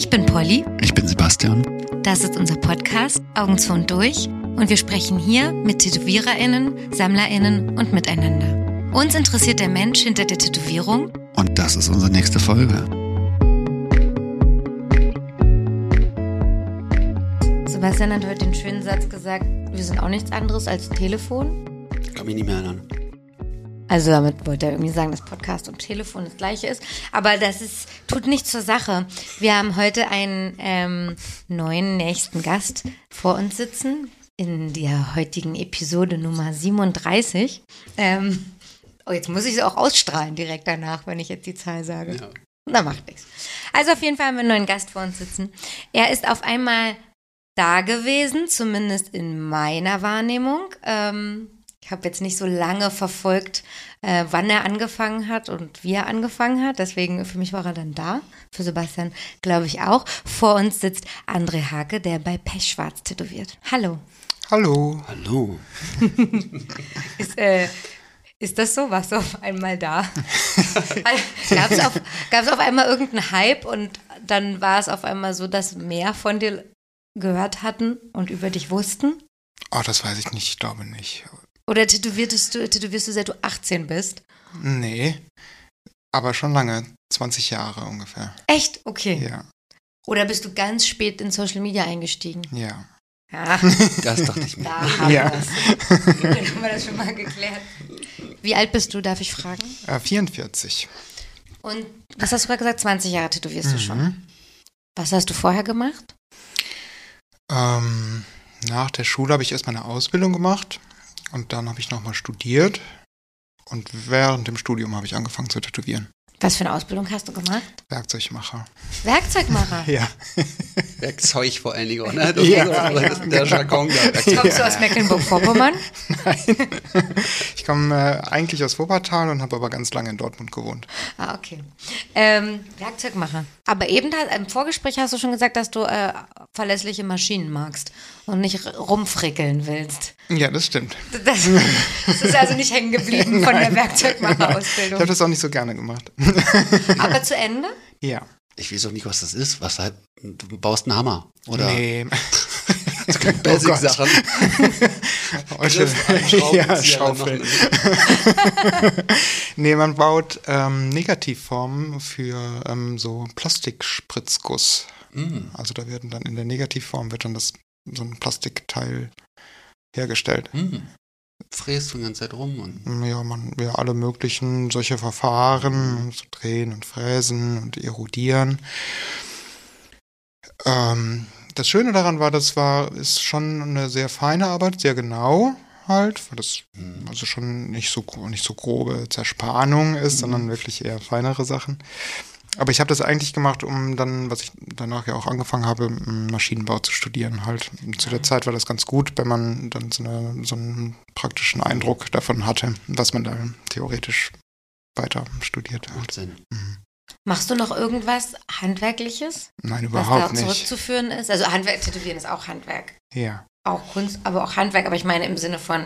Ich bin Polly. Ich bin Sebastian. Das ist unser Podcast Augen zu und durch und wir sprechen hier mit TätowiererInnen, SammlerInnen und miteinander. Uns interessiert der Mensch hinter der Tätowierung. Und das ist unsere nächste Folge. Sebastian hat heute den schönen Satz gesagt, wir sind auch nichts anderes als Telefon. Kann mich nicht mehr erinnern. Also damit wollte er irgendwie sagen, dass Podcast und Telefon das gleiche ist. Aber das ist, tut nichts zur Sache. Wir haben heute einen ähm, neuen nächsten Gast vor uns sitzen in der heutigen Episode Nummer 37. Ähm, oh, jetzt muss ich sie auch ausstrahlen direkt danach, wenn ich jetzt die Zahl sage. Ja. Na, macht nichts. Also auf jeden Fall haben wir einen neuen Gast vor uns sitzen. Er ist auf einmal da gewesen, zumindest in meiner Wahrnehmung. Ähm, ich habe jetzt nicht so lange verfolgt, äh, wann er angefangen hat und wie er angefangen hat. Deswegen für mich war er dann da. Für Sebastian glaube ich auch. Vor uns sitzt André Hake, der bei Pechschwarz tätowiert. Hallo. Hallo. Hallo. ist, äh, ist das so? Warst du auf einmal da? Gab es auf, auf einmal irgendeinen Hype und dann war es auf einmal so, dass mehr von dir gehört hatten und über dich wussten? Oh, das weiß ich nicht, ich glaube nicht. Oder tätowierst du, tätowierst du seit du 18 bist? Nee, aber schon lange, 20 Jahre ungefähr. Echt? Okay. Ja. Oder bist du ganz spät in Social Media eingestiegen? Ja. Ja. Das dachte ich mir. Da haben Ja. wir es. Dann haben wir das schon mal geklärt. Wie alt bist du, darf ich fragen? Äh, 44. Und was hast du gerade gesagt? 20 Jahre tätowierst du schon. Mhm. Was hast du vorher gemacht? Ähm, nach der Schule habe ich erst meine Ausbildung gemacht und dann habe ich nochmal studiert. Und während dem Studium habe ich angefangen zu tätowieren. Was für eine Ausbildung hast du gemacht? Werkzeugmacher. Werkzeugmacher. Ja. Werkzeug vor allen Dingen, auch, ne? Das Ja, ist, ist der Jargon da. Kommst du aus Mecklenburg-Vorpommern? Ich komme äh, eigentlich aus Wuppertal und habe aber ganz lange in Dortmund gewohnt. Ah, okay. Ähm, Werkzeugmacher. Aber eben da, im Vorgespräch hast du schon gesagt, dass du äh, verlässliche Maschinen magst und nicht rumfrickeln willst. Ja, das stimmt. Das, das ist also nicht hängen geblieben von der Ich habe Werkzeugmacher-Ausbildung. das auch nicht so gerne gemacht. Aber zu Ende? Ja. Ich weiß auch nicht, was das ist. Was halt, du baust einen Hammer. Oder Nee. Basic-Sachen. Euche- Griff, ja, machen. Nee, man baut ähm, Negativformen für ähm, so Plastikspritzguss. Mm. Also da werden dann in der Negativform wird dann das so ein Plastikteil hergestellt. Mm. Fräst du die ganze Zeit rum und Ja, man, ja, alle möglichen solche Verfahren, so drehen und fräsen und erodieren. Ähm, das Schöne daran war, das war, ist schon eine sehr feine Arbeit, sehr genau halt, weil das mm. also schon nicht so, nicht so grobe Zerspannung ist, Mhm. sondern wirklich eher feinere Sachen. Aber ich habe das eigentlich gemacht, um dann, was ich danach ja auch angefangen habe, Maschinenbau zu studieren. Halt zu der Zeit war das ganz gut, wenn man dann so, eine, so einen praktischen Eindruck davon hatte, was man da theoretisch weiter studiert macht hat. Sinn. Mhm. Machst du noch irgendwas Handwerkliches, Nein, was da überhaupt nicht. zurückzuführen ist? Also Handwerk, Tätowieren ist auch Handwerk. Ja. Auch Kunst, aber auch Handwerk. Aber ich meine im Sinne von,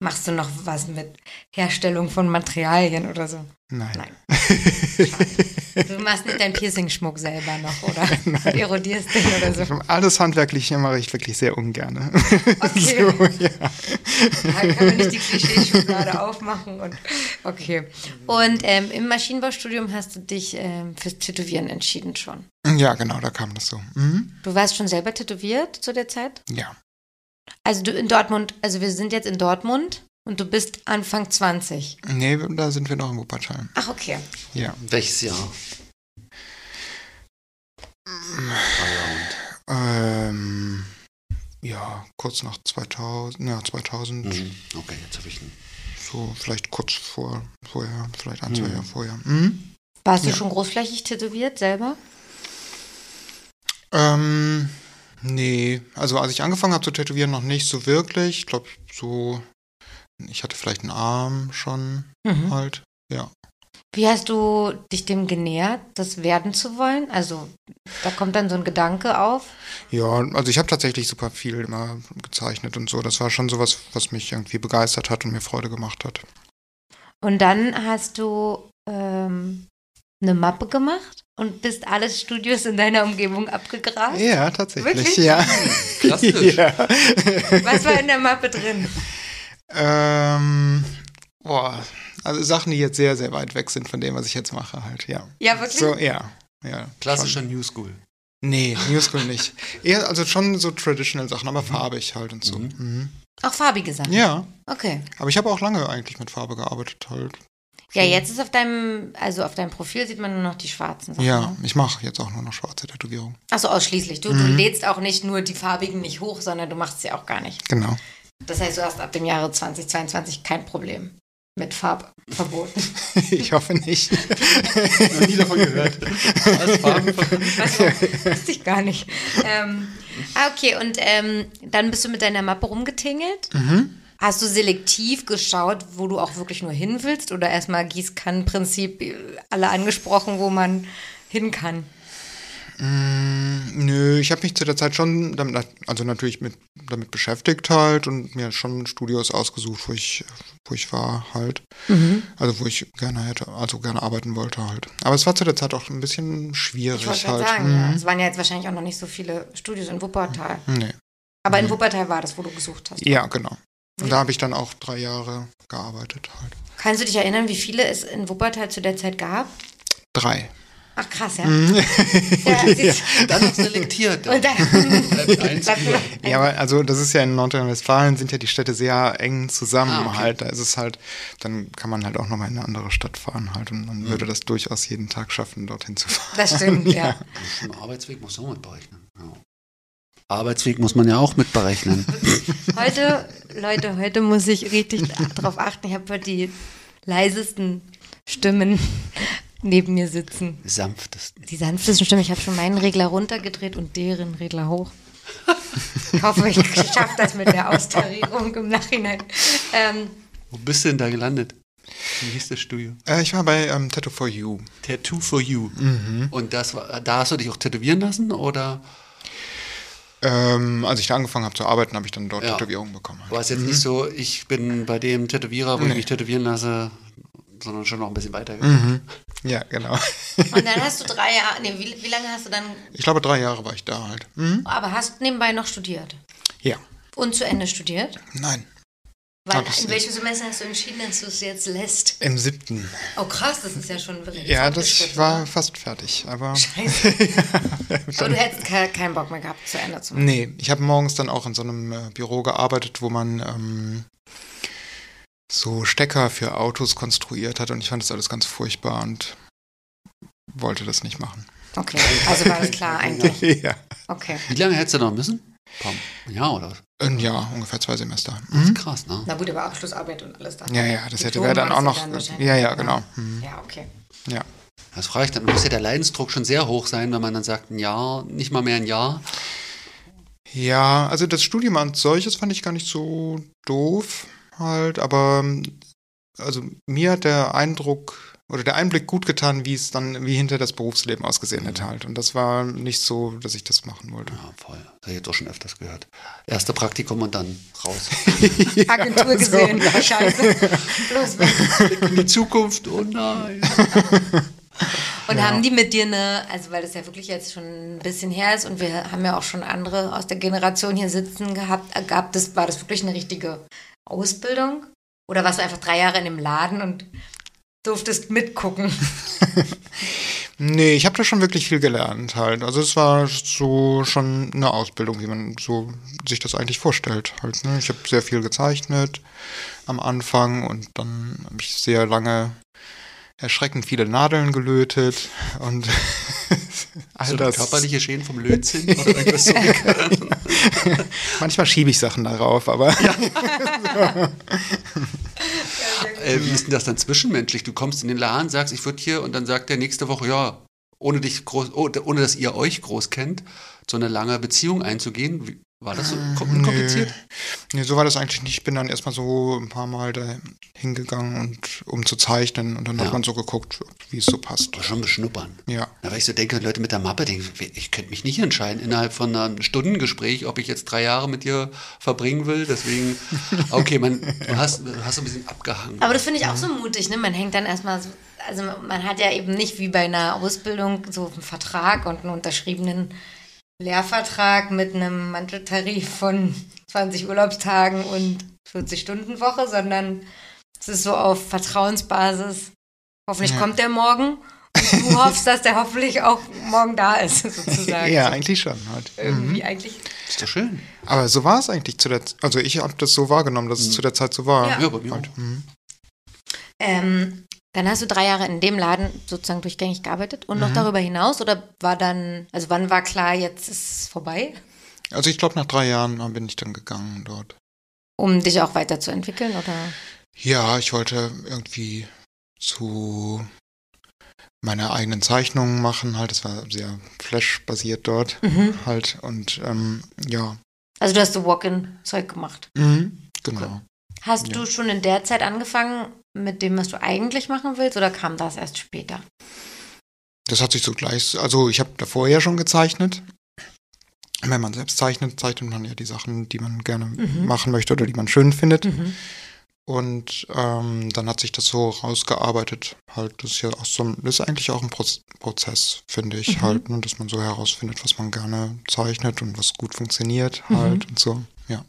machst du noch was mit Herstellung von Materialien oder so? Nein. Nein. Du machst nicht deinen Piercing-Schmuck selber noch oder erodierst den oder so. Alles Handwerkliche mache ich wirklich sehr ungern. Okay. so, ja. Da kann man nicht die Klischeeschublade aufmachen. Und, okay. Und ähm, im Maschinenbaustudium hast du dich ähm, fürs Tätowieren entschieden schon. ja, genau, da kam das so. Mhm. Du warst schon selber tätowiert zu der Zeit? Ja. Also du in Dortmund, also wir sind jetzt in Dortmund und du bist Anfang 20. Nee, da sind wir noch in Wuppertal. Ach, okay. Ja. Welches Jahr? Feierabend. Ähm, ja, kurz nach 2000, ja, 2000, Mhm. Okay, jetzt habe ich einen. so vielleicht kurz vor, vorher, vielleicht ein, zwei Mhm. Jahre vorher. Mhm. Warst du Ja. schon großflächig tätowiert selber? Ähm, nee, also als ich angefangen habe zu tätowieren, noch nicht so wirklich. Ich glaube, so, ich hatte vielleicht einen Arm schon Mhm. halt, ja. Wie hast du dich dem genähert, das werden zu wollen? Also da kommt dann so ein Gedanke auf. Ja, also ich habe tatsächlich super viel immer gezeichnet und so. Das war schon sowas, was mich irgendwie begeistert hat und mir Freude gemacht hat. Und dann hast du ähm, eine Mappe gemacht und bist alle Studios in deiner Umgebung abgegrast? Ja, tatsächlich. Wirklich? Ja. Klassisch. ja. Was war in der Mappe drin? Ähm, boah, also Sachen, die jetzt sehr, sehr weit weg sind von dem, was ich jetzt mache, halt, ja. Ja, wirklich? So, ja. ja Klassischer New School. Schon. Nee, New School nicht. Eher, also schon so traditional Sachen, aber farbig halt und so. Mhm. Mhm. Auch farbige Sachen? Ja, Okay. aber ich habe auch lange eigentlich mit Farbe gearbeitet halt. Ja, jetzt ist auf deinem, also auf deinem Profil sieht man nur noch die schwarzen Sachen. Ja, ne? ich mache jetzt auch nur noch schwarze Tätowierungen. Achso, ausschließlich. Du, Mhm. du lädst auch nicht nur die farbigen nicht hoch, sondern du machst sie auch gar nicht. Genau. Das heißt, du hast ab dem Jahre 2022 kein Problem mit Farbverboten. ich hoffe nicht. Noch nie davon gehört. Was, Farben? Was, wusste ich gar nicht. Ähm, ah, okay, und ähm, dann bist du mit deiner Mappe rumgetingelt. Mhm. Hast du selektiv geschaut, wo du auch wirklich nur hin willst? Oder erstmal Gießkannenprinzip äh, alle angesprochen, wo man hin kann? Mm, Nö, ich habe mich zu der Zeit schon damit, also natürlich mit, damit beschäftigt halt und mir schon Studios ausgesucht, wo ich, wo ich war halt. Also wo ich gerne hätte, also gerne arbeiten wollte halt. Aber es war zu der Zeit auch ein bisschen schwierig Ich halt. sagen, ja. Mhm. es waren ja jetzt wahrscheinlich auch noch nicht so viele Studios in Wuppertal. Nee. Aber in Wuppertal war das, wo du gesucht hast. Ja, genau. Und da habe ich dann auch drei Jahre gearbeitet halt. Kannst du dich erinnern, wie viele es in Wuppertal zu der Zeit gab? Drei. Ach krass, ja. Mhm. ja, Dann noch selektiert. und dann, Bleibt eins. Ja, aber also das ist ja in Nordrhein-Westfalen sind ja die Städte sehr eng zusammen Ah, okay. halt. Da ist es halt, dann kann man halt auch nochmal in eine andere Stadt fahren halt und man würde das durchaus jeden Tag schaffen, dorthin zu fahren. das stimmt, ja. Schon Arbeitsweg muss man auch mit berechnen. Ja. Arbeitsweg muss man ja auch mit berechnen. Heute, Leute, heute muss ich richtig darauf achten. Ich habe heute die leisesten Stimmen neben mir sitzen. Sanftesten. Die sanftesten Stimmen. Ich habe schon meinen Regler runtergedreht und deren Regler hoch. Ich hoffe, ich schaffe das mit der Austarierung im Nachhinein. Ähm, Wo bist du denn da gelandet? Wie hieß das Studio? Äh, ich war bei ähm, Tattoo for You. Tattoo for You. Und das war, da hast du dich auch tätowieren lassen oder Ähm, als ich da angefangen habe zu arbeiten, habe ich dann dort Ja. Tätowierungen bekommen. Halt. war es jetzt nicht so, ich bin bei dem Tätowierer, wo ich Nee. mich tätowieren lasse, sondern schon noch ein bisschen weiter. Ja, genau. und dann hast du drei Jahre, nee, wie, wie lange hast du dann, Ich glaube, drei Jahre war ich da halt. Mhm. aber hast nebenbei noch studiert? Ja. Und zu Ende studiert? Nein. Weil, in welchem Semester hast du entschieden, dass du es jetzt lässt? Im siebten. Oh krass, das ist ja schon wirklich Ja, das war ne? fast fertig. Aber Scheiße. Aber du hättest ke keinen Bock mehr gehabt, zu Ende zu machen. nee, ich habe morgens dann auch in so einem äh, Büro gearbeitet, wo man ähm, so Stecker für Autos konstruiert hat und ich fand das alles ganz furchtbar und wollte das nicht machen. Okay, also war das klar eigentlich. ja. Okay. Wie lange hättest du noch müssen? Paar- Ja, oder? was? Ein Jahr, ungefähr zwei Semester. Das ist Mhm. krass, ne? Na gut, aber Abschlussarbeit und alles da. Ja, ja, das hätte wäre dann auch noch. dann. Ja, ja, genau. Mhm. Ja, okay. Ja. Das frage ich dann. Muss ja der Leidensdruck schon sehr hoch sein, wenn man dann sagt, ein Jahr, nicht mal mehr ein Jahr. Ja, also das Studium als solches fand ich gar nicht so doof halt, aber also mir hat der Eindruck oder der Einblick gut getan, wie es dann, wie hinter das Berufsleben ausgesehen hätte halt. Und das war nicht so, dass ich das machen wollte. Ja, voll. Das habe ich jetzt auch schon öfters gehört. Erste Praktikum und dann raus. Agentur gesehen. Scheiße. Bloß weg. In die Zukunft, oh nein. Und haben die mit dir eine, also weil das ja wirklich jetzt schon ein bisschen her ist und wir haben ja auch schon andere aus der Generation hier sitzen gehabt, äh, gab das, war das wirklich eine richtige Ausbildung? Oder warst du einfach drei Jahre in dem Laden und durftest mitgucken? Nee, ich habe da schon wirklich viel gelernt halt. Also es war so schon eine Ausbildung, wie man so sich das eigentlich vorstellt halt. Ne? Ich habe sehr viel gezeichnet am Anfang und dann habe ich sehr lange erschreckend viele Nadeln gelötet und all So das. körperliche Schäden vom Lötzinn oder irgendwas so. Manchmal schiebe ich Sachen darauf, aber äh, wie ist denn das dann zwischenmenschlich? Du kommst in den Laden, sagst, ich würde hier und dann sagt der nächste Woche, ja, ohne dich groß, oh, ohne dass ihr euch groß kennt, so eine lange Beziehung einzugehen. War das so Nö. kompliziert? Nee, so war das eigentlich nicht. Ich bin dann erstmal so ein paar Mal da hingegangen und um zu zeichnen und dann Ja. hat man so geguckt, wie es so passt. Aber schon beschnuppern. Ja. Na, weil ich so denke, Leute mit der Mappe denken, ich könnte mich nicht entscheiden innerhalb von einem Stundengespräch, ob ich jetzt drei Jahre mit dir verbringen will. Deswegen, okay, man, du hast, du hast so ein bisschen abgehangen. Aber das finde ich auch so mutig, ne? Man hängt dann erstmal so, also man hat ja eben nicht wie bei einer Ausbildung so einen Vertrag und einen unterschriebenen Lehrvertrag mit einem Manteltarif von 20 Urlaubstagen und 40 Stunden Woche, sondern es ist so auf Vertrauensbasis. Hoffentlich Ja. kommt der morgen und du hoffst, dass der hoffentlich auch morgen da ist, sozusagen. Ja, so eigentlich schon halt. irgendwie eigentlich. ist doch schön. Aber so war es eigentlich zu der Z Also ich habe das so wahrgenommen, dass es zu der Zeit so war. Ja. Ja, bei mir Halt. auch. Mhm. Ähm, dann hast du drei Jahre in dem Laden sozusagen durchgängig gearbeitet und noch darüber hinaus oder war dann, also wann war klar, jetzt ist es vorbei, Also ich glaube, nach drei Jahren bin ich dann gegangen dort. um dich auch weiterzuentwickeln oder? Ja, ich wollte irgendwie zu meine eigenen Zeichnungen machen, halt, es war sehr Flash-basiert dort halt und ähm, ja, Also du hast so Walk-in-Zeug gemacht. mhm. genau. Hast Ja. du schon in der Zeit angefangen mit dem, was du eigentlich machen willst oder kam das erst später? Das hat sich so gleich, also ich habe davor ja schon gezeichnet. Wenn man selbst zeichnet, zeichnet man ja die Sachen, die man gerne Mhm. machen möchte oder die man schön findet. Mhm. Und ähm, dann hat sich das so rausgearbeitet. Halt, das ist ja auch so ein, das ist eigentlich auch ein Proz Prozess, finde ich, Mhm. halt, ne, dass man so herausfindet, was man gerne zeichnet und was gut funktioniert Mhm. halt und so. Ja.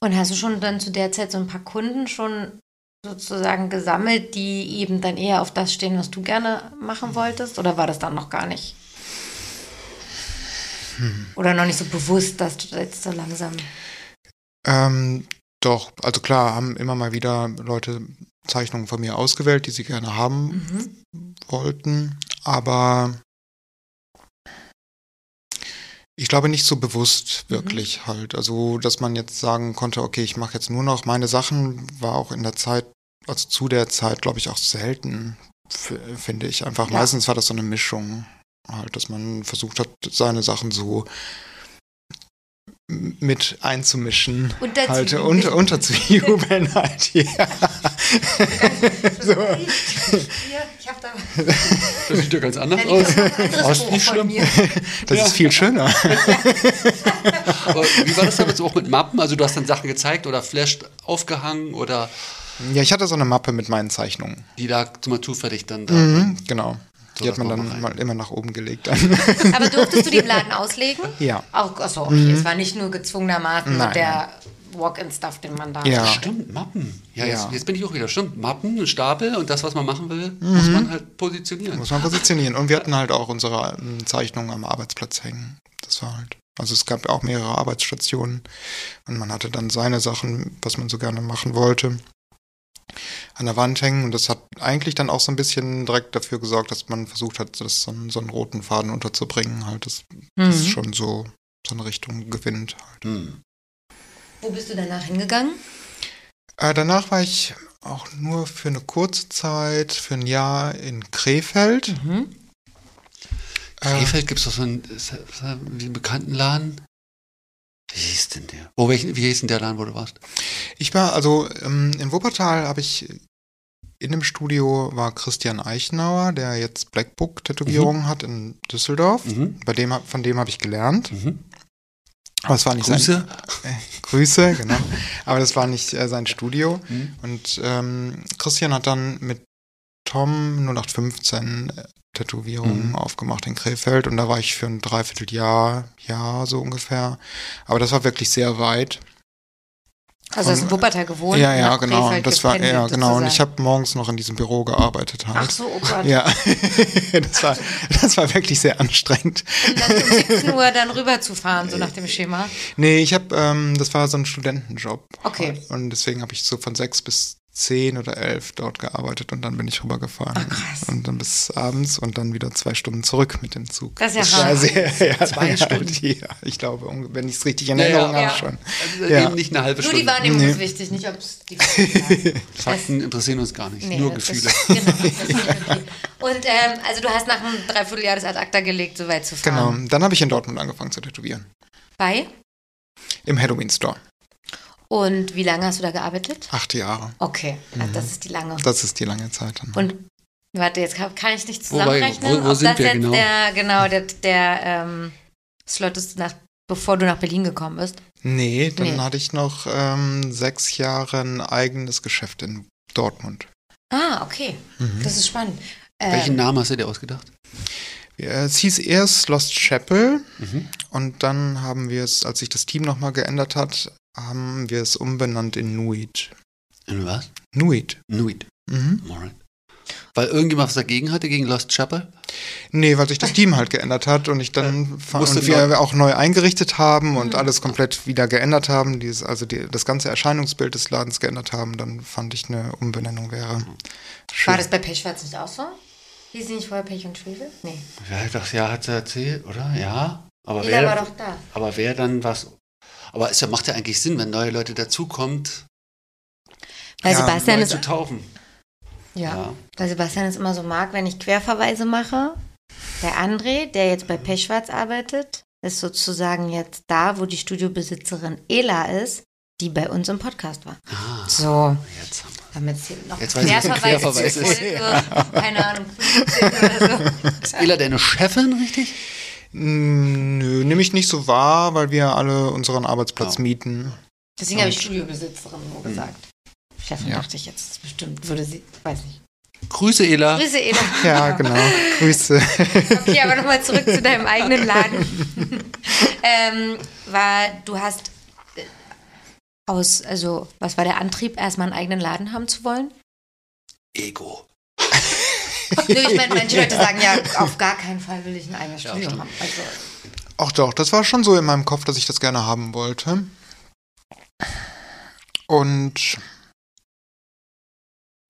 Und hast du schon dann zu der Zeit so ein paar Kunden schon sozusagen gesammelt, die eben dann eher auf das stehen, was du gerne machen wolltest? Oder war das dann noch gar nicht? Hm. Oder noch nicht so bewusst, dass du jetzt so langsam. Ähm, doch, also klar, haben immer mal wieder Leute Zeichnungen von mir ausgewählt, die sie gerne haben Mhm. wollten, aber ich glaube nicht so bewusst wirklich halt. Also, dass man jetzt sagen konnte, okay, ich mache jetzt nur noch meine Sachen, war auch in der Zeit, also zu der Zeit, glaube ich, auch selten, finde ich. Einfach Ja. meistens war das so eine Mischung, halt, dass man versucht hat, seine Sachen so mit einzumischen. Unterzujubeln. Halt, unter, unterzujubeln halt, ja. so. Ich da Das sieht ja ganz anders da aus. anderes ist nicht schlimm. Das ist viel schöner. Aber wie war das damit so auch mit Mappen? Also du hast dann Sachen gezeigt oder Flash aufgehangen oder Ja, ich hatte so eine Mappe mit meinen Zeichnungen. die lag mal zufällig dann da. Mhm, genau. So, Die hat man dann mal immer nach oben gelegt. Dann. Aber durftest du die im Laden auslegen? ja. Auch, achso, okay. Es war nicht nur gezwungenermaßen Nein, mit der Walk-in-Stuff, den man da Ja. Stimmt, Mappen. Ja, Ja. Jetzt, jetzt bin ich auch wieder. Stimmt, Mappen, ein Stapel und das, was man machen will, muss man halt positionieren. Muss man positionieren. Und wir hatten halt auch unsere ähm, Zeichnungen am Arbeitsplatz hängen. Das war halt. Also es gab auch mehrere Arbeitsstationen und man hatte dann seine Sachen, was man so gerne machen wollte, an der Wand hängen. Und das hat eigentlich dann auch so ein bisschen direkt dafür gesorgt, dass man versucht hat, das so, einen- so einen roten Faden unterzubringen. Halt, dass das Mhm. schon so, so eine Richtung gewinnt. Halt. Hm. Wo bist du danach hingegangen? Äh, danach war ich auch nur für eine kurze Zeit, für ein Jahr in Krefeld. Mhm. Äh, Krefeld gibt es doch so einen, ist das- ist das wie einen bekannten Laden. Wie hieß denn der? Wo, welchen, wie hieß denn der Laden, wo du warst? Ich war, also ähm, in Wuppertal habe ich in dem Studio war Christian Eichenauer, der jetzt Blackbook-Tätowierungen hat in Düsseldorf. Mhm. Bei dem, von dem habe ich gelernt. Mhm. Aber es war nicht Grüße. sein. Äh, Grüße, genau. Aber das war nicht äh, sein Studio. Mhm. Und ähm, Christian hat dann mit Tom 0815 äh, Tätowierungen Mhm. aufgemacht in Krefeld und da war ich für ein Dreivierteljahr, Jahr so ungefähr. Aber das war wirklich sehr weit. Also in Wuppertal gewohnt? ja, ja, genau. Krefeld Das war ja genau. Und ich sozusagen. habe morgens noch in diesem Büro gearbeitet Ach halt. so, oh Gott. Ja, das war, das war wirklich sehr anstrengend. Und dann um 17 Uhr dann rüberzufahren, so nach dem Schema. Nee, ich habe, ähm, das war so ein Studentenjob. Okay. Und deswegen habe ich so von sechs bis zehn oder elf dort gearbeitet und dann bin ich rübergefahren. Ach, krass. Und dann bis abends und dann wieder zwei Stunden zurück mit dem Zug. Das ist ja hart. sehr, ja, Zwei Stunden? Ja, ich glaube, wenn ich es richtig in Ja, ja. Erinnerung Ja. habe schon. Also Ja. eben nicht eine halbe Nur Stunde. die Wahrnehmung Nee. ist wichtig, nicht ob es die Fakten Fakten interessieren uns gar nicht, Nee, nur Gefühle. Ist, genau, ist okay. Und ähm, also du hast nach einem Dreivierteljahr das ad acta gelegt, so weit zu fahren. Genau. Dann habe ich in Dortmund angefangen zu tätowieren. Bei? Im Halloween Store. Und wie lange hast du da gearbeitet? Acht Jahre. Okay, also das ist die lange. Das ist die lange Zeit dann. Und warte, jetzt kann, kann ich nicht Wobei, zusammenrechnen, wo- wo ob sind das wir jetzt genau? der, genau, der, der ähm, Slot ist, nach, bevor du nach Berlin gekommen bist. nee, dann Nee. hatte ich noch ähm, sechs Jahre ein eigenes Geschäft in Dortmund. Ah, okay. Das ist spannend. Ähm, Welchen Namen hast du dir ausgedacht? Ja, Es hieß erst Lost Chapel Mhm. und dann haben wir es, als sich das Team nochmal geändert hat, haben wir es umbenannt in Nuit. In was? Nuit. Nuit. Mhm. Alright. Weil irgendjemand was dagegen hatte, gegen Lost Chapel? Nee, weil sich das Team halt geändert hat und ich dann musste und wir auch neu eingerichtet haben und alles komplett wieder geändert haben, dieses, also die, das ganze Erscheinungsbild des Ladens geändert haben, dann fand ich eine Umbenennung wäre schön. war das bei Pechschwarz nicht auch so? Hieß sie nicht vorher Pech und Schwefel? Nee. Ja, das ja hat sie erzählt, oder? Ja. Aber wer, war doch da. aber wer dann was. Aber es macht ja eigentlich Sinn, wenn neue Leute dazukommt, Weil Ja, Sebastian neu ist, zu taufen. ja, Ja. weil Sebastian es immer so mag, wenn ich Querverweise mache. Der André, der jetzt bei Pechschwarz arbeitet, ist sozusagen jetzt da, wo die Studiobesitzerin Ela ist, die bei uns im Podcast war. Ah, So, jetzt haben wir. damit es hier noch Jetzt weiß ich, was ein Querverweis zu ist. Keine Ahnung, 15 oder so. Ist Ela deine Chefin, richtig? Mm, Nö, nehme ich nicht so wahr, weil wir alle unseren Arbeitsplatz Ja. mieten. Deswegen habe ich Studiobesitzerin nur gesagt. Chefin Ja. dachte ich jetzt, bestimmt, würde sie, weiß nicht. Grüße, Ela. Grüße, Ela. Ja, genau. Grüße. Okay, aber nochmal zurück zu deinem eigenen Laden. ähm, war, du hast äh, aus, also, was war der Antrieb, erstmal einen eigenen Laden haben zu wollen? Ego. Nö, ich meine, manche Leute sagen ja, auf gar keinen Fall will ich ein eigenes Ja, Studio haben. Also, Ach doch, das war schon so in meinem Kopf, dass ich das gerne haben wollte. Und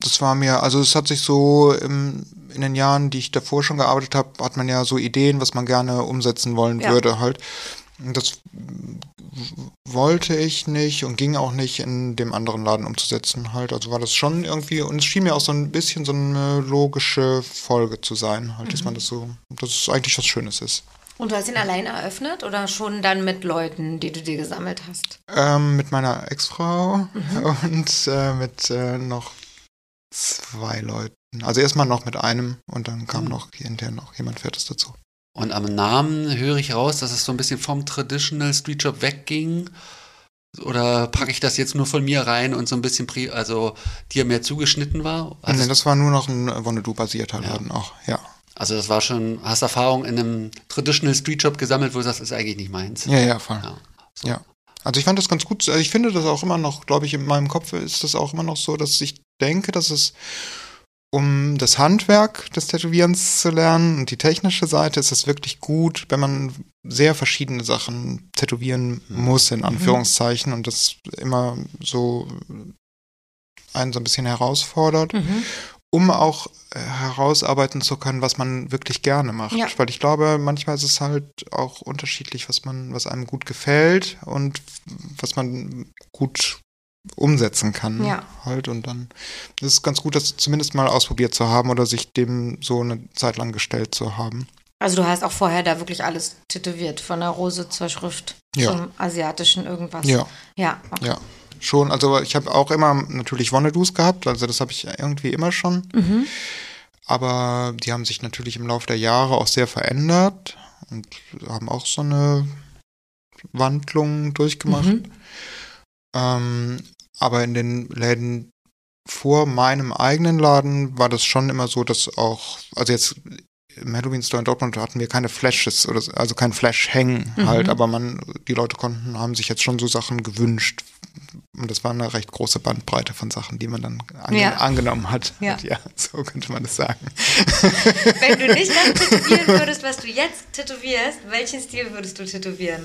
das war mir, also es hat sich so im, in den Jahren, die ich davor schon gearbeitet habe, hat man ja so Ideen, was man gerne umsetzen wollen Ja. würde halt. Und das wollte ich nicht und ging auch nicht in dem anderen Laden umzusetzen halt. Also war das schon irgendwie, und es schien mir auch so ein bisschen so eine logische Folge zu sein, halt, dass man das so, dass es eigentlich was Schönes ist. und du hast ihn allein eröffnet oder schon dann mit Leuten, die du dir gesammelt hast? Ähm, mit meiner Ex-Frau und äh, mit äh, noch zwei Leuten. Also erstmal noch mit einem und dann kam Mhm. noch hinterher noch jemand Viertes dazu. Und am Namen höre ich raus, dass es so ein bisschen vom Traditional Street Shop wegging. Oder packe ich das jetzt nur von mir rein und so ein bisschen, pri also dir mehr zugeschnitten war? Also, nee, das war nur noch ein Wonnedu-basierter Ja. Laden auch, ja. also das war schon, hast Erfahrung in einem Traditional Street Shop gesammelt, wo du sagst, das ist eigentlich nicht meins. Ja, ja, voll. Ja, so. Ja. Also ich fand das ganz gut. Also ich finde das auch immer noch, glaube ich, in meinem Kopf ist das auch immer noch so, dass ich denke, dass es um das Handwerk des Tätowierens zu lernen und die technische Seite ist es wirklich gut, wenn man sehr verschiedene Sachen tätowieren muss, in Anführungszeichen, und das immer so einen so ein bisschen herausfordert Mhm. um auch äh, herausarbeiten zu können, was man wirklich gerne macht. Ja. Weil ich glaube, manchmal ist es halt auch unterschiedlich, was man, was einem gut gefällt und was man gut umsetzen kann. Ja. Halt. Und dann ist es ganz gut, das zumindest mal ausprobiert zu haben oder sich dem so eine Zeit lang gestellt zu haben. Also du hast auch vorher da wirklich alles tätowiert, von der Rose zur Schrift Ja. zum asiatischen irgendwas. Ja. Ja, okay. Ja. Schon, also ich habe auch immer natürlich Wonnedus gehabt, also das habe ich irgendwie immer schon. Mhm. Aber die haben sich natürlich im Laufe der Jahre auch sehr verändert und haben auch so eine Wandlung durchgemacht. Mhm. Ähm, aber in den Läden vor meinem eigenen Laden war das schon immer so, dass auch, also jetzt im Halloween Store in Dortmund hatten wir keine Flashes oder so, also kein Flash hängen Mhm. halt, aber man, die Leute konnten, haben sich jetzt schon so Sachen gewünscht. Und das war eine recht große Bandbreite von Sachen, die man dann ange Ja. angenommen hat. Ja. ja, so könnte man das sagen. Wenn du nicht das tätowieren würdest, was du jetzt tätowierst, welchen Stil würdest du tätowieren?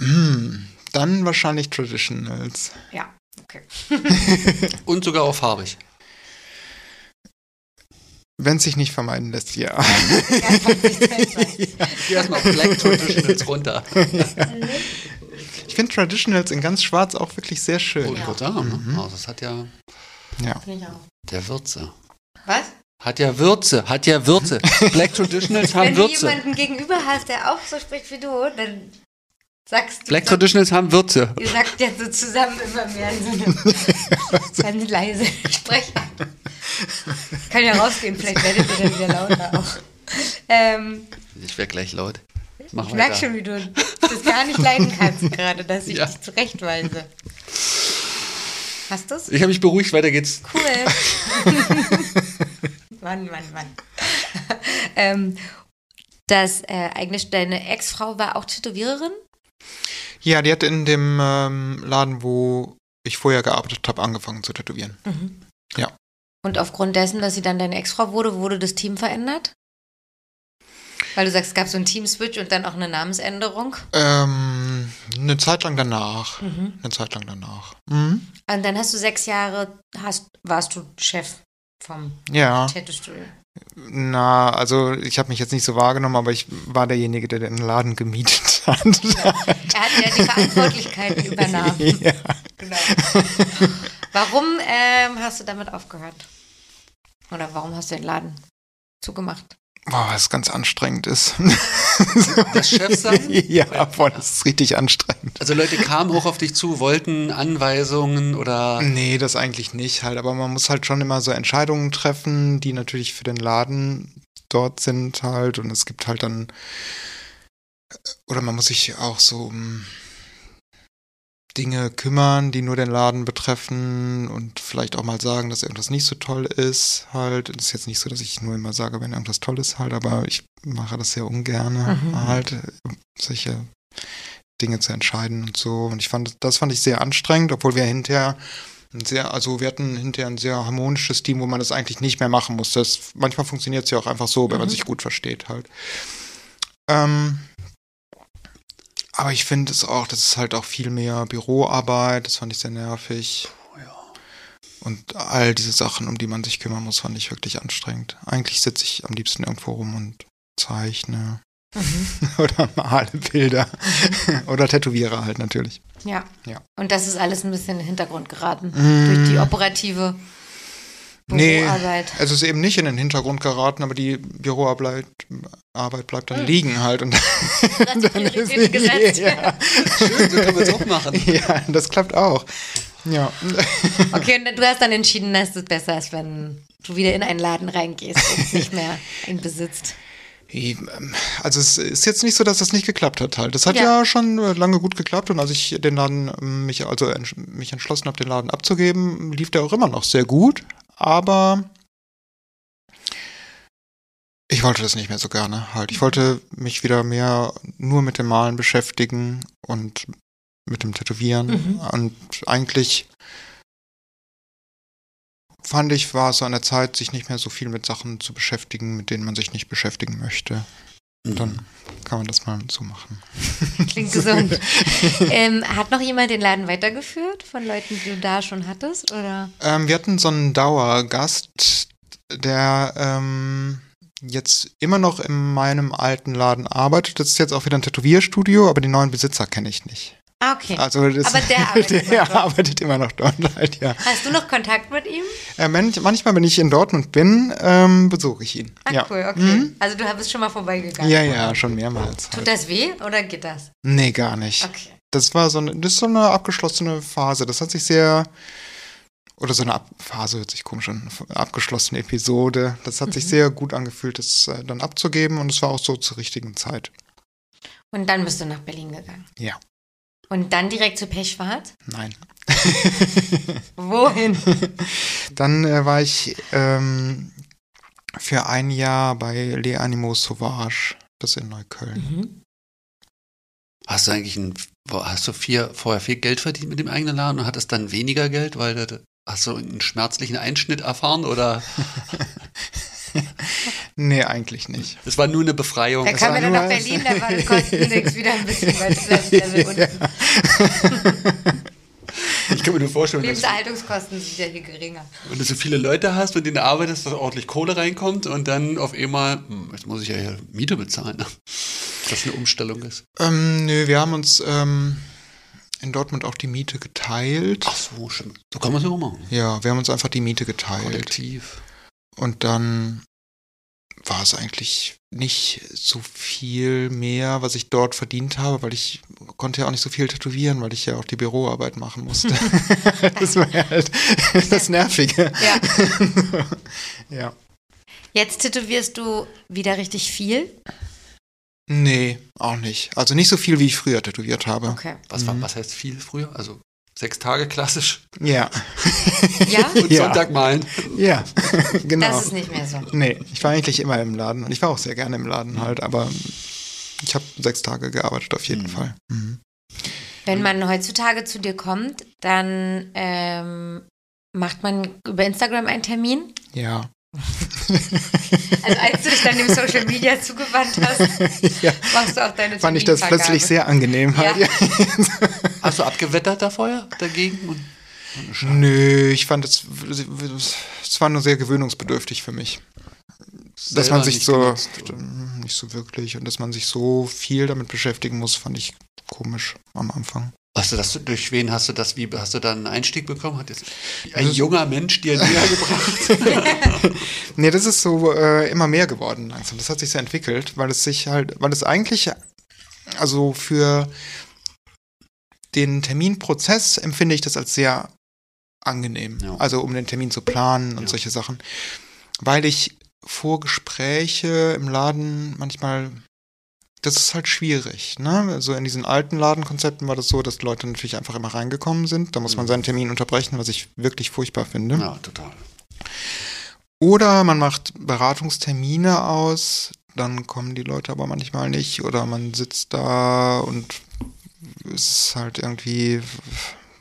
Hm, dann wahrscheinlich Traditionals. Ja, okay. Und sogar auch farbig. Wenn es sich nicht vermeiden lässt, ja. Geh erstmal Black Traditionals runter. Ich finde Traditionals in ganz schwarz auch wirklich sehr schön. Oh, ich wollte sagen, ne? Also das hat ja Ja. Finde ich auch. der Würze. Was? Hat ja Würze, hat ja Würze. Black Traditionals haben Wenn du Würze. jemanden gegenüber hast, der auch so spricht wie du, dann sagst du. Black Traditionals haben Würze. Ihr sagt ja so zusammen immer mehr in so einem ganz leise sprechen. Kann ja rausgehen, vielleicht werdet ihr dann wieder lauter auch. Ähm, Ich werde gleich laut. Mach ich merke schon, wie du das gar nicht leiden kannst gerade, dass ich Ja. dich zurechtweise. Hast du's? Ich habe mich beruhigt, weiter geht's. Cool. Mann, Mann, Mann. ähm, das äh, eigentlich deine Ex-Frau war auch Tätowiererin? Ja, die hat in dem ähm, Laden, wo ich vorher gearbeitet habe, angefangen zu tätowieren. Ja. Und aufgrund dessen, dass sie dann deine Ex-Frau wurde, wurde das Team verändert? Weil du sagst, es gab so einen Team-Switch und dann auch eine Namensänderung. Ähm, eine Zeit lang danach. Mhm. Eine Zeit lang danach. Mhm. Und dann hast du sechs Jahre, hast, warst du Chef vom Ja. Tattoo-Studio. Na, also ich habe mich jetzt nicht so wahrgenommen, aber ich war derjenige, der den Laden gemietet hat. Er hat ja die Verantwortlichkeiten übernommen. ja. Genau. Warum ähm, hast du damit aufgehört? Oder warum hast du den Laden zugemacht? Boah, was ganz anstrengend ist. Das Chef sein? ja, boah, das ist richtig anstrengend. Also Leute kamen auch auf dich zu, wollten Anweisungen oder Nee, das eigentlich nicht halt, aber man muss halt schon immer so Entscheidungen treffen, die natürlich für den Laden dort sind halt und es gibt halt dann oder man muss sich auch so um Dinge kümmern, die nur den Laden betreffen und vielleicht auch mal sagen, dass irgendwas nicht so toll ist halt. Es ist jetzt nicht so, dass ich nur immer sage, wenn irgendwas toll ist halt, aber ich mache das sehr ungern Mhm. halt, solche Dinge zu entscheiden und so. Und ich fand, das fand ich sehr anstrengend, obwohl wir hinterher ein sehr, also wir hatten hinterher ein sehr harmonisches Team, wo man das eigentlich nicht mehr machen musste. Das, manchmal funktioniert es ja auch einfach so, wenn man Mhm. sich gut versteht halt. Ähm, aber ich finde es auch, das ist halt auch viel mehr Büroarbeit, das fand ich sehr nervig. Und all diese Sachen, um die man sich kümmern muss, fand ich wirklich anstrengend. Eigentlich sitze ich am liebsten irgendwo rum und zeichne oder male Bilder oder tätowiere halt natürlich. Ja. Ja. Und das ist alles ein bisschen in den Hintergrund geraten. Mm. Durch die operative Nee, Büroarbeit. es ist eben nicht in den Hintergrund geraten, aber die Büroarbeit Arbeit bleibt dann Hm. liegen halt. Und Hast du Prioritäten gesetzt? ja, schön, so kann man es auch machen. ja, das klappt auch. Ja. Okay, und du hast dann entschieden, dass es besser ist, wenn du wieder in einen Laden reingehst und nicht mehr ihn besitzt. Also es ist jetzt nicht so, dass das nicht geklappt hat halt. Das hat Ja. ja, schon äh, lange gut geklappt und als ich den Laden ähm, mich also mich entschlossen habe, den Laden abzugeben, lief der auch immer noch sehr gut, aber ich wollte das nicht mehr so gerne halt. Ich wollte mich wieder mehr nur mit dem Malen beschäftigen und mit dem Tätowieren Mhm. und eigentlich fand ich, war es so an der Zeit, sich nicht mehr so viel mit Sachen zu beschäftigen, mit denen man sich nicht beschäftigen möchte. Dann kann man das mal so machen. Klingt gesund. ähm, hat noch jemand den Laden weitergeführt von Leuten, die du da schon hattest? Oder? Ähm, wir hatten so einen Dauergast, der ähm, jetzt immer noch in meinem alten Laden arbeitet. Das ist jetzt auch wieder ein Tätowierstudio, aber die neuen Besitzer kenne ich nicht. Ah, okay. Also das, Aber der arbeitet immer der dort. arbeitet immer noch dort halt, ja. Hast du noch Kontakt mit ihm? Äh, manch- manchmal, wenn ich in Dortmund bin, ähm, besuche ich ihn. Ah, ja. cool, okay. Mhm. Also du bist schon mal vorbeigegangen. Ja, ja, schon mehrmals. Tut Halt. das weh oder geht das? Nee, gar nicht. Okay. Das war so eine, das ist so eine abgeschlossene Phase. Das hat sich sehr, oder so eine Ab Phase hört sich komisch an, abgeschlossene Episode. Das hat sich sehr gut angefühlt, das äh, dann abzugeben und es war auch so zur richtigen Zeit. Und dann bist du nach Berlin gegangen. Ja. Und dann direkt zu Pechschwarz? Nein. Wohin? Dann äh, war ich ähm, für ein Jahr bei Les Animaux Sauvage, das ist in Neukölln. Mhm. Hast du eigentlich ein, hast du vier, vorher viel Geld verdient mit dem eigenen Laden und hattest dann weniger Geld, weil du, hast du einen schmerzlichen Einschnitt erfahren oder Nee, eigentlich nicht. es war nur eine Befreiung? Da war er dann nur nach Berlin, da war das Kostenindex wieder ein bisschen bei Level unten. Ich kann mir nur vorstellen, du, Lebenserhaltungskosten sind ja hier geringer. wenn du so viele Leute hast, mit denen du arbeitest, dass ordentlich Kohle reinkommt und dann auf einmal, hm, jetzt muss ich ja hier Miete bezahlen. ne? Das eine Umstellung ist. Ähm, nö, wir haben uns ähm, in Dortmund auch die Miete geteilt. Ach so, stimmt. So kann man es ja auch machen. Ja, wir haben uns einfach die Miete geteilt. Kollektiv. Und dann war es eigentlich nicht so viel mehr, was ich dort verdient habe, weil ich konnte ja auch nicht so viel tätowieren, weil ich ja auch die Büroarbeit machen musste. das war ja halt das Nervige. Ja. Ja. Jetzt tätowierst du wieder richtig viel. Nee, auch nicht. Also nicht so viel, wie ich früher tätowiert habe. Okay. Was, war, was heißt viel früher? Also sechs Tage klassisch Ja. Ja? und Ja. Sonntag malen. Ja, genau. Das ist nicht mehr so. Nee, ich war eigentlich immer im Laden und ich war auch sehr gerne im Laden halt, aber ich habe sechs Tage gearbeitet auf jeden Fall. Mhm. Wenn man heutzutage zu dir kommt, dann ähm, macht man über Instagram einen Termin. Ja. Also als du dich dann dem Social Media zugewandt hast, ja. machst du auch deine Fand ich das plötzlich sehr angenehm halt. Ja. Hast du abgewettert da vorher dagegen? Und, Nö, ich fand es, es war nur sehr gewöhnungsbedürftig für mich. Dass man selber sich nicht so, genutzt, nicht so wirklich, und dass man sich so viel damit beschäftigen muss, fand ich komisch am Anfang. Hast du das, durch wen hast du das, wie hast du da einen Einstieg bekommen? Hat jetzt ein Also- junger Mensch dir näher gebracht? Nee, das ist so äh, immer mehr geworden langsam. Das hat sich so entwickelt, weil es sich halt, weil es eigentlich, also für den Terminprozess empfinde ich das als sehr angenehm. Ja. Also um den Termin zu planen und Ja. solche Sachen. Weil ich Vorgespräche im Laden manchmal, das ist halt schwierig. Ne? Also in diesen alten Ladenkonzepten war das so, dass Leute natürlich einfach immer reingekommen sind. Da muss man Mhm. seinen Termin unterbrechen, was ich wirklich furchtbar finde. ja, total. Oder man macht Beratungstermine aus, dann kommen die Leute aber manchmal nicht. Oder man sitzt da und es ist halt irgendwie,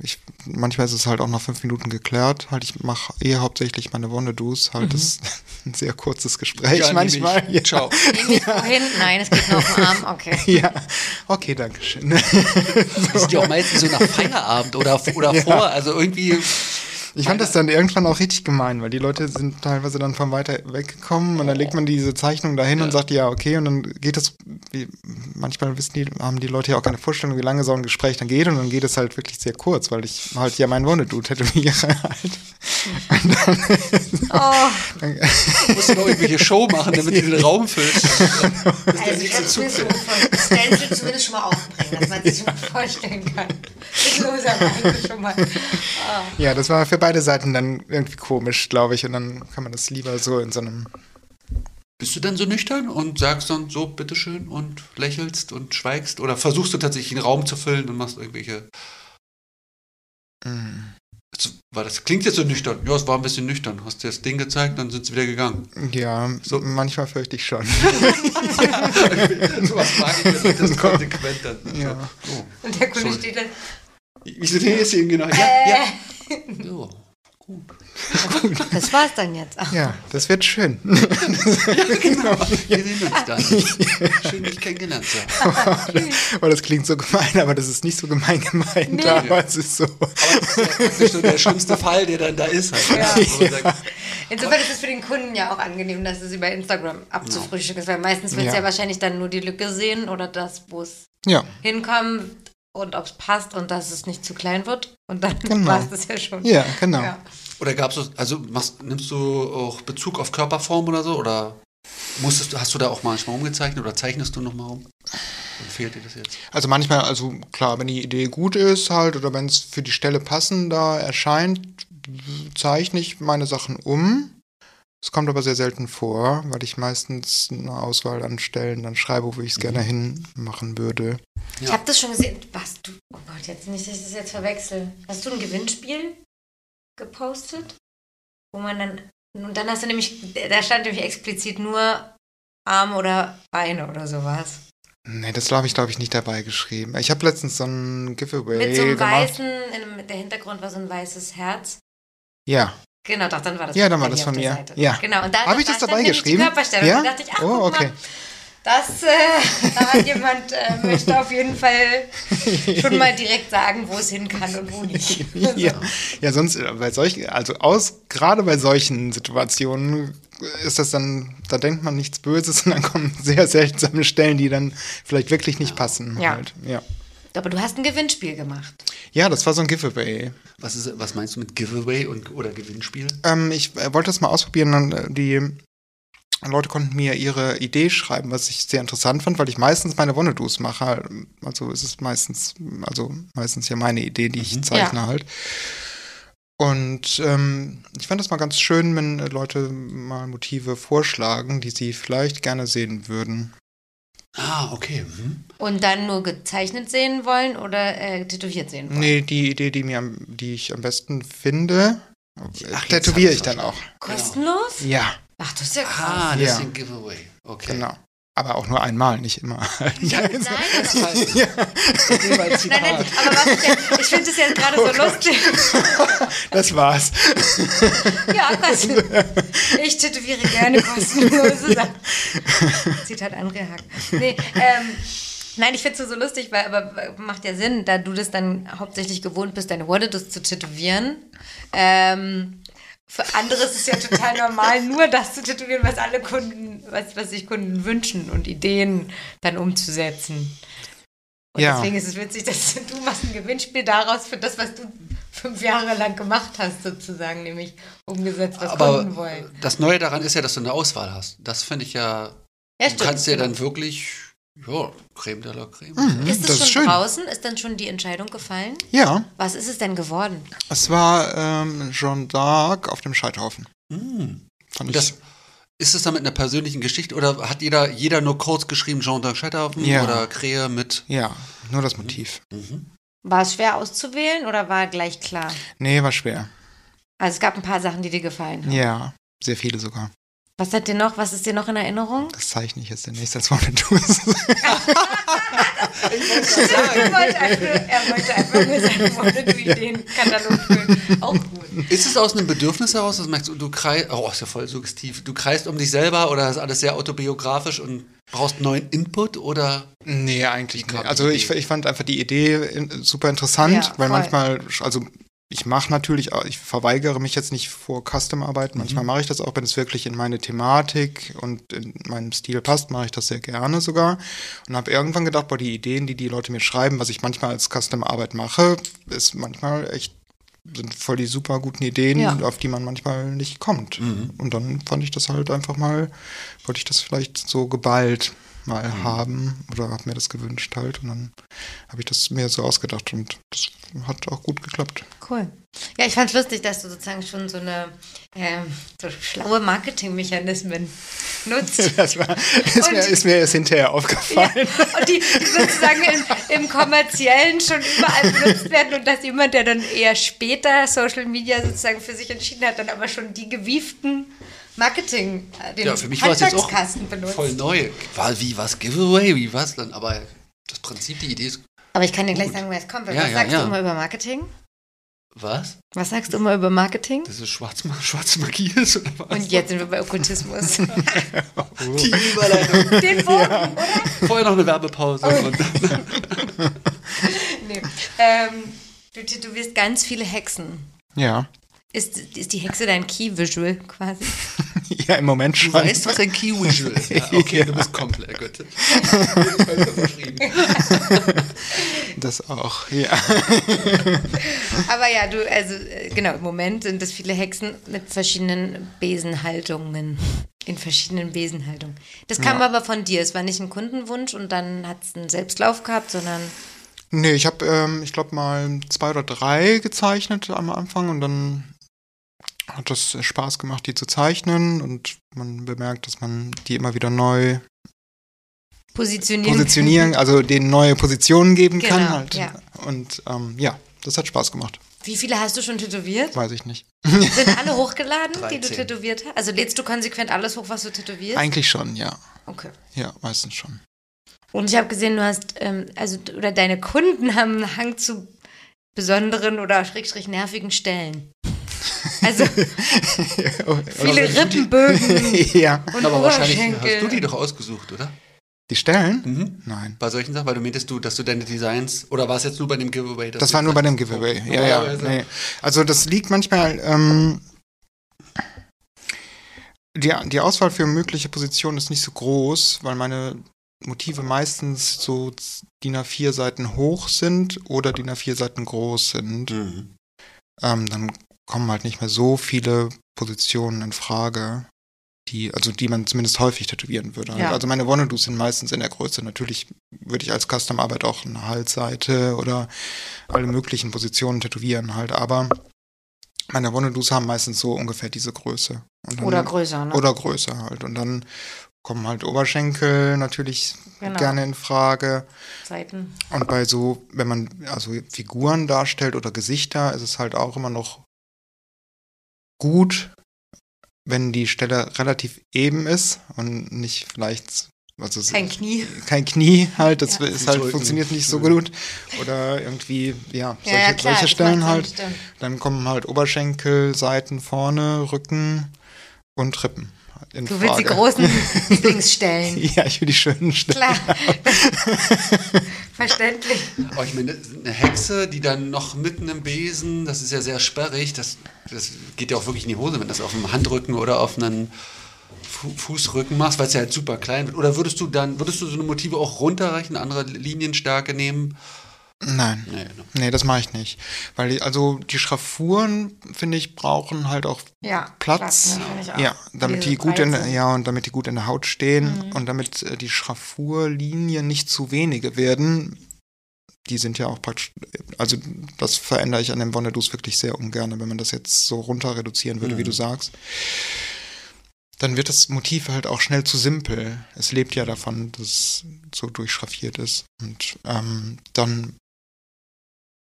ich, manchmal ist es halt auch nach fünf Minuten geklärt. Halt, ich mache eher hauptsächlich meine Wonne-Dos. Halt, das ist ein sehr kurzes Gespräch Ja, manchmal. nehme ich. Ciao. Wir wohin? Nein, es geht nur auf den Arm. Okay. Ja, okay, danke schön. Das sind ja auch meistens so nach Feierabend oder, oder Ja. vor. Also irgendwie. Ich fand das dann irgendwann auch richtig gemein, weil die Leute sind teilweise dann von weiter weg gekommen und dann legt man diese Zeichnung dahin und sagt, ja, okay, und dann geht es, wie, manchmal wissen die, haben die Leute ja auch keine Vorstellung, wie lange so ein Gespräch dann geht und dann geht es halt wirklich sehr kurz, weil ich halt ja mein Wonnedu tätowiere halt. Und dann, Oh, dann, musst du noch irgendwelche Show machen, damit du den Raum füllst. also ich es mir so von Stencil zumindest schon mal aufbringen, dass man sich schon mal vorstellen kann. Ich aber eigentlich schon mal. ja, das war für beide Seiten dann irgendwie komisch, glaube ich, und dann kann man das lieber so in so einem Bist du dann so nüchtern und sagst dann so, bitteschön und lächelst und schweigst? Oder versuchst du tatsächlich einen Raum zu füllen und machst irgendwelche. mm, Das, war das klingt jetzt so nüchtern. Ja, es war ein bisschen nüchtern. Hast dir das Ding gezeigt, dann sind sie wieder gegangen. ja, So. manchmal fürchte ich schon. so was mag ich, das das konsequent dann. Ja. So. Und der Kunde Sorry. steht dann, Wieso denn jetzt hier genau? Ja, äh, ja. So. Gut. das war's dann jetzt. Ach, Ja, das wird schön. Genau. Wir sehen uns dann. Schön, dich kennengelernt zu haben. Weil das klingt so gemein, aber das ist nicht so gemein gemeint, Nee. aber es ist so. Aber das ist ja praktisch so der schlimmste Fall, der dann da ist. Halt, Ja. Wo man sagt, Insofern ist es für den Kunden ja auch angenehm, dass es über Instagram abzufrühstücken ist, weil meistens willst du Ja. ja wahrscheinlich dann nur die Lücke sehen oder das, wo es Ja, hinkommt und ob es passt und dass es nicht zu klein wird. Und dann Genau. war es das ja schon. ja, genau. Ja. Oder gab's das, also machst, nimmst du auch Bezug auf Körperform oder so? Oder musstest du, hast du da auch manchmal umgezeichnet oder zeichnest du nochmal um? Oder fehlt dir das jetzt? Also manchmal, also klar, wenn die Idee gut ist halt oder wenn es für die Stelle passender erscheint, zeichne ich meine Sachen um. Es kommt aber sehr selten vor, weil ich meistens eine Auswahl an Stellen dann schreibe, wo ich es gerne hinmachen würde. Ich habe das schon gesehen. Was du? Oh Gott, jetzt nicht, dass ich das jetzt verwechsel. Hast du ein Gewinnspiel gepostet? Wo man dann. Und dann hast du nämlich, da stand nämlich explizit nur Arme oder Beine oder sowas. Nee, das habe ich, glaube ich, nicht dabei geschrieben. Ich habe letztens so ein Giveaway Mit so einem gemacht. weißen, in, der Hintergrund war so ein weißes Herz. Ja, Genau, doch, dann war das Ja, dann war das von mir. Seite. Ja. Genau, und da Hab ich da das dabei geschrieben? Die Körperstellung. Ja? Da dachte ich, ach, Oh, okay. mal, das, äh, da hat jemand, äh, möchte auf jeden Fall schon mal direkt sagen, wo es hin kann und wo nicht. ja. ja, sonst äh, bei solchen, also aus, gerade bei solchen Situationen ist das dann, da denkt man nichts Böses und dann kommen sehr seltsame Stellen, die dann vielleicht wirklich nicht passen. Ja. Halt. ja. Aber du hast ein Gewinnspiel gemacht. Ja, das war so ein Giveaway. Was, ist, was meinst du mit Giveaway und, oder Gewinnspiel? Ähm, ich äh, wollte das mal ausprobieren und äh, die Leute konnten mir ihre Idee schreiben, was ich sehr interessant fand, weil ich meistens meine Wonnedoos mache. Also ist es meistens, also meistens ja meine Idee, die ich zeichne Ja. halt. Und ähm, ich fand das mal ganz schön, wenn Leute mal Motive vorschlagen, die sie vielleicht gerne sehen würden. Ah, okay. Mhm. Und dann nur gezeichnet sehen wollen oder äh, tätowiert sehen wollen? Nee, die Idee, die mir am, die ich am besten finde, Ach, tätowiere ich dann auch. Kostenlos? Ja, Ach, das ist ja krass. Ah, das Ja. ist ein Giveaway. Okay. genau. Aber auch nur einmal, nicht immer. ja, Nein, das das als Nein, nein, aber was ich, ja, ich finde es jetzt gerade Oh so lustig. das war's. Ja, kostenlos. Ich tätowiere gerne kostenlose Sachen. Zitat André Hack. Nee, ähm, nein, ich finde es so lustig, weil aber macht ja Sinn, da du das dann hauptsächlich gewohnt bist, deine Worte zu tätowieren. Ähm, für andere ist es ja total normal, nur das zu tätowieren, was alle Kunden, was, was sich Kunden wünschen und Ideen dann umzusetzen. Und Ja. deswegen ist es witzig, dass du machst ein Gewinnspiel daraus für das, was du fünf Jahre lang gemacht hast, sozusagen, nämlich umgesetzt, was Kunden Aber wollen. das Neue daran ist ja, dass du eine Auswahl hast. Das finde ich ja. Ja, du kannst dir dann wirklich, ja, Creme de la Creme. Ist es das schon ist schön. draußen? Ist dann schon die Entscheidung gefallen? Ja, Was ist es denn geworden? es war ähm, Jean d'Arc auf dem Scheiterhaufen. Mhm. Fand ich. das, ist es dann mit einer persönlichen Geschichte oder hat jeder, jeder nur kurz geschrieben, Jean d'Arc Scheiterhaufen Ja. oder Krähe mit. ja, nur das Motiv. Mhm. War es schwer auszuwählen oder war gleich klar? Nee, war schwer. Also es gab ein paar Sachen, die dir gefallen haben. Ja, sehr viele sogar. Was hat dir noch, was ist dir noch in Erinnerung? Das zeichne ich jetzt demnächst als Wonnedoos. er, wollte einfach, er wollte einfach nur seinen Wonnedo-Ideen-Katalog füllen. Auch gut. Ist es aus einem Bedürfnis heraus, dass du merkst, du kreist, oh, ist ja voll suggestiv, du kreist um dich selber oder ist alles sehr autobiografisch und brauchst neuen Input oder? nee, eigentlich nicht. Also ich, ich fand einfach die Idee super interessant, Ja, weil voll. manchmal, also ich mache natürlich, ich verweigere mich jetzt nicht vor Custom-Arbeit. Manchmal mache ich das auch, wenn es wirklich in meine Thematik und in meinen Stil passt, mache ich das sehr gerne sogar. Und habe irgendwann gedacht, boah, die Ideen, die die Leute mir schreiben, was ich manchmal als Custom-Arbeit mache, ist manchmal echt sind voll die super guten Ideen, Ja. auf die man manchmal nicht kommt. Und dann fand ich das halt einfach mal, wollte ich das vielleicht so geballt mal haben oder habe mir das gewünscht halt und dann habe ich das mir so ausgedacht und das hat auch gut geklappt. Cool. Ja, ich fand es lustig, dass du sozusagen schon so eine ähm, so schlaue Marketingmechanismen nutzt. Das war, ist, mir, Und- ist mir erst hinterher aufgefallen. Und die, die sozusagen im, im kommerziellen schon überall benutzt werden und dass jemand, der dann eher später Social Media sozusagen für sich entschieden hat, dann aber schon die gewieften Marketing, äh, den Ja, für mich war es jetzt auch benutzt. voll neu. War, wie was? Giveaway? Wie was dann? Aber das Prinzip, die Idee ist. Aber ich kann dir gleich sagen, wer es kommt. weil Ja, was ja, sagst ja. du immer über Marketing? Was? Was sagst du immer über Marketing? Das ist schwarz, schwarze Magie ist oder was? Und jetzt sind wir bei Okkultismus. die Überleitung. Den Bogen, oder? Vorher noch eine Werbepause. Oh. Und, Nee. Ähm, du tätowierst ganz viele Hexen. Ja. Ist, ist die Hexe dein Key-Visual quasi? Ja, im Moment du schon. weißt, was ein Key Visual ist. Ja, okay, Ja. du bist komplett gut. Das auch, ja. Aber ja, du, also äh, genau, im Moment sind es viele Hexen mit verschiedenen Besenhaltungen. In verschiedenen Besenhaltungen. Das kam aber von dir. Es war nicht ein Kundenwunsch und dann hat es einen Selbstlauf gehabt, sondern Nee, ich habe, ähm, ich glaube, mal zwei oder drei gezeichnet am Anfang und dann hat das Spaß gemacht, die zu zeichnen und man bemerkt, dass man die immer wieder neu positionieren. positionieren, also denen neue Positionen geben kann Genau, halt. ja. Und ähm, ja, das hat Spaß gemacht. Wie viele hast du schon tätowiert? Weiß ich nicht. Sind alle hochgeladen, die du 13. tätowiert hast? Also lädst du konsequent alles hoch, was du tätowierst? Eigentlich schon, ja. Okay. Ja, meistens schon. Und ich habe gesehen, du hast, ähm, also, oder deine Kunden haben einen Hang zu besonderen oder schrägstrich nervigen Stellen. Also viele Rippenbögen ja. und Aber wahrscheinlich Oberschenkel. hast du die doch ausgesucht, oder? Die Stellen? Mhm. Nein. Bei solchen Sachen, weil du meintest du, dass du deine Designs, oder war es jetzt nur bei dem Giveaway? Das war nur bei dem sagst, Giveaway. oh, Ja, ja. normalerweise- Nee. Also das liegt manchmal. Ähm, die, die Auswahl für mögliche Positionen ist nicht so groß, weil meine Motive meistens so DIN A4 Seiten hoch sind oder DIN A4 Seiten groß sind, Mhm. ähm, dann kommen halt nicht mehr so viele Positionen in Frage, die, also die man zumindest häufig tätowieren würde. Ja. Also meine Wannadus sind meistens in der Größe. Natürlich würde ich als Custom-Arbeit auch eine Halsseite oder alle möglichen Positionen tätowieren halt, aber meine Wannadus haben meistens so ungefähr diese Größe. Dann- Oder größer, ne? Oder größer halt. Und dann kommen halt Oberschenkel natürlich Genau. gerne in Frage. Seiten. Und bei so, wenn man also Figuren darstellt oder Gesichter, ist es halt auch immer noch gut, wenn die Stelle relativ eben ist und nicht vielleicht, also Kein Knie. kein Knie halt, das Ja. ist halt, funktioniert nicht so gut. Oder irgendwie, ja, solche, ja, ja, klar. solche Stellen halt. Stimmt. Dann kommen halt Oberschenkel, Seiten, vorne, Rücken und Rippen. In Du willst die Frage. großen Lieblingsstellen. Ja, ich will die schönen Stellen. Klar. Verständlich. Oh, ich meine, eine Hexe, die dann noch mitten im Besen, das ist ja sehr sperrig, das, das geht ja auch wirklich in die Hose, wenn du das auf dem Handrücken oder auf einen Fu Fußrücken machst, weil es ja halt super klein wird. Oder würdest du dann, würdest du so eine Motive auch runterreichen, andere Linienstärke nehmen? Nein. Nee, ne. Nee, das mache ich nicht. Weil die, also die Schraffuren, finde ich, brauchen halt auch Ja. Platz. ne, ich auch. ja, damit Diese die gut in, ja, und damit die gut in der Haut stehen Mhm. und damit äh, die Schraffurlinien nicht zu wenige werden. Die sind ja auch praktisch, also das verändere ich an dem Wonnedus wirklich sehr ungern, wenn man das jetzt so runter reduzieren würde, wie Mhm. du sagst. Dann wird das Motiv halt auch schnell zu simpel. Es lebt ja davon, dass es so durchschraffiert ist. Und ähm, dann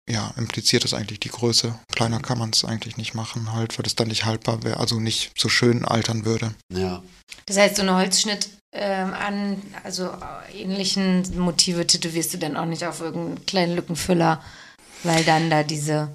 ja, impliziert das eigentlich die Größe. Kleiner kann man es eigentlich nicht machen, halt, weil es dann nicht haltbar wäre, also nicht so schön altern würde. Ja. Das heißt, so eine Holzschnitt ähm, an, also äh, ähnlichen Motive tätowierst du dann auch nicht auf irgendeinen kleinen Lückenfüller, weil dann da diese.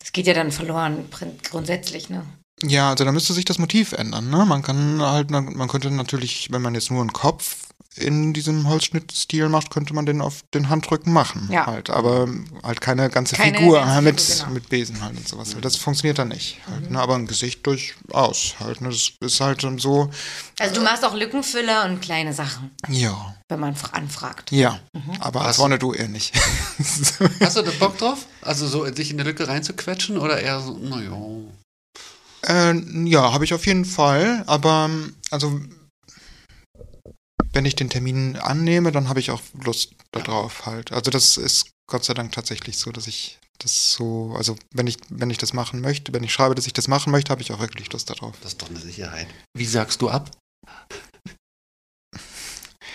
Das geht ja dann verloren, grundsätzlich, ne? Ja, also da müsste sich das Motiv ändern, ne? Man kann halt, man könnte natürlich, wenn man jetzt nur einen Kopf in diesem Holzschnittstil macht, könnte man den auf den Handrücken machen. Ja. Halt, aber halt keine ganze Keine Figur ganze mit, Figur, genau. mit Besen halt und sowas. Das funktioniert dann nicht. Halt, Mhm. ne? Aber ein Gesicht durchaus halt. Ne? Das ist halt dann so, Also du machst auch Lückenfüller und kleine Sachen, ja, wenn man anfragt. ja. Mhm. Aber als du- Wonne du eher nicht. Hast du da Bock drauf? Also so sich in der Lücke reinzuquetschen oder eher so, naja. Äh, ja, habe ich auf jeden Fall. Aber also wenn ich den Termin annehme, dann habe ich auch Lust darauf halt. Also das ist Gott sei Dank tatsächlich so, dass ich das so, also wenn ich, wenn ich das machen möchte, wenn ich schreibe, dass ich das machen möchte, habe ich auch wirklich Lust darauf. Das ist doch eine Sicherheit. Wie sagst du ab?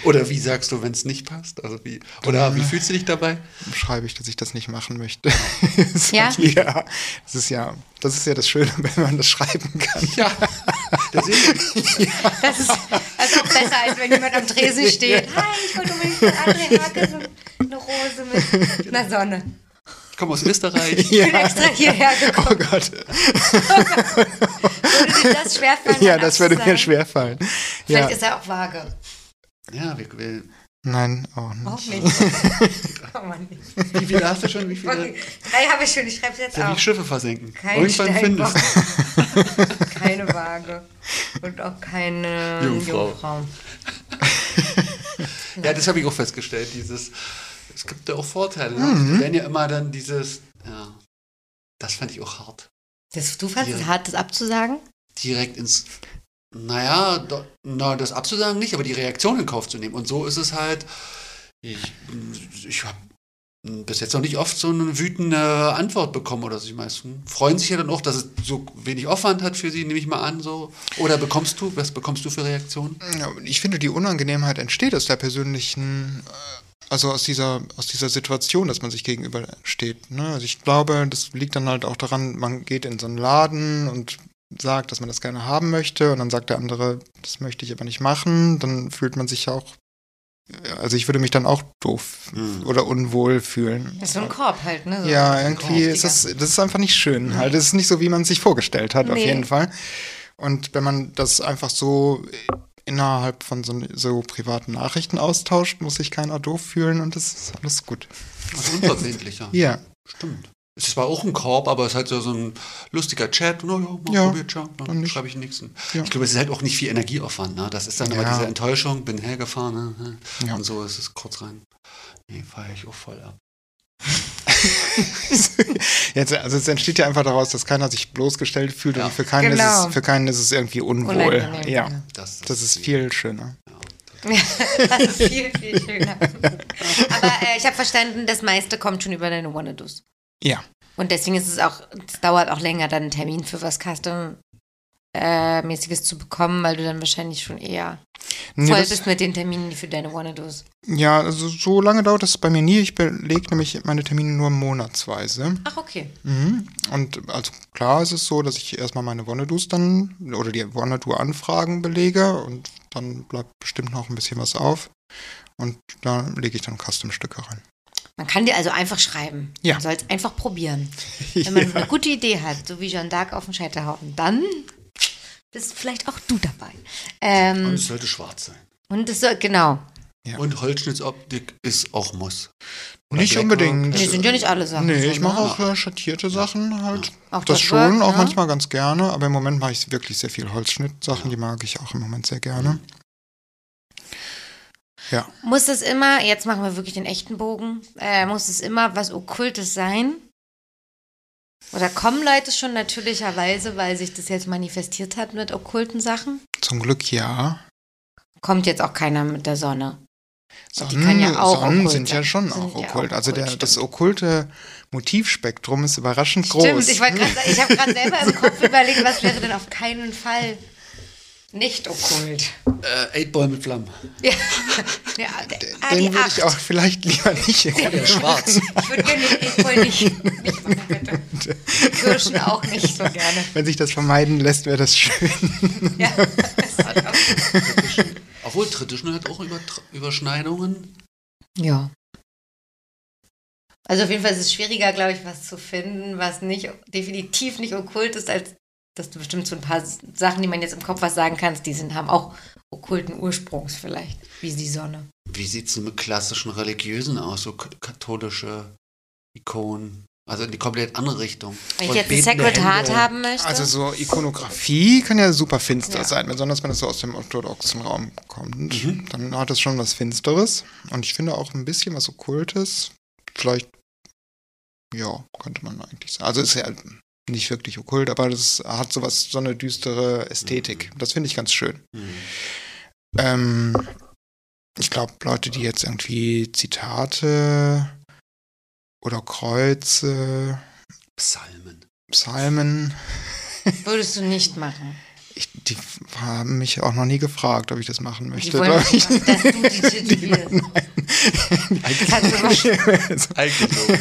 Oder wie sagst du, wenn es nicht passt? Also wie, oder wie fühlst du dich dabei? Schreibe ich, dass ich das nicht machen möchte. Ja? ja. Das ist ja, das ist ja das Schöne, wenn man das schreiben kann. Ja, deswegen. Das ist, das ist auch besser, als wenn jemand am Tresen steht. Hi, ich wollte unbedingt von André Hake so eine Rose mit einer Sonne. Ich komme aus Österreich. Ich bin extra hierher Oh gekommen. Gott. Würde dir das schwerfallen? Ja, das würde mir schwerfallen. Vielleicht Ja. ist er auch vage. Ja, wir, wir, Nein, auch nicht. Auch nicht. Kann man nicht. wie viele hast du schon? Wie viele? Okay. Drei habe ich schon, ich schreibe es jetzt Ja, wie auf. Schiffe versenken. Kein Irgendwann findest keine Waage. Und auch keine Jungfrau. Jungfrau. Ja, das habe ich auch festgestellt. Dieses, es gibt ja auch Vorteile. Ne? Mhm. Die werden ja immer dann dieses, ja, das fand ich auch hart. Das, du fandest es hart, das abzusagen? Direkt ins, naja, do, na, das abzusagen nicht, aber die Reaktion in Kauf zu nehmen. Und so ist es halt, ich, ich habe bis jetzt noch nicht oft so eine wütende Antwort bekommen oder so. Die meisten freuen sich ja dann auch, dass es so wenig Aufwand hat für sie, nehme ich mal an. so. Oder bekommst du, was bekommst du für Reaktionen? Ich finde, die Unangenehmheit entsteht aus der persönlichen, äh, also aus dieser, aus dieser Situation, dass man sich gegenübersteht. Ne? Also ich glaube, das liegt dann halt auch daran, man geht in so einen Laden und sagt, dass man das gerne haben möchte und dann sagt der andere, das möchte ich aber nicht machen, dann fühlt man sich ja auch, also ich würde mich dann auch doof Hm. oder unwohl fühlen. Das ist so ein Korb halt, ne? So Ja, irgendwie ist das, das ist einfach nicht schön. Halt. Das ist nicht so, wie man es sich vorgestellt hat, auf Nee. jeden Fall. Und wenn man das einfach so innerhalb von so, so privaten Nachrichten austauscht, muss sich keiner doof fühlen und das ist alles gut. Also unverbindlicher. Ja. Stimmt. Es ist zwar auch ein Korb, aber es ist halt so, so ein lustiger Chat. No, ja, mal Ja, probiert, ja. dann schreibe ich den nächsten. Ja. Ich glaube, es ist halt auch nicht viel Energieaufwand. Ne? Das ist dann immer Ja. diese Enttäuschung, bin hergefahren. Ne? Ja. Und so ist es kurz rein. Nee, feiere ich auch voll ab. Jetzt, also es entsteht ja einfach daraus, dass keiner sich bloßgestellt fühlt Ja. und für keinen, Genau. ist es, für keinen ist es irgendwie unwohl. Unangenehm, Ja, ja. Das, das ist viel schöner. Das ist viel, viel schöner. Aber äh, ich habe verstanden, das meiste kommt schon über deine Wannadoos. Ja, Und deswegen ist es auch, es dauert auch länger, dann einen Termin für was Custom-mäßiges zu bekommen, weil du dann wahrscheinlich schon eher nee, voll bist mit den Terminen für deine Wannadoos. ja also so lange dauert das bei mir nie. Ich belege nämlich meine Termine nur monatsweise. Ach, okay. Mhm. Und also klar ist es so, dass ich erstmal meine Wannadoos dann oder die Wannadoo-Anfragen belege und dann bleibt bestimmt noch ein bisschen was auf. Und da lege ich dann Custom-Stücke rein. Man kann dir also einfach schreiben. Ja. Man soll es einfach probieren. Wenn man eine gute Idee hat, so wie Jeanne d'Arc auf dem Scheiterhaufen, dann bist vielleicht auch du dabei. Und Ähm, es sollte schwarz sein. und es soll, genau. Ja. Und Holzschnittsoptik ist auch Muss. Nicht Blackrock. unbedingt. Nee, sind ja nicht alle Sachen. Nee, so, ich mache ne? auch äh, schattierte Sachen halt. Auch das das schon, Work, auch ja. manchmal ganz gerne, aber im Moment mache ich wirklich sehr viel Holzschnittsachen, die mag ich auch im Moment sehr gerne. Ja. Muss es immer, jetzt machen wir wirklich den echten Bogen, äh, muss es immer was Okkultes sein? Oder kommen Leute schon natürlicherweise, weil sich das jetzt manifestiert hat mit okkulten Sachen? Zum Glück ja. Kommt jetzt auch keiner mit der Sonne. Die Sonnen, ja Sonnen sind ja schon Sind auch ja okkult. also der, das stimmt. okkulte Motivspektrum ist überraschend groß. Stimmt, ich, ich habe gerade selber im Kopf überlegt, was wäre denn auf keinen Fall nicht okkult. Äh, 8-Ball mit Flammen. Ja, ja der, ah, Den würde ich auch vielleicht lieber nicht. Der ist schwarz. Ich würde gerne den Eightball nicht, nicht machen, bitte. Kirschen auch nicht so gerne. Wenn sich das vermeiden lässt, wäre das schön. Ja, das hat auch. Obwohl Traditional hat auch Über Überschneidungen. Ja. Also auf jeden Fall ist es schwieriger, glaube ich, was zu finden, was nicht definitiv nicht okkult ist, als dass du bestimmt so ein paar Sachen, die man jetzt im Kopf was sagen kannst, die sind, haben auch okkulten Ursprungs vielleicht, wie die Sonne. Wie sieht es denn mit klassischen Religiösen aus? So katholische Ikonen. Also in die komplett andere Richtung. Wenn ich jetzt ein Sacred Heart haben möchte. Also so Ikonografie kann ja super finster Ja. sein, besonders wenn es so aus dem orthodoxen Raum kommt. Mhm. Dann hat es schon was Finsteres. Und ich finde auch ein bisschen was Okkultes. Vielleicht, ja, könnte man eigentlich sagen. Also ist ja nicht wirklich okkult, aber das hat sowas, so eine düstere Ästhetik. Das finde ich ganz schön. Mhm. Ähm, ich glaube, Leute, die jetzt irgendwie Zitate oder Kreuze, Psalmen. Psalmen, Würdest du nicht machen. ich, die haben mich auch noch nie gefragt, ob ich das machen Die möchte. wollen glaub ich. nicht, dass du die tätowierst. Kannst du machen. Eigentlich so.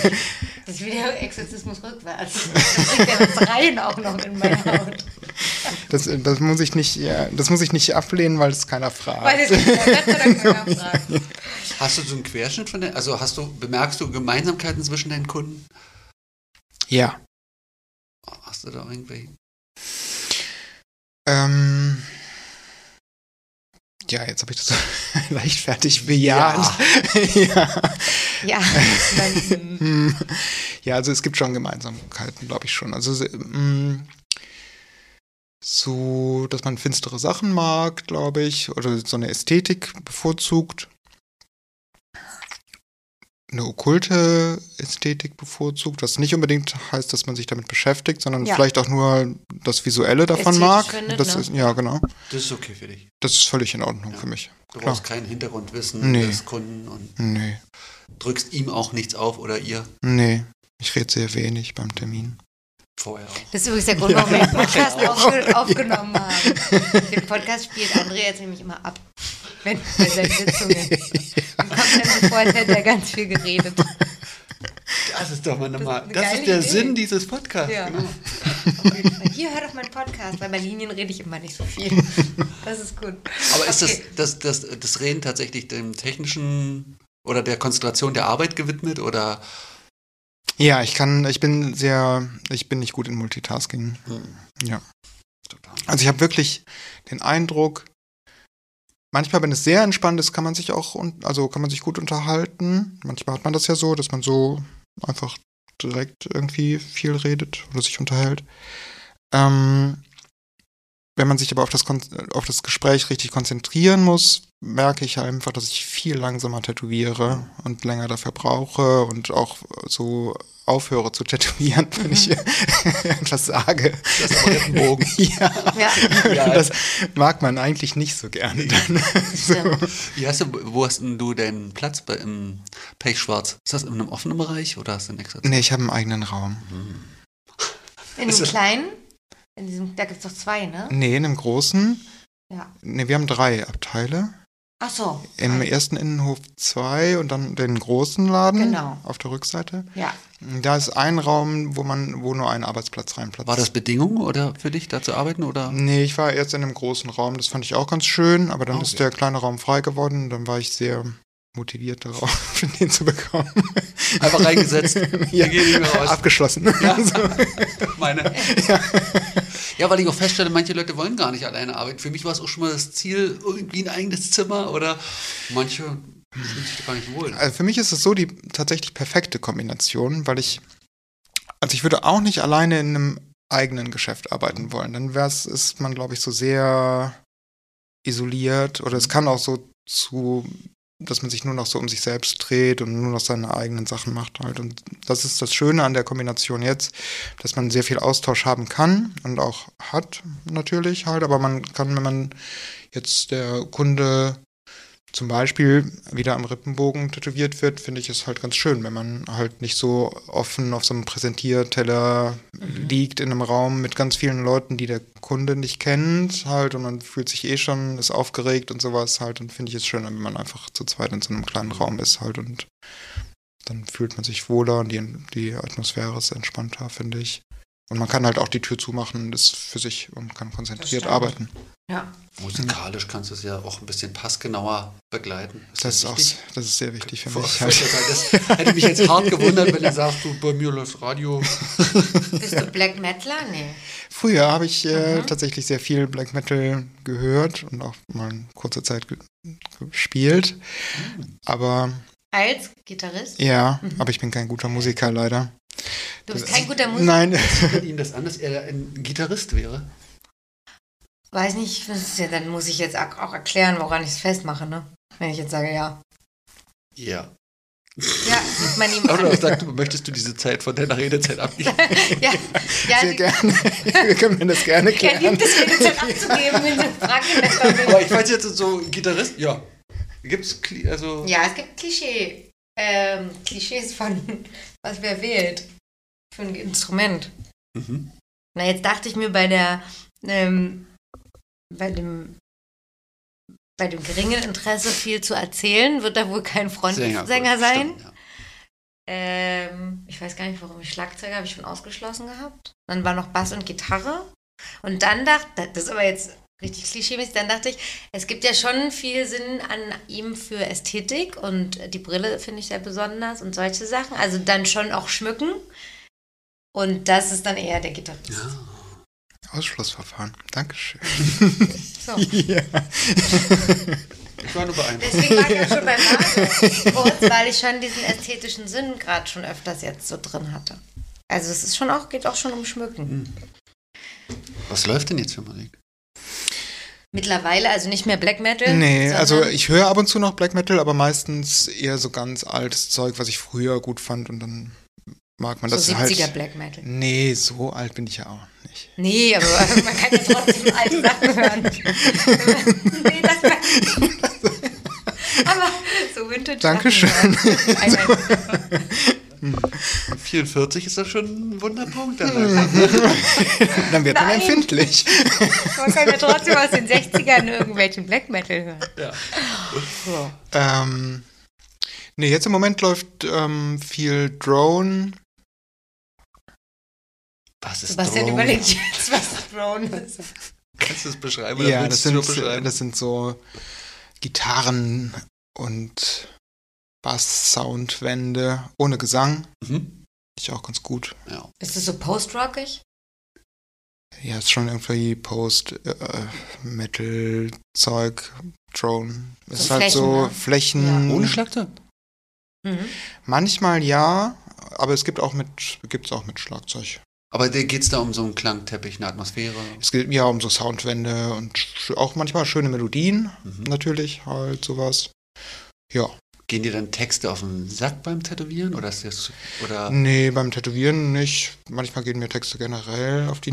Das ist wie der Exorzismus rückwärts. Das bringt ja das rein auch noch in meine Haut. Das, das, muss ich nicht, ja, das muss ich nicht ablehnen, weil es keiner fragt. Weil es keiner fragt. Hast du so einen Querschnitt von der, also hast du, bemerkst du Gemeinsamkeiten zwischen deinen Kunden? ja. Hast du da irgendwelche? Ähm, ja, jetzt habe ich das so leichtfertig bejaht. Ja. Ja, dann, Hm. Ja, also es gibt schon Gemeinsamkeiten, glaube ich schon. Also mm, so, dass man finstere Sachen mag, glaube ich, oder so eine Ästhetik bevorzugt. Eine okkulte Ästhetik bevorzugt, was nicht unbedingt heißt, dass man sich damit beschäftigt, sondern Ja. vielleicht auch nur das Visuelle davon Ästhetisch mag. findet, das ne? ist, ja, genau. Das ist okay für dich. Das ist völlig in Ordnung Ja. für mich. Du Klar. brauchst kein Hintergrundwissen Nee. des Kunden und Nee, drückst ihm auch nichts auf oder ihr nee. Ich rede sehr wenig beim Termin. Vorher auch. Das ist übrigens der Grund, warum wir den Podcast aufge aufgenommen haben. Den Podcast spielt André jetzt nämlich immer ab. Wenn bei seinen Sitzungen. Dann kommt dann so vor, als hätte er ganz viel geredet. Das ist doch mal Das ist nochmal, das, geile ist der Idee. Sinn dieses Podcasts. Ja. Genau. Auf. Hier, hör doch meinen Podcast, weil bei Linien rede ich immer nicht so viel. Das ist gut. Aber ist Okay. das, das, das, das Reden tatsächlich dem technischen oder der Konzentration der Arbeit gewidmet oder Ja, ich kann, ich bin sehr, ich bin nicht gut in Multitasking. Ja. Total. Also ich habe wirklich den Eindruck, manchmal, wenn es sehr entspannt ist, kann man sich auch, also kann man sich gut unterhalten. Manchmal hat man das ja so, dass man so einfach direkt irgendwie viel redet oder sich unterhält. Ähm, wenn man sich aber auf das, auf das Gespräch richtig konzentrieren muss, merke ich einfach, dass ich viel langsamer tätowiere und länger dafür brauche und auch so aufhöre zu tätowieren, wenn ich etwas sage. Das ist ein Bogen. Ja, Ja, Ja. das mag man eigentlich nicht so gerne. Dann. So. Wie hast du, wo hast denn du deinen Platz bei, im Pechschwarz? Ist das in einem offenen Bereich oder hast du einen extra? Nee, ich habe einen eigenen Raum. In Ist dem das- kleinen, in diesem, da gibt es doch zwei, ne? Nee, in einem großen. Ja. Nee, wir haben drei Abteile. Ach so. Im ersten Innenhof zwei und dann den großen Laden Genau. auf der Rückseite. Ja. Da ist ein Raum, wo man, wo nur ein Arbeitsplatz reinplatzt. War das Bedingung oder für dich da zu arbeiten oder? Nee, ich war erst in einem großen Raum, das fand ich auch ganz schön, aber dann Ah, ist okay. der kleine Raum frei geworden, dann war ich sehr motiviert darauf, den zu bekommen. Einfach reingesetzt. ja, abgeschlossen. Ja, meine. Ja. weil ich auch feststelle, manche Leute wollen gar nicht alleine arbeiten. Für mich war es auch schon mal das Ziel, irgendwie ein eigenes Zimmer oder manche fühlen sich da gar nicht wohl. Also für mich ist es so die tatsächlich perfekte Kombination, weil ich, also ich würde auch nicht alleine in einem eigenen Geschäft arbeiten wollen. Dann wär's, ist man, glaube ich, so sehr isoliert oder es kann auch so zu, dass man sich nur noch so um sich selbst dreht und nur noch seine eigenen Sachen macht halt. Und das ist das Schöne an der Kombination jetzt, dass man sehr viel Austausch haben kann und auch hat natürlich halt, aber man kann, wenn man jetzt der Kunde zum Beispiel wieder am Rippenbogen tätowiert wird, finde ich es halt ganz schön, wenn man halt nicht so offen auf so einem Präsentierteller liegt in einem Raum mit ganz vielen Leuten, die der Kunde nicht kennt, halt, und man fühlt sich eh schon, ist aufgeregt und sowas halt, und finde ich es schöner, wenn man einfach zu zweit in so einem kleinen Raum ist halt und dann fühlt man sich wohler und die, die Atmosphäre ist entspannter, finde ich. Und man kann halt auch die Tür zumachen und ist für sich und kann konzentriert arbeiten. Ja. Musikalisch kannst du es ja auch ein bisschen passgenauer begleiten. Das ist, auch, das ist sehr wichtig für mich. Halt. Das hätte mich jetzt hart gewundert, wenn du sagst, du, bei mir läuft Radio. Bist du Black Metaler? Nee. Früher habe ich äh, Mhm. tatsächlich sehr viel Black Metal gehört und auch mal in kurzer Zeit ge gespielt. Aber Als Gitarrist? ja, Mhm. aber ich bin kein guter Musiker leider. Du bist kein guter Musiker. Nein, Sieht ihn das an, dass er ein Gitarrist wäre? Weiß nicht, ja, dann muss ich jetzt auch erklären, woran ich es festmache, ne? Wenn ich jetzt sage, ja. Ja. Ja, sieht man ihm Oder sagt, möchtest du diese Zeit von deiner Redezeit abgeben? Ja, ja sehr gerne. Wir können das gerne er klären. liebt es, das abzugeben, wenn sie fragen, Aber ich weiß jetzt so, Gitarrist, ja. Gibt's, also. Ja, es gibt Klischee, ähm, Klischees von, was wer wählt für ein Instrument. Mhm. Na, jetzt dachte ich mir bei der, ähm, bei dem, bei dem geringen Interesse viel zu erzählen, wird da wohl kein Frontsänger sein. stimmt, ja. Ähm, ich weiß gar nicht, warum ich Schlagzeuger habe ich schon ausgeschlossen gehabt. Dann war noch Bass und Gitarre. Und dann dachte, das ist aber jetzt richtig klischeemäßig, dann dachte ich, es gibt ja schon viel Sinn an ihm für Ästhetik und die Brille finde ich sehr besonders und solche Sachen. Also dann schon auch schmücken. Und das ist dann eher der Gitarrist. Ja. Ausschlussverfahren. Dankeschön. So. ja. Ich war nur beeindruckt. Deswegen war ich auch schon beim kurz, weil ich schon diesen ästhetischen Sinn gerade schon öfters jetzt so drin hatte. Also es ist schon auch, geht auch schon um Schmücken. Was läuft denn jetzt für Musik? Mittlerweile, also nicht mehr Black Metal. Nee, also ich höre ab und zu noch Black Metal, aber meistens eher so ganz altes Zeug, was ich früher gut fand und dann mag man so das 70er halt. Black Metal. Nee, so alt bin ich ja auch nicht. Nee, aber man kann ja trotzdem alte Sachen hören. nee, das war, aber so Vintage Dankeschön. Einmal- 44 ist das schon ein Wunderpunkt. Dann. Dann wird man Nein. empfindlich. Man kann ja trotzdem aus den 60ern irgendwelchen Black Metal hören. ja. So. Ähm, nee, jetzt im Moment läuft ähm, viel Drone. Was ist Sebastian Drone? überlegt jetzt, was Drone ist. Kannst du es beschreiben? oder Ja, willst das du sind, beschreiben? das sind so Gitarren und Bass-Soundwände ohne Gesang. Mhm. Ich auch ganz gut. Ja. Ist das so post-rockig? Ja, ist schon irgendwie Post-Metal-Zeug, Drone. Es So ist halt Flächen, so ne? Flächen. Ohne Schlagzeug? Mhm. Manchmal ja, aber es gibt auch mit, gibt's auch mit Schlagzeug. Aber geht es da um so einen Klangteppich, eine Atmosphäre? Es geht ja um so Soundwände und auch manchmal schöne Melodien, Mhm. natürlich, halt sowas. Ja. Gehen dir dann Texte auf den Sack beim Tätowieren? Oder ist das. Oder. Nee, beim Tätowieren nicht. Manchmal gehen mir Texte generell auf die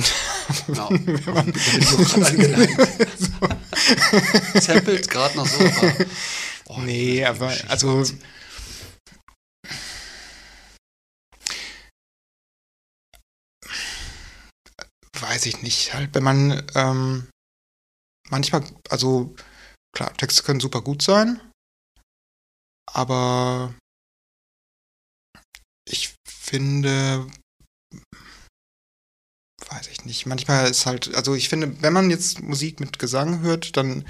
Ja. Wenn man- so. Zappelt gerade noch so. Aber, oh, Nee, aber also weiß ich nicht. Halt, wenn man ähm, manchmal, also klar, Texte können super gut sein, aber ich finde, weiß ich nicht. Manchmal ist halt, also ich finde, wenn man jetzt Musik mit Gesang hört, dann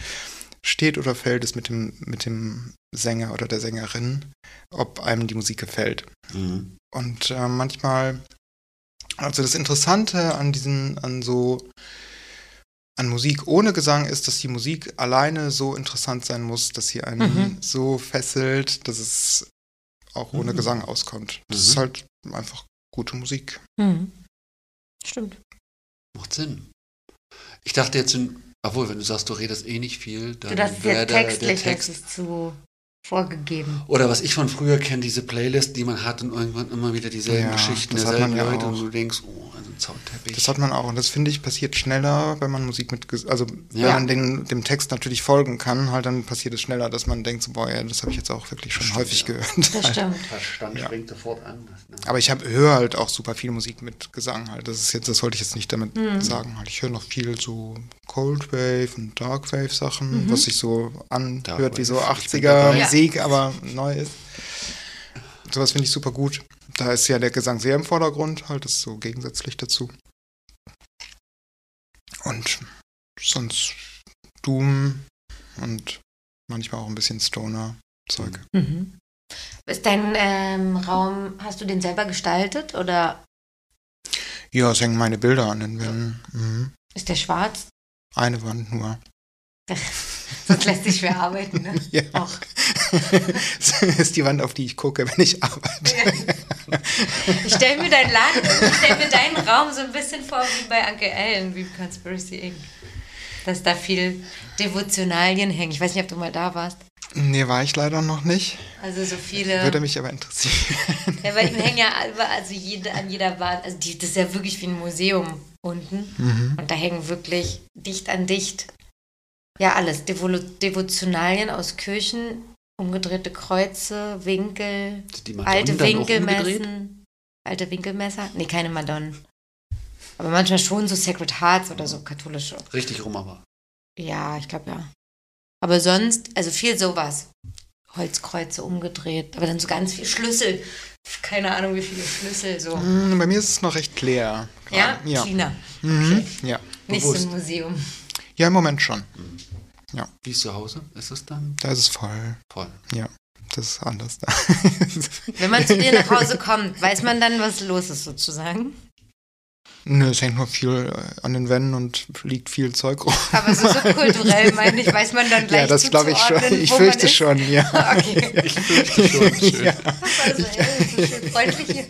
steht oder fällt es mit dem, mit dem Sänger oder der Sängerin, ob einem die Musik gefällt. Mhm. Und äh, manchmal, also das Interessante an diesen, an so, an Musik ohne Gesang ist, dass die Musik alleine so interessant sein muss, dass sie einen Mhm. so fesselt, dass es auch ohne Mhm. Gesang auskommt. Das Mhm. ist halt einfach gute Musik. Mhm. Stimmt. Macht Sinn. Ich dachte jetzt, in, obwohl, wenn du sagst, du redest eh nicht viel, dann wäre der, der Text. ist zu vorgegeben. Oder was ich von früher kenne, diese Playlist, die man hat und irgendwann immer wieder dieselben Ja, Geschichten das hat man ja Leute und auch. du denkst, oh, also ein Soundteppich. Das hat man auch. Und das finde ich passiert schneller, wenn man Musik mit, also wenn Ja. man den, dem Text natürlich folgen kann, halt dann passiert es schneller, dass man denkt, so, boah, ja, das habe ich jetzt auch wirklich schon Stimmt, häufig ja. gehört. Das stimmt. Verstand Ja. springt sofort an. Aber ich habe höre halt auch super viel Musik mit Gesang halt. Das ist jetzt, das wollte ich jetzt nicht damit Mhm. sagen. Halt. Ich höre noch viel so Cold Wave und Dark Wave Sachen, Mhm. was sich so anhört wie so Wave, ich bin 80er dabei. Musik, aber neu ist. Sowas finde ich super gut. Da ist ja der Gesang sehr im Vordergrund, halt, das ist so gegensätzlich dazu. Und sonst Doom und manchmal auch ein bisschen Stoner-Zeug. Mhm. Ist dein ähm, Raum, hast du den selber gestaltet oder Ja, es hängen meine Bilder an den Wänden. Mhm. ist der schwarz? Eine Wand nur. Sonst lässt sich schwer arbeiten, ne? Ja. Auch. Das ist die Wand, auf die ich gucke, wenn ich arbeite. Ich stelle mir deinen Laden, ich stelle mir deinen Raum so ein bisschen vor wie bei Uncle Allen, wie Conspiracy Inc. Dass da viel Devotionalien hängen. Ich weiß nicht, ob du mal da warst. Nee, war ich leider noch nicht. Also so viele. Würde mich aber interessieren. Ja, bei ihm hängen ja also jede, an jeder Wand, also die, das ist ja wirklich wie ein Museum unten. Mhm. Und da hängen wirklich dicht an dicht, ja alles, Devo Devotionalien aus Kirchen, umgedrehte Kreuze, Winkel, alte? Winkelmessen, alte Winkelmesser, nee, keine Madonnen. Aber manchmal schon so Sacred Hearts oder so katholische. Richtig rum aber. Ja, ich glaube ja. Aber sonst, also viel sowas. Holzkreuze umgedreht, aber dann so ganz viel Schlüssel. Keine Ahnung, wie viele Schlüssel so. Mm, Bei mir ist es noch recht leer. Ja, Ja. cleaner. Mhm. Ja. Nicht so ein Museum. Ja, im Moment schon. Wie ist zu Hause? Ist es dann Da ist es voll. voll? Ja, das ist anders da. Wenn man zu dir nach Hause kommt, weiß man dann, was los ist sozusagen. Nö, es hängt nur viel äh, an den Wänden und liegt viel Zeug rum. Aber so subkulturell, meine ich, weiß man dann gleich ja, das glaube ich schon. Ich fürchte man schon, ja. Okay. Ich fürchte schon. Schön. ja. Also, ey, so schön freundlich hier.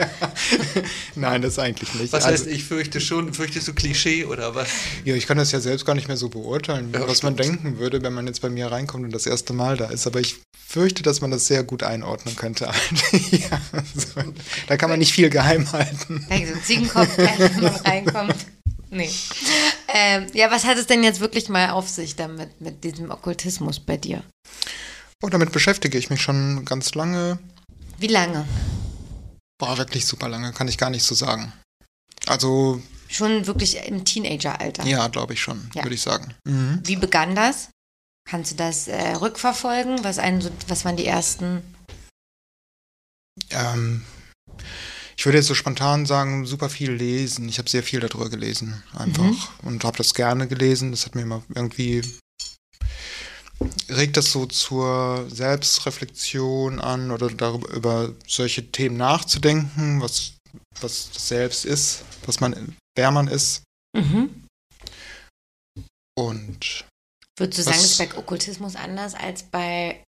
Nein, das eigentlich nicht. Was Also- heißt, ich fürchte schon? Fürchtest du Klischee oder was? Ja, ich kann das ja selbst gar nicht mehr so beurteilen, Ja, was man stimmt. denken würde, wenn man jetzt bei mir reinkommt und das erste Mal da ist. Aber ich fürchte, dass man das sehr gut einordnen könnte. ja, so. Da kann man nicht viel geheim halten. Ja, so ein Ziegenkopf, man reinkommt. Nee. Ähm, ja, was hat es denn jetzt wirklich mal auf sich damit, mit diesem Okkultismus bei dir? Und damit beschäftige ich mich schon ganz lange. Wie lange? Boah, wirklich super lange, kann ich gar nicht so sagen. Also, Schon wirklich im Teenageralter. ja, glaube ich schon, Ja. würde ich sagen. Mhm. Wie begann das? Kannst du das äh, rückverfolgen? Was, einen so, was waren die ersten? Ähm, ich würde jetzt so spontan sagen, super viel lesen. Ich habe sehr viel darüber gelesen, einfach. Mhm. Und habe das gerne gelesen. Das hat mir immer irgendwie regt das so zur Selbstreflexion an oder darüber über solche Themen nachzudenken, was, was das Selbst ist, was man, wer man ist. Mhm. Und Würdest du sagen, Was- das ist bei Okkultismus anders als bei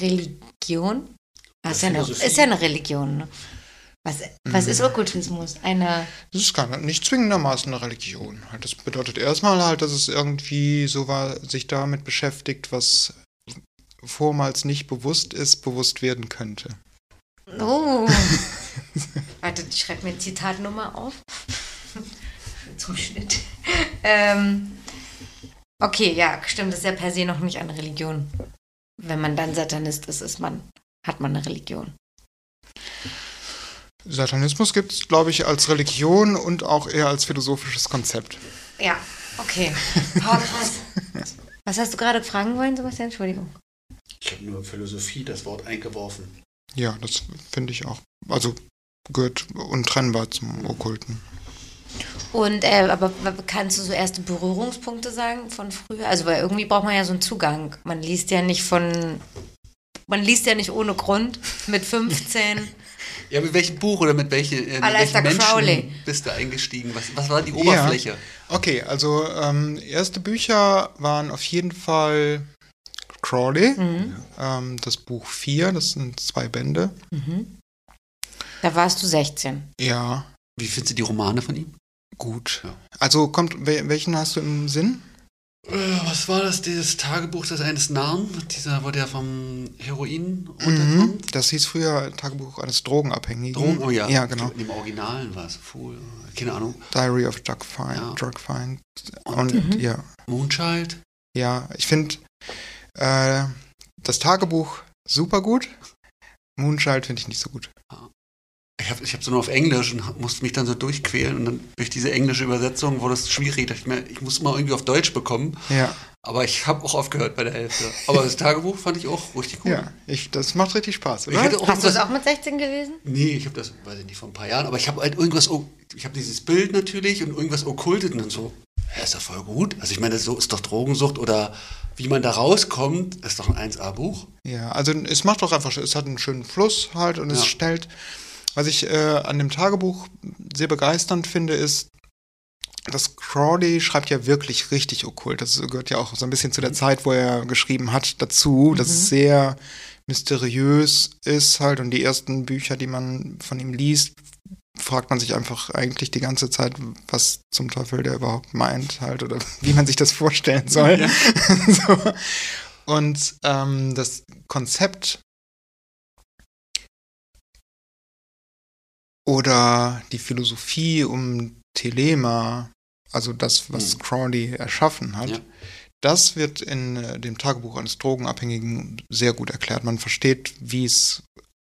Religion? Das ist ja, eine, ist ja eine Religion, ne? Was, was ist Okkultismus? Eine. Das ist gar nicht zwingendermaßen eine Religion. Halt, Das bedeutet erstmal halt, dass es irgendwie so war, sich damit beschäftigt, was vormals nicht bewusst ist, bewusst werden könnte. Oh. Warte, ich schreibe mir Zitatnummer auf. Zum Schnitt. Ähm, okay, ja, stimmt, das ist ja per se noch nicht eine Religion. Wenn man dann Satanist ist, ist man, hat man eine Religion. Satanismus gibt es, glaube ich, als Religion und auch eher als philosophisches Konzept. Ja, okay. Krass. Was hast du gerade fragen wollen, Sebastian? Entschuldigung. Ich habe nur Philosophie das Wort eingeworfen. Ja, das finde ich auch. Also gehört untrennbar zum Okkulten. Und, äh, aber kannst du so erste Berührungspunkte sagen von früher? Also, weil irgendwie braucht man ja so einen Zugang. Man liest ja nicht von, man liest ja nicht ohne Grund mit 15. Ja, mit welchem Buch oder mit, welche, äh, mit welchen Menschen Crowley. bist du eingestiegen? Was, was war die Oberfläche? Ja. Okay, also ähm, erste Bücher waren auf jeden Fall Crawley, Mhm. ähm, das Buch 4, das sind zwei Bände. Mhm. Da warst du 16. Ja, Wie findest du die Romane von ihm? gut. Ja. Also kommt, wel- welchen hast du im Sinn? Äh, was war das, dieses Tagebuch des eines Narren? Dieser, wo der vom Heroin Mhm. runterkommt? Das hieß früher Tagebuch eines Drogenabhängigen. Drogen? Oh ja. Ja, genau. In dem Originalen war es. Fool. Keine Ahnung. Diary of Doug Fine. Ja. Drug Fine. Und Und Mhm. ja, Moonchild? ja, ich finde äh, das Tagebuch super gut. Moonchild finde ich nicht so gut. Ich habe ich hab so nur auf Englisch und musste mich dann so durchquälen und dann durch diese englische Übersetzung wurde es schwierig. Da dachte ich mir, ich muss mal irgendwie auf Deutsch bekommen. Ja, Aber ich habe auch aufgehört bei der Hälfte. Aber das Tagebuch fand ich auch richtig gut. ja, ich, das macht richtig Spaß, Ich oder? Hast du es irgendwas- auch mit 16 gelesen? Nee, ich habe das, weiß ich nicht, vor ein paar Jahren, aber ich habe halt irgendwas, ich habe dieses Bild natürlich und irgendwas okkultet und dann so, hä, ist doch voll gut. Also ich meine, so ist doch Drogensucht oder wie man da rauskommt, ist doch ein 1A-Buch. Ja, also es macht doch einfach, es hat einen schönen Fluss halt und es Ja. stellt, was ich äh, an dem Tagebuch sehr begeisternd finde, ist, dass Crawley schreibt ja wirklich richtig okkult. Das gehört ja auch so ein bisschen zu der Zeit, wo er geschrieben hat, dazu, dass es sehr mysteriös ist halt und die ersten Bücher, die man von ihm liest, fragt man sich einfach eigentlich die ganze Zeit, was zum Teufel der überhaupt meint halt oder wie man sich das vorstellen soll. so. Und ähm, das Konzept oder die Philosophie um Telema, also das, was Hm. Crowley erschaffen hat, Ja. das wird in äh, dem Tagebuch eines Drogenabhängigen sehr gut erklärt. Man versteht, wie es,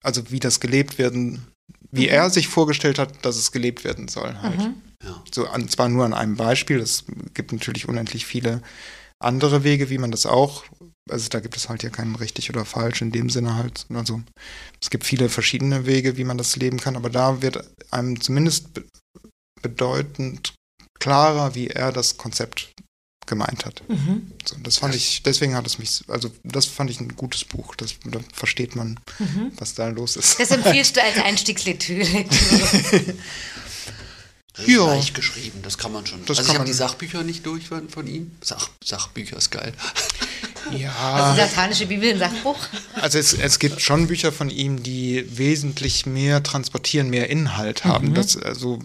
also wie das gelebt werden, wie Mhm. er sich vorgestellt hat, dass es gelebt werden soll halt. Mhm. Ja. So an, zwar nur an einem Beispiel, es gibt natürlich unendlich viele andere Wege, wie man das auch, also da gibt es halt ja keinen richtig oder falsch in dem Sinne halt, also es gibt viele verschiedene Wege, wie man das leben kann, aber da wird einem zumindest be bedeutend klarer, wie er das Konzept gemeint hat. Mhm. So, das fand ich, deswegen hat es mich, also das fand ich ein gutes Buch, das, da versteht man, Mhm. was da los ist. Das empfiehlst du als Einstiegslektüre. Das Ja. leicht geschrieben, das kann man schon. Das also kann ich habe man- die Sachbücher nicht durch von, ihm. Sach, Sachbücher ist geil. Also ja. satanische Bibel, ein Sachbuch. Also es, es gibt schon Bücher von ihm, die wesentlich mehr transportieren, mehr Inhalt haben. Mhm. Das, also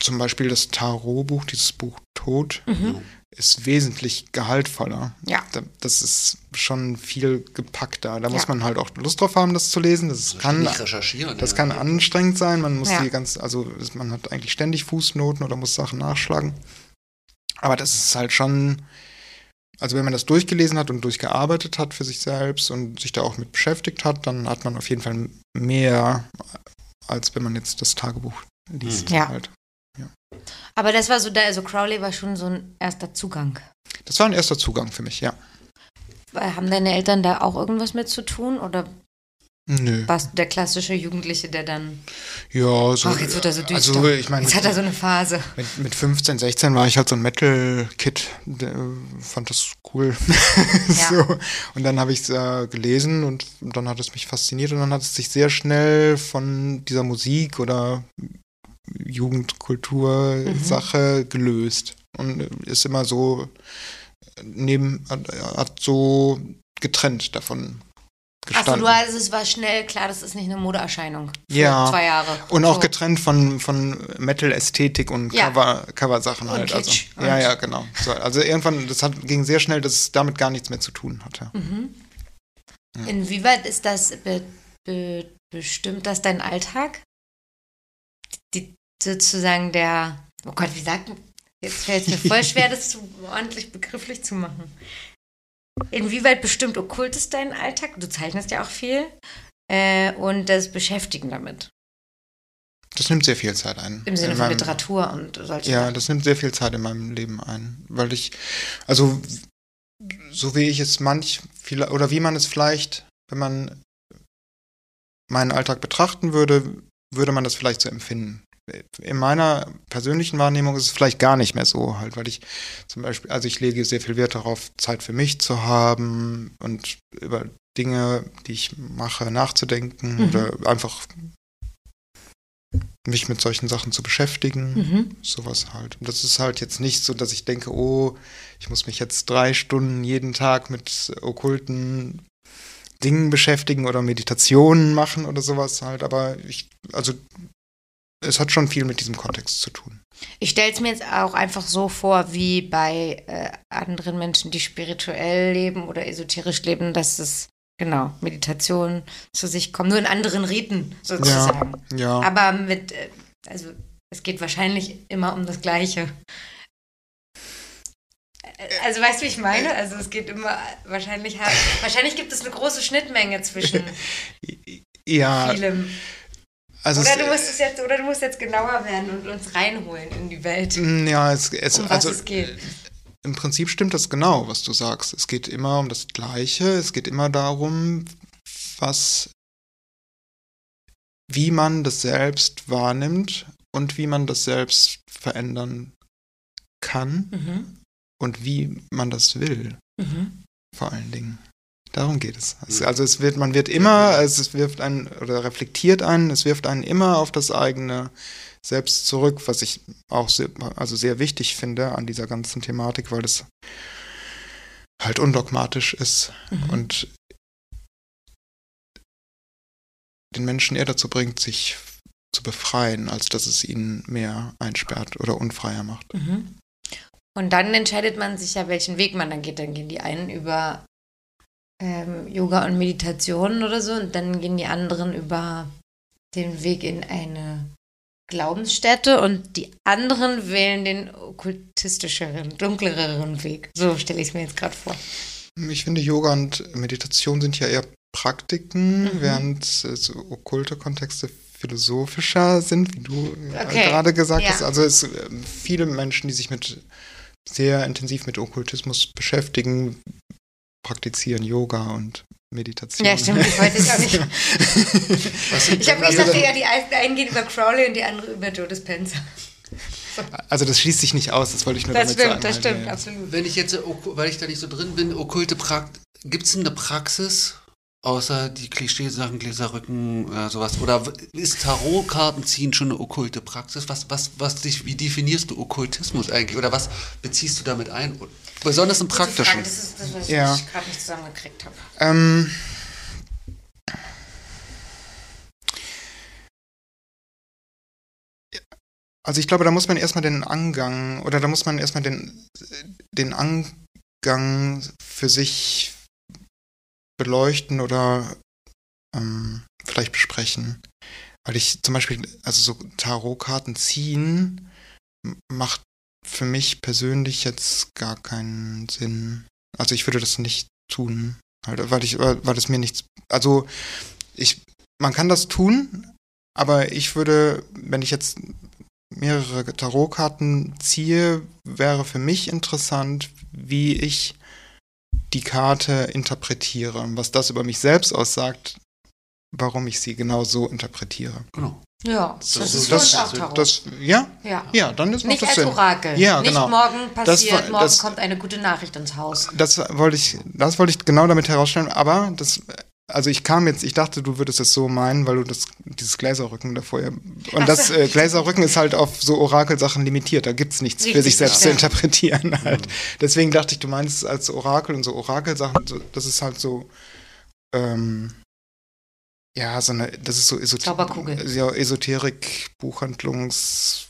zum Beispiel das Tarotbuch, dieses Buch Tod, Mhm. Ist wesentlich gehaltvoller. Ja. Da- Das ist schon viel gepackter. Da muss Ja. man halt auch Lust drauf haben, das zu lesen. Das Also kann, recherchieren. das ja. kann anstrengend sein. Man muss Ja. die ganz, also man hat eigentlich ständig Fußnoten oder muss Sachen nachschlagen. Aber das ist halt schon, also wenn man das durchgelesen hat und durchgearbeitet hat für sich selbst und sich da auch mit beschäftigt hat, dann hat man auf jeden Fall mehr, als wenn man jetzt das Tagebuch liest. Mhm. Ja. Halt. Aber das war so da, also Crowley war schon so ein erster Zugang. Das war ein erster Zugang für mich, ja. Haben deine Eltern da auch irgendwas mit zu tun? Oder Nö. warst du der klassische Jugendliche, der dann. Ja, so. Ach, jetzt wird er so düster. Also ich meine, Jetzt hat er so eine Phase. mit, mit 15, 16 war ich halt so ein Metal-Kid, äh, fand das cool. Ja. so. Und dann habe ich es äh, gelesen und dann hat es mich fasziniert und dann hat es sich sehr schnell von dieser Musik oder Jugendkultur-Sache gelöst und ist immer so neben, hat, so getrennt davon Ach verstanden. du also es war schnell klar, das ist nicht eine Modeerscheinung. Ja. Zwei Jahre. Und auch So. getrennt von, von Metal-Ästhetik und Ja. Cover, Cover-Sachen Und halt. Also, Kitsch. ja, Und- ja, genau. So, also irgendwann, das hat, ging sehr schnell, dass es damit gar nichts mehr zu tun hatte. Mhm. Inwieweit ist das, be, be, bestimmt das dein Alltag? Sozusagen der, oh Gott, wie sagt man, jetzt fällt es mir voll schwer, das zu, ordentlich begrifflich zu machen. Inwieweit bestimmt Okkultes deinen Alltag? Du zeichnest ja auch viel. Äh, und das Beschäftigen damit. Das nimmt sehr viel Zeit ein. Im Sinne In von meinem- Literatur und solche Ja, Sachen. das nimmt sehr viel Zeit in meinem Leben ein, weil ich, also so wie ich es manch, viel, oder wie man es vielleicht, wenn man meinen Alltag betrachten würde, würde man das vielleicht so empfinden. In meiner persönlichen Wahrnehmung ist es vielleicht gar nicht mehr so, halt, weil ich zum Beispiel, also ich lege sehr viel Wert darauf, Zeit für mich zu haben und über Dinge, die ich mache, nachzudenken Mhm. oder einfach mich mit solchen Sachen zu beschäftigen Mhm. sowas halt. Und das ist halt jetzt nicht so, dass ich denke, oh, ich muss mich jetzt drei Stunden jeden Tag mit okkulten Dingen beschäftigen oder Meditationen machen oder sowas halt. Aber ich, also es hat schon viel mit diesem Kontext zu tun. Ich stelle es mir jetzt auch einfach so vor, wie bei äh, anderen Menschen, die spirituell leben oder esoterisch leben, dass es, genau, Meditation zu sich kommt, nur in anderen Riten sozusagen. Ja. Aber mit, äh, also es geht wahrscheinlich immer um das Gleiche. Äh, Also weißt du, wie ich meine? Also es geht immer, wahrscheinlich, wahrscheinlich gibt es eine große Schnittmenge zwischen ja, vielem. Also Oder du musst es jetzt, oder du musst jetzt genauer werden und uns reinholen in die Welt. ja, es, es Um was also es geht. im Prinzip stimmt das genau, was du sagst. Es geht immer um das Gleiche. Es geht immer darum, was, wie man das selbst wahrnimmt und wie man das selbst verändern kann Mhm. und wie man das will, Mhm. vor allen Dingen. Darum geht es. Es- Mhm. Also es wird, man wird immer, es wirft einen oder reflektiert einen, es wirft einen immer auf das eigene Selbst zurück, was ich auch sehr, also sehr wichtig finde an dieser ganzen Thematik, weil es halt undogmatisch ist Mhm. und den Menschen eher dazu bringt, sich zu befreien, als dass es ihnen mehr einsperrt oder unfreier macht. Mhm. Und dann entscheidet man sich ja, welchen Weg man dann geht. Dann gehen die einen über ähm, Yoga und Meditation oder so und dann gehen die anderen über den Weg in eine Glaubensstätte und die anderen wählen den okkultistischeren, dunkleren Weg. So stelle ich es mir jetzt gerade vor. Ich finde, Yoga und Meditation sind ja eher Praktiken, Mhm. während äh, so okkulte Kontexte philosophischer sind, wie du äh, Okay, gerade gesagt ja. hast. Also es äh, viele Menschen, die sich mit sehr intensiv mit Okkultismus beschäftigen, praktizieren Yoga und Meditation. Ja, stimmt, ich wollte es auch nicht. Ich habe also, gedacht, ja, die einen gehen über Crowley und die andere über Joe Dispenza. Also das schließt sich nicht aus, das wollte ich nur Das damit stimmt, sagen. das stimmt, ja. absolut. wenn ich jetzt, äh, weil ich da nicht so drin bin, okkulte Praktik, gibt es eine Praxis, außer die Klischeesachen, Gläserrücken, äh, sowas? Oder ist Tarotkartenziehen schon eine okkulte Praxis? Was, was, was dich, wie definierst du Okkultismus eigentlich? Oder was beziehst du damit ein? Besonders im Praktischen. Das ist das, was Ja. ich gerade nicht zusammengekriegt habe. Ähm, also ich glaube, da muss man erstmal den Angang oder da muss man erstmal den, den Angang für sich beleuchten oder ähm, vielleicht besprechen. Weil ich zum Beispiel, also so Tarotkarten ziehen macht für mich persönlich jetzt gar keinen Sinn. Also ich würde das nicht tun. Halt, weil ich, weil es mir nichts. Also ich, man kann das tun, aber ich würde, wenn ich jetzt mehrere Tarotkarten ziehe, wäre für mich interessant, wie ich die Karte interpretiere, was das über mich selbst aussagt, warum ich sie genau so interpretiere. Genau. Ja, das, Das- ist für Das, das, ja, ja. ja, dann ist Nicht das als Sinn. Orakel. Ja, Nicht genau. morgen Das passiert, war- morgen das- kommt eine gute Nachricht ins Haus. Das wollte ich, das wollte ich genau damit herausstellen, aber das, also ich kam jetzt, ich dachte, du würdest es so meinen, weil du das, dieses Gläserrücken davor ja, und Ach das äh, Gläserrücken ist halt auf so Orakelsachen limitiert, da gibt's nichts für Richtig, sich selbst ja. zu interpretieren halt. Deswegen dachte ich, du meinst es als Orakel und so Orakelsachen, so, das ist halt so, ähm, ja, so eine, das ist so Esot Zauberkugel. Ja, Esoterik, Buchhandlungs,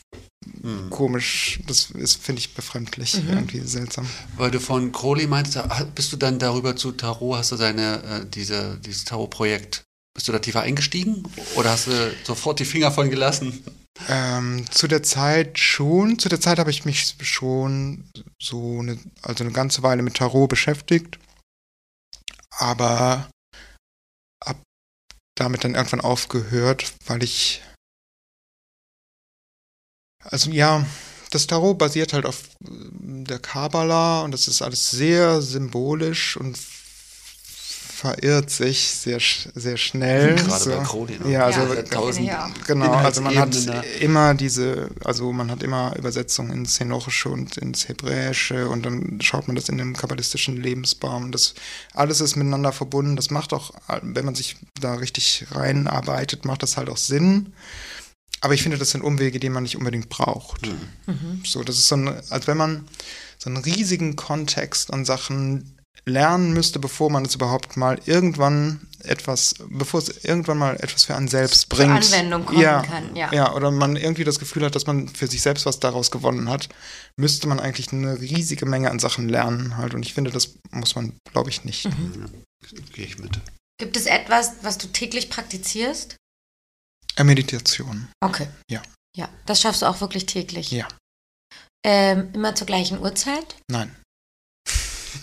Hm. komisch. Das ist, finde ich, befremdlich, irgendwie seltsam. Weil du von Crowley meintest, ah, bist du dann darüber zu Tarot, hast du deine, äh, diese, dieses Tarot-Projekt, bist du da tiefer eingestiegen? Oder hast du sofort die Finger von gelassen? Ähm, zu der Zeit schon. Zu der Zeit habe ich mich schon so eine, also eine ganze Weile mit Tarot beschäftigt. Aber damit dann irgendwann aufgehört, weil ich. Also ja, das Tarot basiert halt auf äh, der Kabbala und das ist alles sehr symbolisch und verirrt sich sehr, sehr schnell. Gerade so. bei Crowley, ne? Ja, also Ja, tausend ja. Genau, also man hat immer diese, also man hat immer Übersetzungen ins Henorische und ins Hebräische und dann schaut man das in dem kabbalistischen Lebensbaum. Das alles ist miteinander verbunden. Das macht auch, wenn man sich da richtig reinarbeitet, macht das halt auch Sinn. Aber ich finde, das sind Umwege, die man nicht unbedingt braucht. Hm. So, das ist so ein, als wenn man so einen riesigen Kontext an Sachen lernen müsste, bevor man es überhaupt mal irgendwann etwas, bevor es irgendwann mal etwas für einen selbst Zur bringt. Anwendung kommen ja, kann, ja. Ja, oder man irgendwie das Gefühl hat, dass man für sich selbst was daraus gewonnen hat, müsste man eigentlich eine riesige Menge an Sachen lernen halt. Und ich finde, das muss man, glaube ich, nicht. Mhm. Gehe ich mit. Gibt es etwas, was du täglich praktizierst? Äh, Meditation. Okay. Ja. Ja, das schaffst du auch wirklich täglich. Ja. Ähm, immer zur gleichen Uhrzeit? Nein.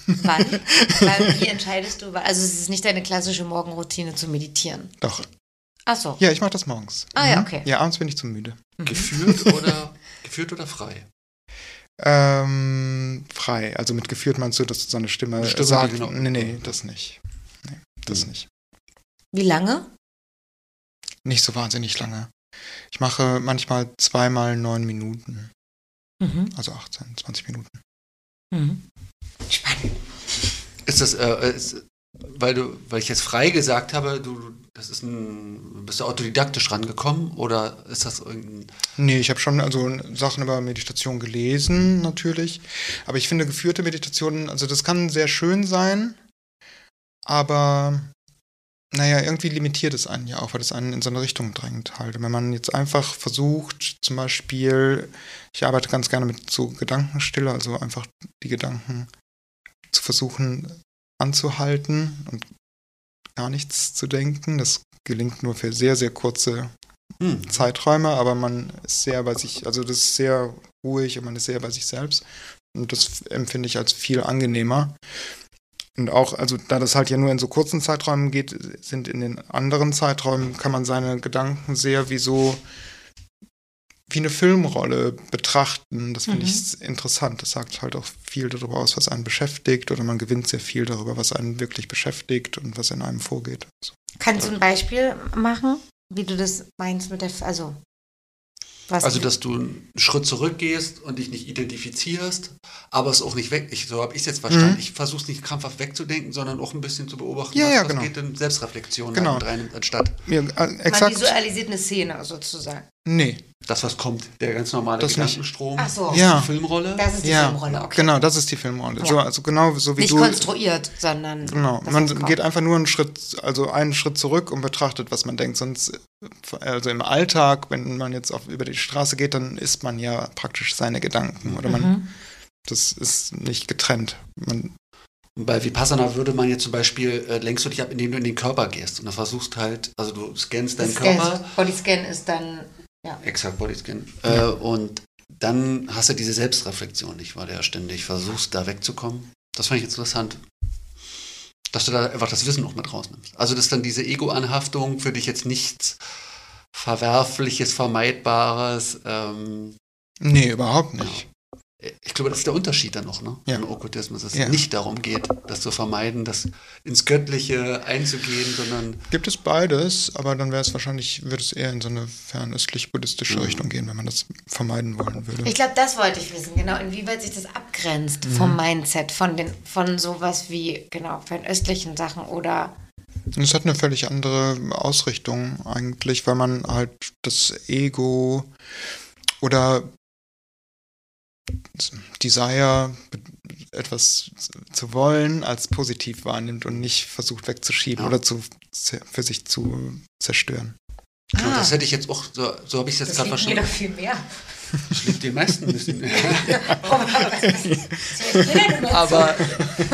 Wann? Weil, wie entscheidest du? Also es ist nicht deine klassische Morgenroutine zu meditieren. Doch. Ach so. Ja, ich mache das morgens. Ah, ja, Mhm. okay. Ja, abends bin ich zu müde. Geführt oder geführt oder frei? Ähm, frei. Also mit geführt meinst du, dass so eine Stimme, Stimme, sagt, genau- nee, nee, das nicht. Nee, das Mhm. nicht. Wie lange? Nicht so wahnsinnig lange. Ich mache manchmal zweimal neun Minuten. Mhm. Also 18, 20 Minuten. Mhm. Spannend. Ist das, äh, ist, weil du, weil ich jetzt frei gesagt habe, du, das ist ein, bist du autodidaktisch rangekommen oder ist das irgendein, Nee, ich habe schon also Sachen über Meditation gelesen, natürlich. Aber ich finde geführte Meditationen, also das kann sehr schön sein, aber naja, irgendwie limitiert es einen ja auch, weil es einen in so eine Richtung drängt halt. Und wenn man jetzt einfach versucht, zum Beispiel, ich arbeite ganz gerne mit so Gedankenstille, also einfach die Gedanken zu versuchen anzuhalten und gar nichts zu denken. Das gelingt nur für sehr, sehr kurze hm, Zeiträume, aber man ist sehr bei sich, also das ist sehr ruhig und man ist sehr bei sich selbst. Und das empfinde ich als viel angenehmer. Und auch, also da das halt ja nur in so kurzen Zeiträumen geht, sind in den anderen Zeiträumen, kann man seine Gedanken sehr wie so, wie eine Filmrolle betrachten. Das finde Mhm. ich interessant. Das sagt halt auch viel darüber aus, was einen beschäftigt oder man gewinnt sehr viel darüber, was einen wirklich beschäftigt und was in einem vorgeht. So. Kannst du ein Beispiel machen, wie du das meinst mit der, also was? also dass du einen Schritt zurückgehst und dich nicht identifizierst, aber es auch nicht weg, ich, so habe ich es jetzt verstanden, Mhm. ich versuche es nicht krampfhaft wegzudenken, sondern auch ein bisschen zu beobachten, Ja, was, ja, was genau. geht in Selbstreflexion Genau. rein anstatt Ja, äh, man exakt. visualisiert eine Szene sozusagen. Nee, das, was kommt, der ganz normale Das. Gedankenstrom, Ach so. Ja. die Filmrolle. Das ist die ja, Filmrolle, okay. genau, das ist die Filmrolle. Ja. So, also genau so wie Nicht du. konstruiert, sondern. Genau, man geht einfach nur einen Schritt, also einen Schritt zurück und betrachtet, was man denkt. Sonst, also im Alltag, wenn man jetzt auf, über die Straße geht, dann ist man ja praktisch seine Gedanken oder man, Mhm. das ist nicht getrennt. Man, Bei Vipassana würde man jetzt zum Beispiel, äh, lenkst du dich ab, indem du in den Körper gehst und dann versuchst halt, also du scannst deinen Körper, Scan, Bodyscan ist dann. Ja. exakt Bodyscan, äh, und dann hast du diese Selbstreflexion nicht, weil du ja ständig versuchst, da wegzukommen. Das fand ich interessant. Dass du da einfach das Wissen noch mit rausnimmst. Also, dass dann diese Ego-Anhaftung für dich jetzt nichts Verwerfliches, Vermeidbares, ähm, nee, überhaupt nicht. Ich glaube, das ist der Unterschied dann noch, ne? Ja. Im Okkultismus, dass Ja. es nicht darum geht, das zu vermeiden, das ins Göttliche einzugehen, sondern Gibt es beides, aber dann wäre es wahrscheinlich, würde es eher in so eine fernöstlich-buddhistische Mhm. Richtung gehen, wenn man das vermeiden wollen würde. Ich glaube, das wollte ich wissen, genau, inwieweit sich das abgrenzt Mhm. vom Mindset, von den, von sowas wie, genau, fernöstlichen Sachen oder Und Es hat eine völlig andere Ausrichtung eigentlich, weil man halt das Ego oder Desire, etwas zu wollen, als positiv wahrnimmt und nicht versucht wegzuschieben Ja. oder zu, für sich zu zerstören. Genau, Ah. Das hätte ich jetzt auch, so, so habe ich es jetzt Das gerade verstanden. doch viel mehr. Das liegt den meisten ein bisschen. Denn dazu? Aber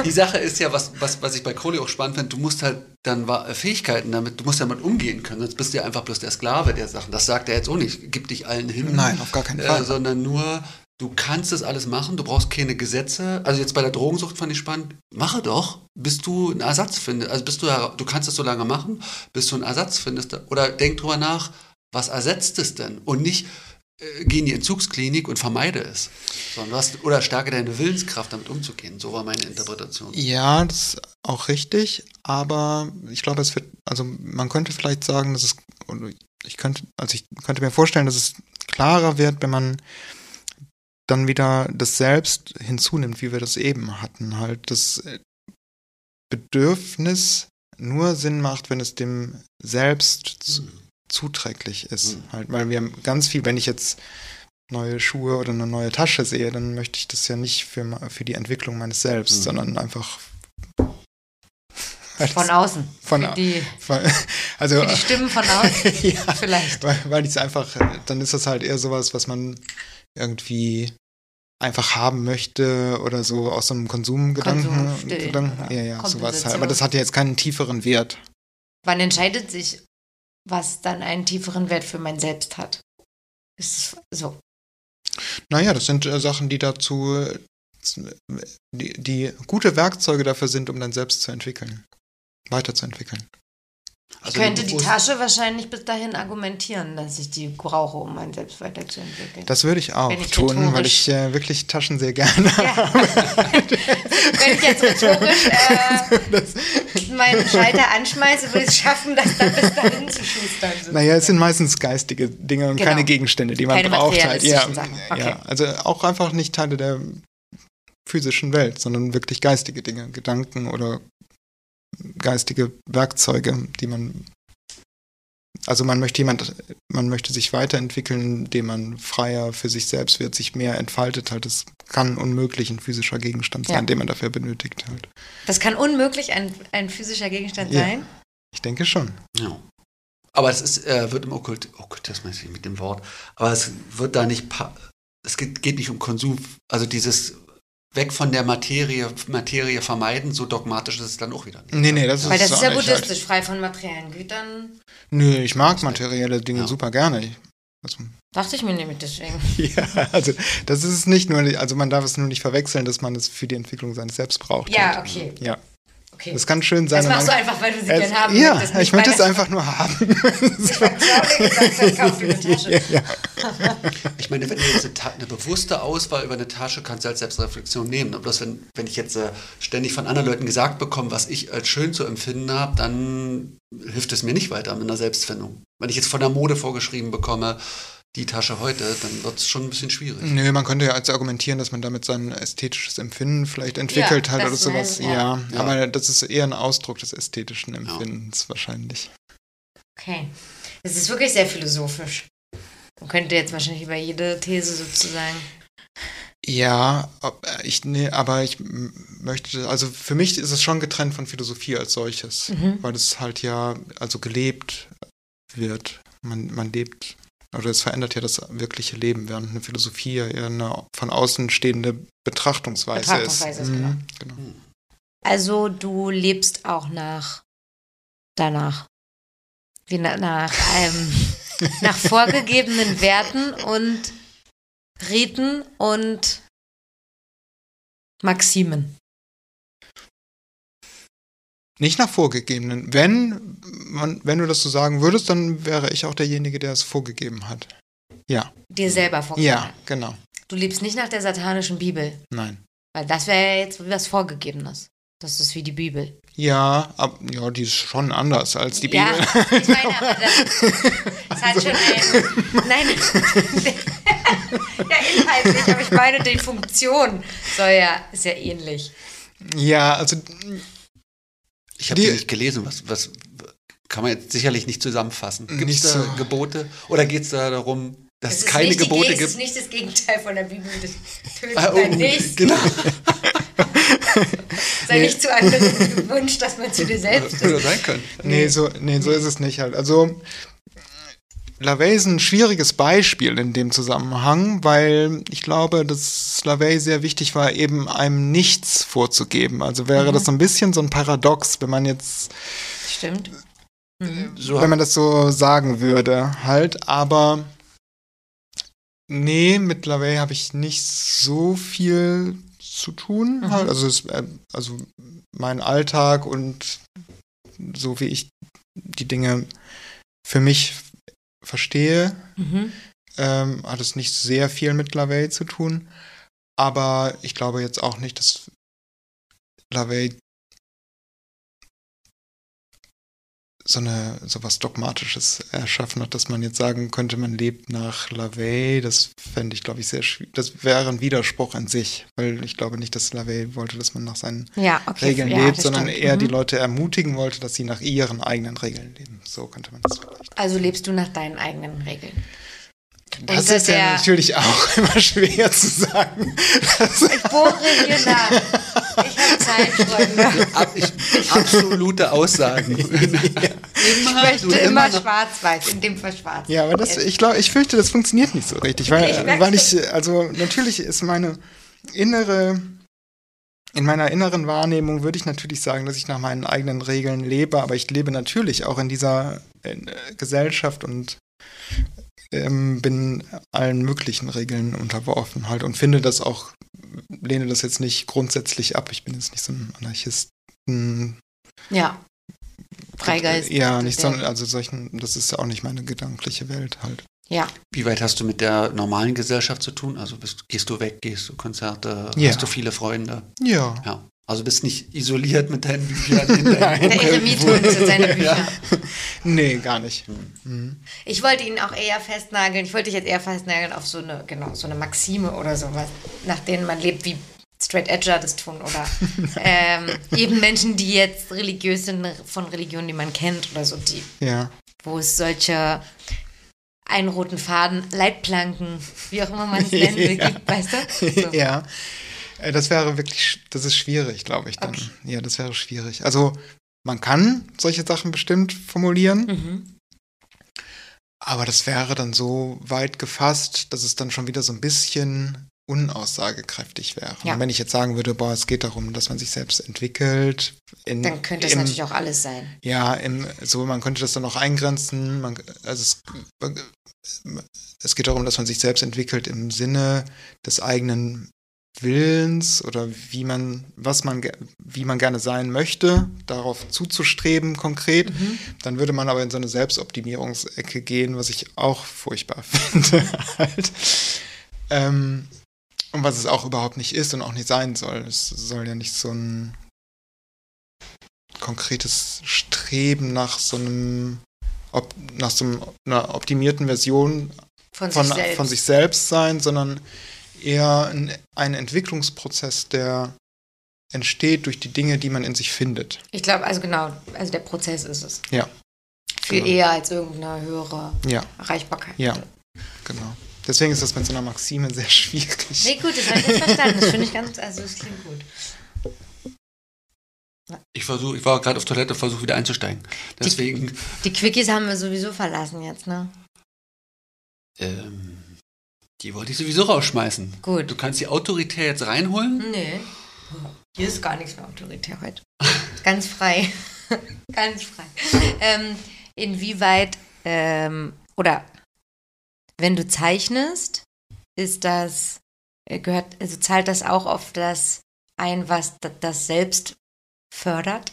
die Sache ist ja, was, was, was ich bei Crowley auch spannend finde, du musst halt dann Fähigkeiten damit, du musst damit umgehen können, sonst bist du ja einfach bloß der Sklave der Sachen. Das sagt er jetzt auch nicht, gib dich allen hin. Nein, auf gar keinen Fall. Äh, sondern nur, du kannst das alles machen, du brauchst keine Gesetze. Also jetzt bei der Drogensucht fand ich spannend, mache doch, bis du einen Ersatz findest. Also bist du, du kannst es so lange machen, bis du einen Ersatz findest. Oder denk drüber nach, was ersetzt es denn? Und nicht, äh, geh in die Entzugsklinik und vermeide es. Sondern was, oder stärke deine Willenskraft, damit umzugehen. So war meine Interpretation. Ja, das ist auch richtig, aber ich glaube, es wird, also man könnte vielleicht sagen, dass es, ich könnte, also ich könnte mir vorstellen, dass es klarer wird, wenn man dann wieder das Selbst hinzunimmt, wie wir das eben hatten, halt das Bedürfnis nur Sinn macht, wenn es dem Selbst zu, zuträglich ist, Mhm. halt, weil wir haben ganz viel, wenn ich jetzt neue Schuhe oder eine neue Tasche sehe, dann möchte ich das ja nicht für, für die Entwicklung meines Selbst, Mhm. sondern einfach Von außen. Von die, von, also für die Stimmen von außen. ja, Vielleicht. weil, weil ich es einfach, dann ist das halt eher sowas, was man irgendwie einfach haben möchte oder so aus so einem Konsumgedanken. Konsum, Gedanken, ja. ja, sowas halt. Aber das hat ja jetzt keinen tieferen Wert. Wann entscheidet sich, was dann einen tieferen Wert für mein Selbst hat? Ist so. Naja, das sind äh, Sachen, die dazu, die, die gute Werkzeuge dafür sind, um dann selbst zu entwickeln, weiterzuentwickeln. Also ich könnte die Tasche wahrscheinlich bis dahin argumentieren, dass ich die brauche, um mein Selbst weiterzuentwickeln. Das würde ich auch ich tun, weil ich äh, wirklich Taschen sehr gerne ja. Wenn ich jetzt rhetorisch äh, meinen Schalter anschmeiße, würde ich es schaffen, das dann bis dahin zu schustern. Naja, es sind meistens geistige Dinge und Genau. keine Gegenstände, die man Keine braucht. Halt. Ja. Okay. ja, also auch einfach nicht Teile der physischen Welt, sondern wirklich geistige Dinge, Gedanken oder geistige Werkzeuge, die man also man möchte jemand, man möchte sich weiterentwickeln, indem man freier für sich selbst wird, sich mehr entfaltet halt. Das kann unmöglich ein physischer Gegenstand sein, Ja. den man dafür benötigt halt. Das kann unmöglich ein, ein physischer Gegenstand Ja. sein. Ich denke schon. Ja. Aber es ist, äh, wird im Okkult, Okkultismus nicht mit dem Wort, aber es wird da nicht, pa- es geht, geht nicht um Konsum, also dieses weg von der Materie, Materie vermeiden, so dogmatisch ist es dann auch wieder nicht. Nee, nee, das Weil das ist ist ja auch nicht halt. buddhistisch, frei von materiellen Gütern. Nö, ich mag materielle Dinge Ja. super gerne. Ich, also, Dachte ich mir nämlich deswegen. ja, also das ist es nicht nur, also man darf es nur nicht verwechseln, dass man es für die Entwicklung seines Selbst braucht. Ja, halt. okay. Ja, okay. das kann schön sein. Das und machst du einfach, weil du sie es, gern haben Ja, möchtest. ich möchte es einfach nur haben. Ich gesagt, eine Tasche. ja. Ich meine, wenn du jetzt eine, eine bewusste Auswahl über eine Tasche kannst du als Selbstreflexion nehmen. Aber bloß wenn, wenn ich jetzt äh, ständig von anderen Leuten gesagt bekomme, was ich als schön zu empfinden habe, dann hilft es mir nicht weiter mit einer Selbstfindung. Wenn ich jetzt von der Mode vorgeschrieben bekomme, die Tasche heute, dann wird es schon ein bisschen schwierig. Nö, man könnte ja jetzt argumentieren, dass man damit sein ästhetisches Empfinden vielleicht entwickelt Ja, hat oder sowas. Ja. ja. aber das ist eher ein Ausdruck des ästhetischen Empfindens wahrscheinlich. Okay. Das ist wirklich sehr philosophisch. Man könnte jetzt wahrscheinlich über jede These sozusagen. Ja, ob- äh, ich, nee, aber ich möchte, also für mich ist es schon getrennt von Philosophie als solches, Mhm. weil es halt ja, also gelebt wird. Man, man lebt, oder es verändert ja das wirkliche Leben, während eine Philosophie ja eher eine von außen stehende Betrachtungsweise, Betrachtungsweise ist. ist, Mhm, genau. Also du lebst auch nach danach. Wie na, nach ähm, nach vorgegebenen Werten und Riten und Maximen. Nicht nach vorgegebenen. Wenn, man, wenn du das so sagen würdest, dann wäre ich auch derjenige, der es vorgegeben hat. Ja, Dir selber vorgegeben. ja, genau. Du lebst nicht nach der satanischen Bibel, Nein. weil das wäre ja jetzt was Vorgegebenes. Das ist wie die Bibel. Ja, ab, ja, die ist schon anders als die ja, Bibel. ich meine, aber das, das hat schon ein. Nein. ja, inhaltlich, aber ich meine, die Funktion soll ja, ist ja ähnlich. Ja, also Ich habe Die- die nicht gelesen, was, was kann man jetzt sicherlich nicht zusammenfassen. Gibt es da so. Gebote oder geht es da darum, dass es ist keine Gebote gibt? ist nicht das Gegenteil von der Bibel. Das tötet Ah, oh, dein Nächsten. genau. Sei nicht zu anderen gewünscht, dass man zu dir selbst Würde ist. sein können. Nee, so, nee, so ist es nicht halt. Also LaVey ist ein schwieriges Beispiel in dem Zusammenhang, weil ich glaube, dass LaVey sehr wichtig war, eben einem nichts vorzugeben. Also wäre Mhm. das so ein bisschen so ein Paradox, wenn man jetzt, Stimmt. Mhm. So, wenn man das so sagen würde, halt. Aber nee, mit LaVey habe ich nicht so viel zu tun. Mhm. Halt. Also, es, äh, also mein Alltag und so wie ich die Dinge für mich verstehe, Mhm. ähm, hat es nicht sehr viel mit LaVey zu tun. Aber ich glaube jetzt auch nicht, dass LaVey so eine so was Dogmatisches erschaffen hat, dass man jetzt sagen könnte, man lebt nach LaVey. Das fände ich, glaube ich, sehr schwierig. Das wäre ein Widerspruch in sich, weil ich glaube nicht, dass LaVey wollte, dass man nach seinen Ja, okay. Regeln ja, lebt, sondern stimmt. eher Mhm. die Leute ermutigen wollte, dass sie nach ihren eigenen Regeln leben. So könnte man das vielleicht. Also lebst du nach deinen eigenen Regeln. Das ist ja natürlich auch immer schwer zu sagen. Ich bohre hier nach. ab, ich, absolute Aussagen. Ich immer, möchte immer noch- schwarz-weiß, in dem Fall schwarz. ja, aber das, ich glaube, ich fürchte, das funktioniert nicht so richtig, weil, Ich weil ich, also natürlich ist meine innere, in meiner inneren Wahrnehmung würde ich natürlich sagen, dass ich nach meinen eigenen Regeln lebe, aber ich lebe natürlich auch in dieser äh, Gesellschaft und ähm, bin allen möglichen Regeln unterworfen halt und finde das auch, lehne das jetzt nicht grundsätzlich ab. Ich bin jetzt nicht so ein Anarchisten. Ja. Freigeist. Ja, nicht so, also solchen, das ist auch nicht meine gedankliche Welt halt. Ja. Wie weit hast du mit der normalen Gesellschaft zu tun? Also bist, gehst du weg, gehst du Konzerte, Ja. hast du viele Freunde? Ja. Ja. Also bist nicht isoliert mit deinen Büchern in. Der Eremit holt seine Bücher. Ja. Nee, gar nicht. Mhm. Ich wollte ihn auch eher festnageln. Ich wollte dich jetzt eher festnageln auf so eine, genau, so eine Maxime oder sowas, nach denen man lebt, wie Straight Edger das tun oder ähm, eben Menschen, die jetzt religiös sind von Religionen, die man kennt oder so, die, Ja. wo es solche einen roten Faden, Leitplanken, wie auch immer man es nennen will, Ja. gibt, weißt du? So. ja. Äh, Das wäre wirklich, das ist schwierig, glaube ich dann. Okay. Ja, das wäre schwierig. Also man kann solche Sachen bestimmt formulieren, Mhm. aber das wäre dann so weit gefasst, dass es dann schon wieder so ein bisschen unaussagekräftig wäre. Ja. Und wenn ich jetzt sagen würde, boah, es geht darum, dass man sich selbst entwickelt. In, Dann könnte es im, natürlich auch alles sein. Ja, im, so man könnte das dann auch eingrenzen. Man, also es, es geht darum, dass man sich selbst entwickelt im Sinne des eigenen Willens oder wie man, was man, wie man gerne sein möchte, darauf zuzustreben konkret. Mhm. Dann würde man aber in so eine Selbstoptimierungsecke gehen, was ich auch furchtbar finde. halt. ähm, und was es auch überhaupt nicht ist und auch nicht sein soll. Es soll ja nicht so ein konkretes Streben nach so einem, op, nach so einer optimierten Version Von, von, sich von sich selbst sein, sondern eher ein, ein Entwicklungsprozess, der entsteht durch die Dinge, die man in sich findet. Ich glaube, also genau, also der Prozess ist es. Ja. Viel Genau. eher als irgendeine höhere Ja, Erreichbarkeit. Ja. genau. Deswegen ist das mit so einer Maxime sehr schwierig. Nee, gut, das habe ich jetzt verstanden. Das finde ich ganz, also das klingt gut. Ich versuche, ich war gerade auf Toilette und versuche wieder einzusteigen. Deswegen, Die Quickies haben wir sowieso verlassen jetzt, ne? ähm, die wollte ich sowieso rausschmeißen. Gut. Du kannst die Autorität jetzt reinholen. Nee. Hier ist gar nichts mehr autoritär heute. Ganz frei. Ganz frei. Ähm, inwieweit, ähm, oder wenn du zeichnest, ist das, äh, gehört, also zahlt das auch auf das ein, was das selbst fördert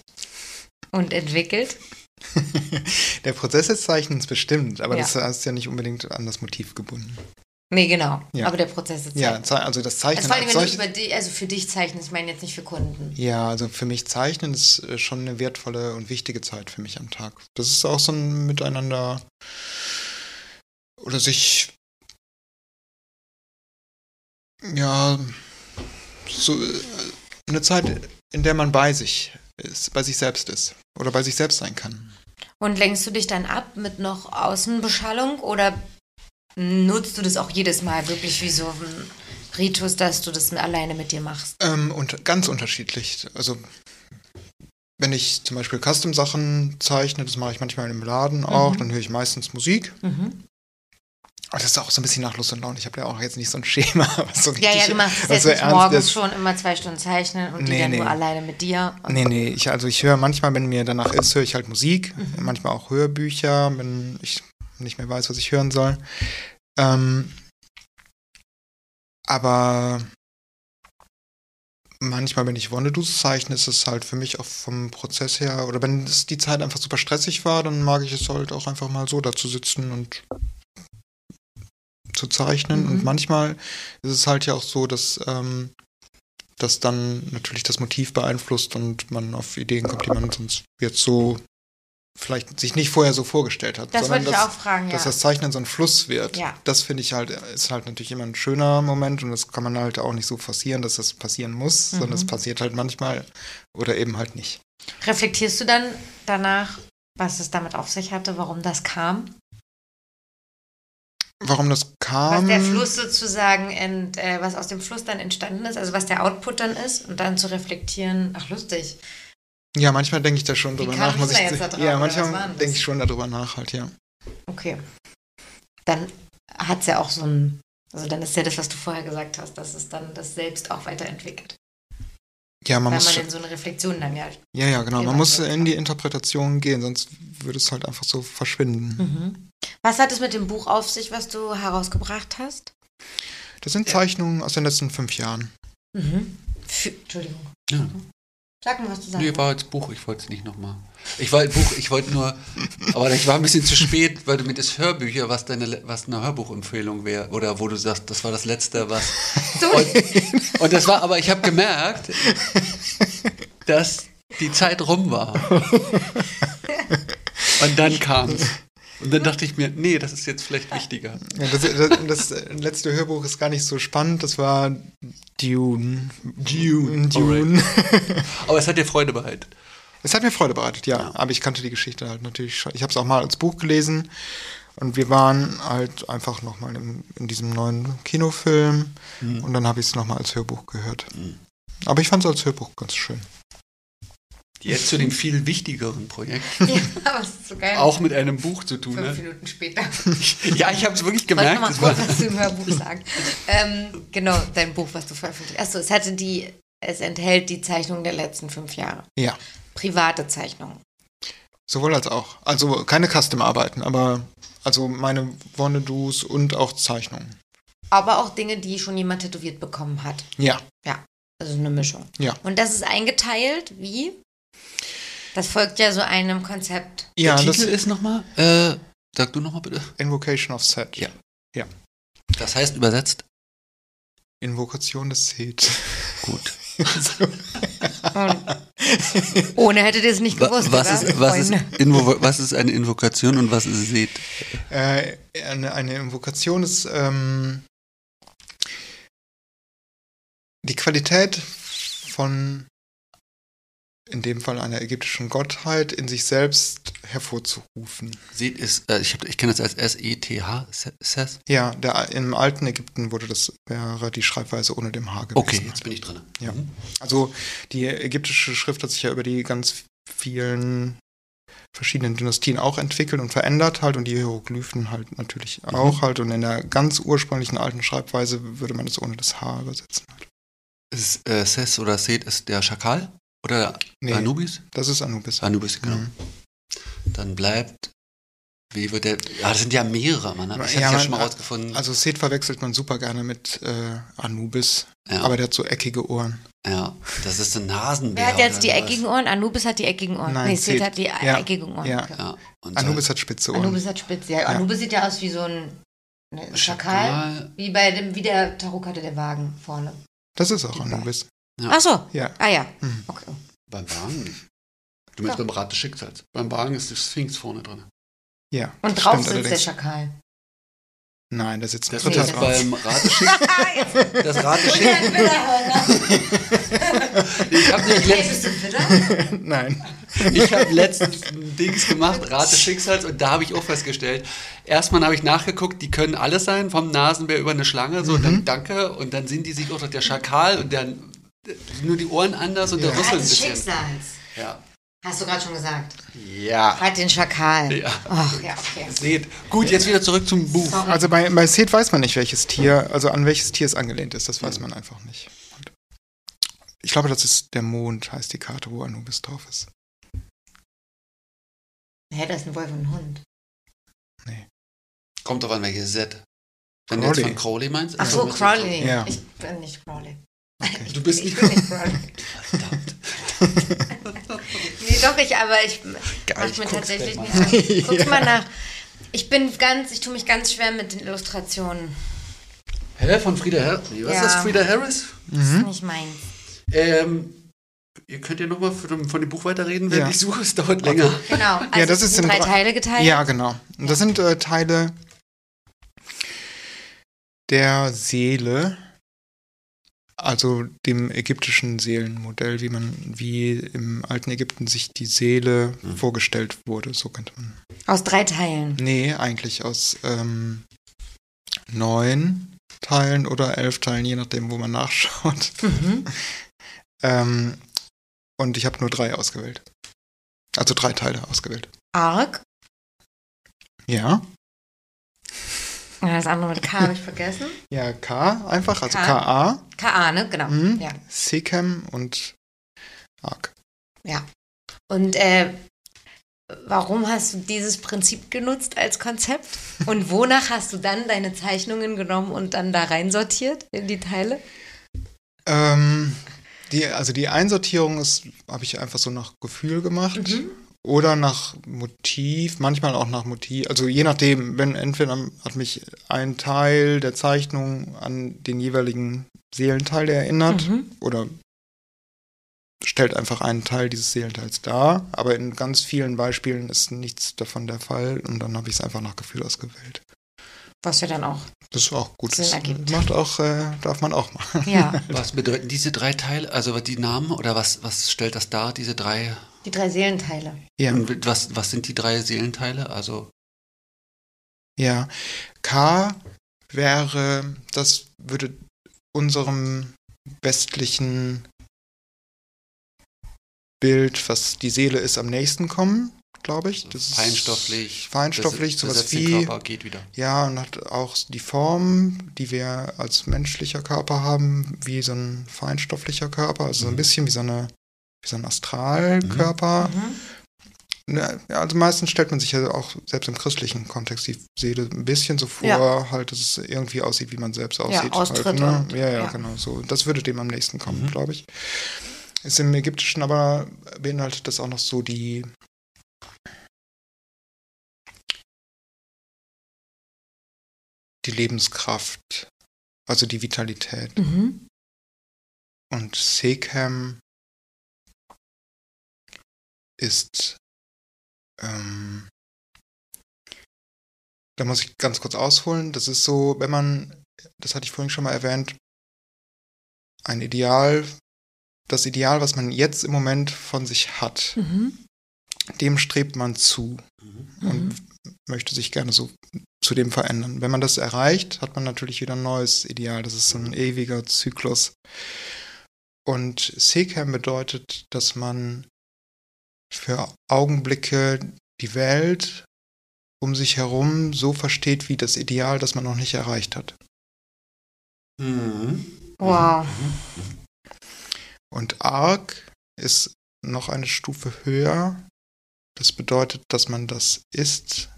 und entwickelt? Der Prozess des Zeichnens bestimmt, aber Ja. das ist ja nicht unbedingt an das Motiv gebunden. Nee, genau. Ja. Aber der Prozess ist Ja, ze- also das Zeichnen Also vor allem, als wenn solches. über die, also für dich zeichnest, ich meine jetzt nicht für Kunden. Ja, also für mich Zeichnen ist äh, schon eine wertvolle und wichtige Zeit für mich am Tag. Das ist auch so ein Miteinander oder sich ja so äh, eine Zeit, in der man bei sich ist, bei sich selbst ist oder bei sich selbst sein kann. Und lenkst du dich dann ab mit noch Außenbeschallung oder nutzt du das auch jedes Mal wirklich wie so ein Ritus, dass du das alleine mit dir machst? Ähm, und ganz unterschiedlich. Also wenn ich zum Beispiel Custom-Sachen zeichne, das mache ich manchmal im Laden auch, dann höre ich meistens Musik. Mhm. Aber das ist auch so ein bisschen nach Lust und Laune. Ich habe ja auch jetzt nicht so ein Schema, was so Ja, ja, du machst es jetzt so nicht morgens ist. schon immer zwei Stunden zeichnen und die Nee, dann nee. nur alleine mit dir. Nee, nee, ich, also ich höre manchmal, wenn mir danach ist, höre ich halt Musik, Mhm. manchmal auch Hörbücher, wenn ich nicht mehr weiß, was ich hören soll. Ähm, aber manchmal, wenn ich Wonnedoos zeichne, ist es halt für mich auch vom Prozess her, oder wenn es die Zeit einfach super stressig war, dann mag ich es halt auch einfach mal so da zu sitzen und zu zeichnen. Mhm. Und manchmal ist es halt ja auch so, dass ähm, das dann natürlich das Motiv beeinflusst und man auf Ideen kommt, die man sonst jetzt so vielleicht sich nicht vorher so vorgestellt hat. das sondern wollte ich dass, auch fragen, ja. dass das Zeichnen so ein Fluss wird. Ja. Das finde ich halt, ist halt natürlich immer ein schöner Moment und das kann man halt auch nicht so forcieren, dass das passieren muss, sondern es Mhm. passiert halt manchmal oder eben halt nicht. Reflektierst du dann danach, was es damit auf sich hatte, warum das kam? Warum das kam. Was der Fluss sozusagen, ent, äh, was aus dem Fluss dann entstanden ist, also was der Output dann ist und dann zu reflektieren, ach lustig. Ja, manchmal denke ich da schon Wie drüber nach. Muss ich, jetzt da drauf, ja, manchmal denke ich schon darüber nach halt, ja. Okay. Dann hat es ja auch so ein, also dann ist ja das, was du vorher gesagt hast, dass es dann das selbst auch weiterentwickelt. Ja, man weil muss man schon, in so eine Reflexion dann ja. ja, ja, genau. Man muss in die Interpretation gehen, sonst würde es halt einfach so verschwinden. Mhm. Was hat es mit dem Buch auf sich, was du herausgebracht hast? Das sind Zeichnungen aus den letzten fünf Jahren. Mhm. Für, Entschuldigung. Ja. Sag mal, was du sagst. Nee, war jetzt Buch, ich wollte es nicht nochmal. Ich wollte Buch, ich wollte nur, aber ich war ein bisschen zu spät, weil du mit das Hörbücher, was deine, was eine Hörbuchempfehlung wäre, oder wo du sagst, das war das letzte, was. Und, und das war, aber ich habe gemerkt, dass die Zeit rum war. Und dann kam es. Und dann dachte ich mir, nee, das ist jetzt vielleicht wichtiger. Ja, das, das, das letzte Hörbuch ist gar nicht so spannend. Das war Dune. Dune. Dune. Aber es hat dir Freude bereitet. Es hat mir Freude bereitet, ja. Aber ich kannte die Geschichte halt natürlich schon. Ich habe es auch mal als Buch gelesen. Und wir waren halt einfach nochmal in, in diesem neuen Kinofilm. Und dann habe ich es nochmal als Hörbuch gehört. Aber ich fand es als Hörbuch ganz schön. Jetzt zu dem viel wichtigeren Projekt, Ja, aber es ist so geil. auch mit einem Buch zu tun fünf. Minuten später. Ja, ich habe es wirklich Ich gemerkt. es mal kurz was zu dem Hörbuch sagen. ähm, genau, dein Buch, was du veröffentlicht hast. Achso, es hatte die, es enthält die Zeichnungen der letzten fünf Jahre. Ja. Private Zeichnungen. Sowohl als auch. Also keine Custom-Arbeiten, aber also meine Wonnedoos und auch Zeichnungen. Aber auch Dinge, die schon jemand tätowiert bekommen hat. Ja. Also eine Mischung. Ja. Und das ist eingeteilt wie? Das folgt ja so einem Konzept. Ja, der das Titel ist nochmal, äh, sag du nochmal bitte. Invocation of Set. Ja. Das heißt übersetzt, Invokation des Set. gut. Ohne hättet ihr es nicht Wa- gewusst, was, oder? ist, was, ist? Invo was ist eine Invokation und was ist Seht? Äh, eine, eine Invokation ist ähm, die Qualität von, in dem Fall einer ägyptischen Gottheit, in sich selbst hervorzurufen. Seht ist, äh, ich, ich kenne das als S-E-T-H, Se- Seth. Ja, der, im alten Ägypten wurde das, wäre die Schreibweise ohne dem H gewesen. Okay, jetzt bin ich drin. Ja. Mhm. Also die ägyptische Schrift hat sich ja über die ganz vielen verschiedenen Dynastien auch entwickelt und verändert halt und die Hieroglyphen halt natürlich Mhm. auch halt und in der ganz ursprünglichen alten Schreibweise würde man es ohne das H übersetzen. Halt. Ist äh, Seth oder Seht ist der Schakal? Oder Nee. Anubis? Das ist Anubis. Anubis, genau. Mhm. Dann bleibt, wie wird der, ja, das sind ja mehrere, man. Ich Ja, ja, ja man- schon mal rausgefunden. Also Seth verwechselt man super gerne mit äh, Anubis, ja, aber der hat so eckige Ohren. ja, das ist ein Nasenbär. Wer hat jetzt die eckigen Ohren? Anubis hat die eckigen Ohren. Nein, nee, Seth hat die Ja. eckigen Ohren. Ja. Ja, und Anubis hat spitze Ohren. Anubis hat spitze. Ja, Ja. Anubis sieht ja aus wie so ein ne, Schakal. Schakal. Wie bei dem, wie der Tarotkarte der Wagen vorne. Das ist auch Die Anubis. Ja. Ach so. Ja. Ah ja. Mhm. Okay. Beim Wagen nicht. Du meinst Ja. beim Rat des Schicksals. Beim Wagen ist die Sphinx vorne drin. Ja. Und das drauf stimmt sitzt der allerdings. Schakal. Nein, da sitzt ein Das ist drauf. beim Rateschick. Das Rateschick. Ich habe nämlich Hey, letztens, bist du Widder? Nein. ich hab letztens ein Dings gemacht, Rate Schicksals, und da habe ich auch festgestellt, erstmal habe ich nachgeguckt, die können alles sein, vom Nasenbär über eine Schlange, so, und Mhm. dann danke, und dann sind die sich auch noch der Schakal und dann nur die Ohren anders und der. Rüssel ein bisschen. Schicksals. Ja. Hast du gerade schon gesagt. Ja. Hat den Schakal. Ja. Ach, ja, okay. Seht. Gut, jetzt wieder zurück zum Buch. Sorry. Also bei, bei Seth weiß man nicht, welches Tier, also an welches Tier es angelehnt ist. Das weiß man einfach nicht. Und ich glaube, das ist der Mond, heißt die Karte, wo Anubis drauf ist. Hä, da ist ein Wolf und ein Hund. Kommt auf an, welches Set. Wenn du jetzt Crowley. von Crowley meinst? Ach so, Crowley. Ja. Ich bin nicht Crowley. Du bist Ich nicht. bin nicht Crowley. Verdammt. Nee, doch, ich, aber ich Geil, mach ich mir tatsächlich nicht so. Guck's mal nach. Ich bin ganz, ich tue mich ganz schwer mit den Illustrationen. Hä? Von Frieda Harris? Was Ja. ist das, Frieda Harris? Das ist Mhm. nicht meins. Ähm, ihr könnt ja nochmal von, von dem Buch weiterreden, wenn Ja. ich suche, es dauert länger. Genau. Also das es ist sind in drei drei- Teile geteilt. Ja, genau. Und das sind äh, Teile der Seele, also dem ägyptischen Seelenmodell, wie man, wie im alten Ägypten sich die Seele Mhm. vorgestellt wurde, so könnte man. Aus drei Teilen. Nee, eigentlich aus ähm, neun Teilen oder elf Teilen, je nachdem, wo man nachschaut. Mhm. Ähm, und ich habe nur drei ausgewählt. Also drei Teile ausgewählt. Ark. Ja. Ja, Das andere mit K habe ich vergessen. Ja, K einfach, also. K-A. K.A., ne? Genau. Mhm. Ja. Sekem und Ark. Und äh, warum hast du dieses Prinzip genutzt als Konzept? Und wonach hast du dann deine Zeichnungen genommen und dann da reinsortiert in die Teile? Ähm, die, also die Einsortierung ist, habe ich einfach so nach Gefühl gemacht. Mhm. Oder nach Motiv, manchmal auch nach Motiv. Also je nachdem, wenn entweder hat mich ein Teil der Zeichnung an den jeweiligen Seelenteil erinnert Mhm. oder stellt einfach einen Teil dieses Seelenteils dar. Aber in ganz vielen Beispielen ist nichts davon der Fall und dann habe ich es einfach nach Gefühl ausgewählt. Was wir dann auch. Das ist auch gut. Das macht auch, äh, darf man auch machen. Ja, Was bedeuten diese drei Teile, also die Namen oder was, was stellt das dar, diese drei? Die drei Seelenteile. Ja. Und was, was sind die drei Seelenteile? Also, Ja, K wäre, das würde unserem westlichen Bild, was die Seele ist, am nächsten kommen, glaube ich. Das ist feinstofflich. Feinstofflich, bes- sowas wie, Körper, geht wieder. ja, und hat auch die Form, die wir als menschlicher Körper haben, wie so ein feinstofflicher Körper, also so ein Mhm. bisschen wie so eine wie so ein Astralkörper. Mhm. Ne, Ja, also meistens stellt man sich ja auch selbst im christlichen Kontext die Seele ein bisschen so vor, Ja. halt, dass es irgendwie aussieht, wie man selbst aussieht. Austritt halt, ne? und- ja, ja, ja. genau so. Das würde dem am nächsten kommen, Mhm. glaube ich. Ist im Ägyptischen aber beinhaltet das auch noch so die die Lebenskraft, also die Vitalität. Mhm. Und Sekhem ist, ähm, da muss ich ganz kurz ausholen. Das ist so, wenn man, das hatte ich vorhin schon mal erwähnt, ein Ideal, das Ideal, was man jetzt im Moment von sich hat, Mhm. dem strebt man zu Mhm. und möchte sich gerne so zu dem verändern. Wenn man das erreicht, hat man natürlich wieder ein neues Ideal. Das ist so ein ewiger Zyklus. Und Sekhem bedeutet, dass man für Augenblicke die Welt um sich herum so versteht wie das Ideal, das man noch nicht erreicht hat. Mhm. Wow. Und Arc ist noch eine Stufe höher. Das bedeutet, dass man das ist,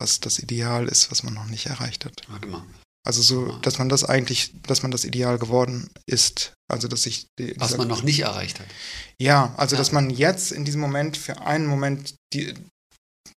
was das Ideal ist, was man noch nicht erreicht hat. Warte mal. Also so, dass man das eigentlich, dass man das Ideal geworden ist. Also dass sich die- Was man noch nicht erreicht hat. ja, also Ja. dass man jetzt in diesem Moment für einen Moment die,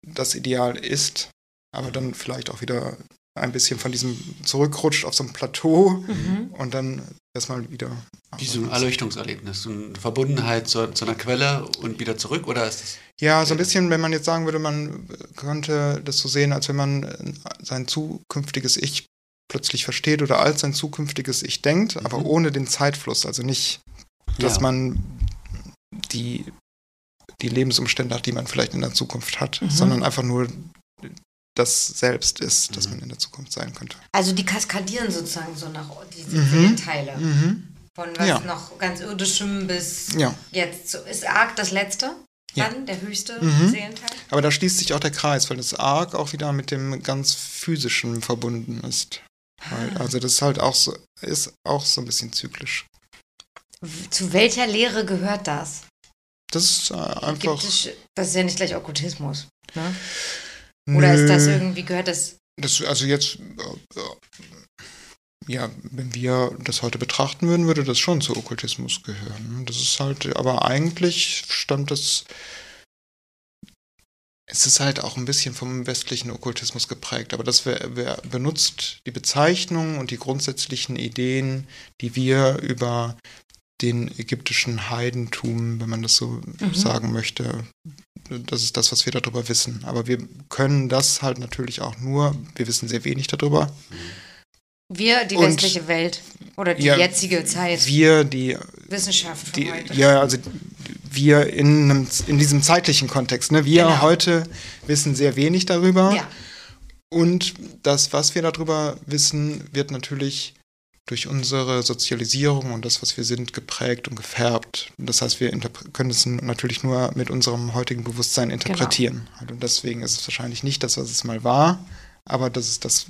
das Ideal ist, aber dann vielleicht auch wieder ein bisschen von diesem zurückrutscht auf so ein Plateau Mhm. und dann erstmal wieder. Wie so ein Erleuchtungserlebnis, so eine Verbundenheit zu, zu einer Quelle und wieder zurück, oder ist das? Ja, so ein bisschen, wenn man jetzt sagen würde, man könnte das so sehen, als wenn man sein zukünftiges Ich plötzlich versteht oder als sein zukünftiges Ich denkt, aber Mhm. ohne den Zeitfluss. Also nicht, dass Ja. man die, die Lebensumstände hat, die man vielleicht in der Zukunft hat, Mhm. sondern einfach nur das selbst ist, das Mhm. man in der Zukunft sein könnte. Also die kaskadieren sozusagen so nach diese Mhm. Seelenteile. Mhm. Von was Ja. noch ganz irdischem bis Ja, jetzt. So, ist Arg das letzte? Ja. Dann der höchste Mhm. Seelenteil? aber da schließt sich auch der Kreis, weil das Arg auch wieder mit dem ganz physischen verbunden ist. Ah. also das ist halt auch so, ist auch so ein bisschen zyklisch. Zu welcher Lehre gehört das? Das ist äh, einfach. Es, das ist ja nicht gleich Okkultismus. Ne? Oder ist das irgendwie, gehört das. Das, also jetzt, äh, ja, wenn wir das heute betrachten würden, würde das schon zu Okkultismus gehören. Das ist halt, aber eigentlich stammt das, es ist halt auch ein bisschen vom westlichen Okkultismus geprägt, aber das wer, wer benutzt die Bezeichnung und die grundsätzlichen Ideen, die wir über den ägyptischen Heidentum, wenn man das so Mhm. sagen möchte, das ist das, was wir darüber wissen. Aber wir können das halt natürlich auch nur, wir wissen sehr wenig darüber. Wir, die Und- westliche Welt oder die Ja, jetzige Zeit, Wir, die, Wissenschaft von die heute. ja, also wir in, einem, in diesem zeitlichen Kontext, ne? Wir Genau. heute wissen sehr wenig darüber. ja. Und das, was wir darüber wissen, wird natürlich durch unsere Sozialisierung und das, was wir sind, geprägt und gefärbt. Das heißt, wir können es natürlich nur mit unserem heutigen Bewusstsein interpretieren. Genau. Und deswegen ist es wahrscheinlich nicht das, was es mal war, aber das ist das,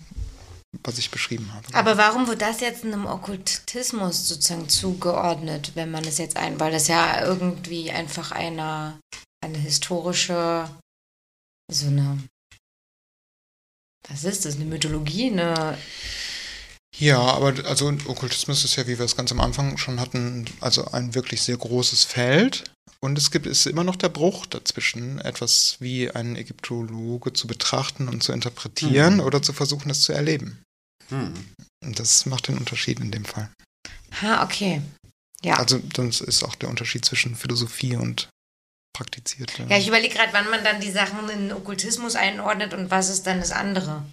was ich beschrieben habe. Aber warum wird das jetzt einem Okkultismus sozusagen zugeordnet, wenn man es jetzt ein, weil das ja irgendwie einfach eine, eine historische, so eine, was ist das, eine Mythologie, eine, Ja, aber also Okkultismus ist ja, wie wir es ganz am Anfang schon hatten, also ein wirklich sehr großes Feld. Und es gibt ist immer noch der Bruch dazwischen, etwas wie ein Ägyptologe zu betrachten und zu interpretieren Mhm. oder zu versuchen, es zu erleben. Hm. Und das macht den Unterschied in dem Fall. ha, okay. Ja. Also das ist auch der Unterschied zwischen Philosophie und praktizierte. Ja, ich überlege gerade, wann man dann die Sachen in den Okkultismus einordnet und was ist dann das andere.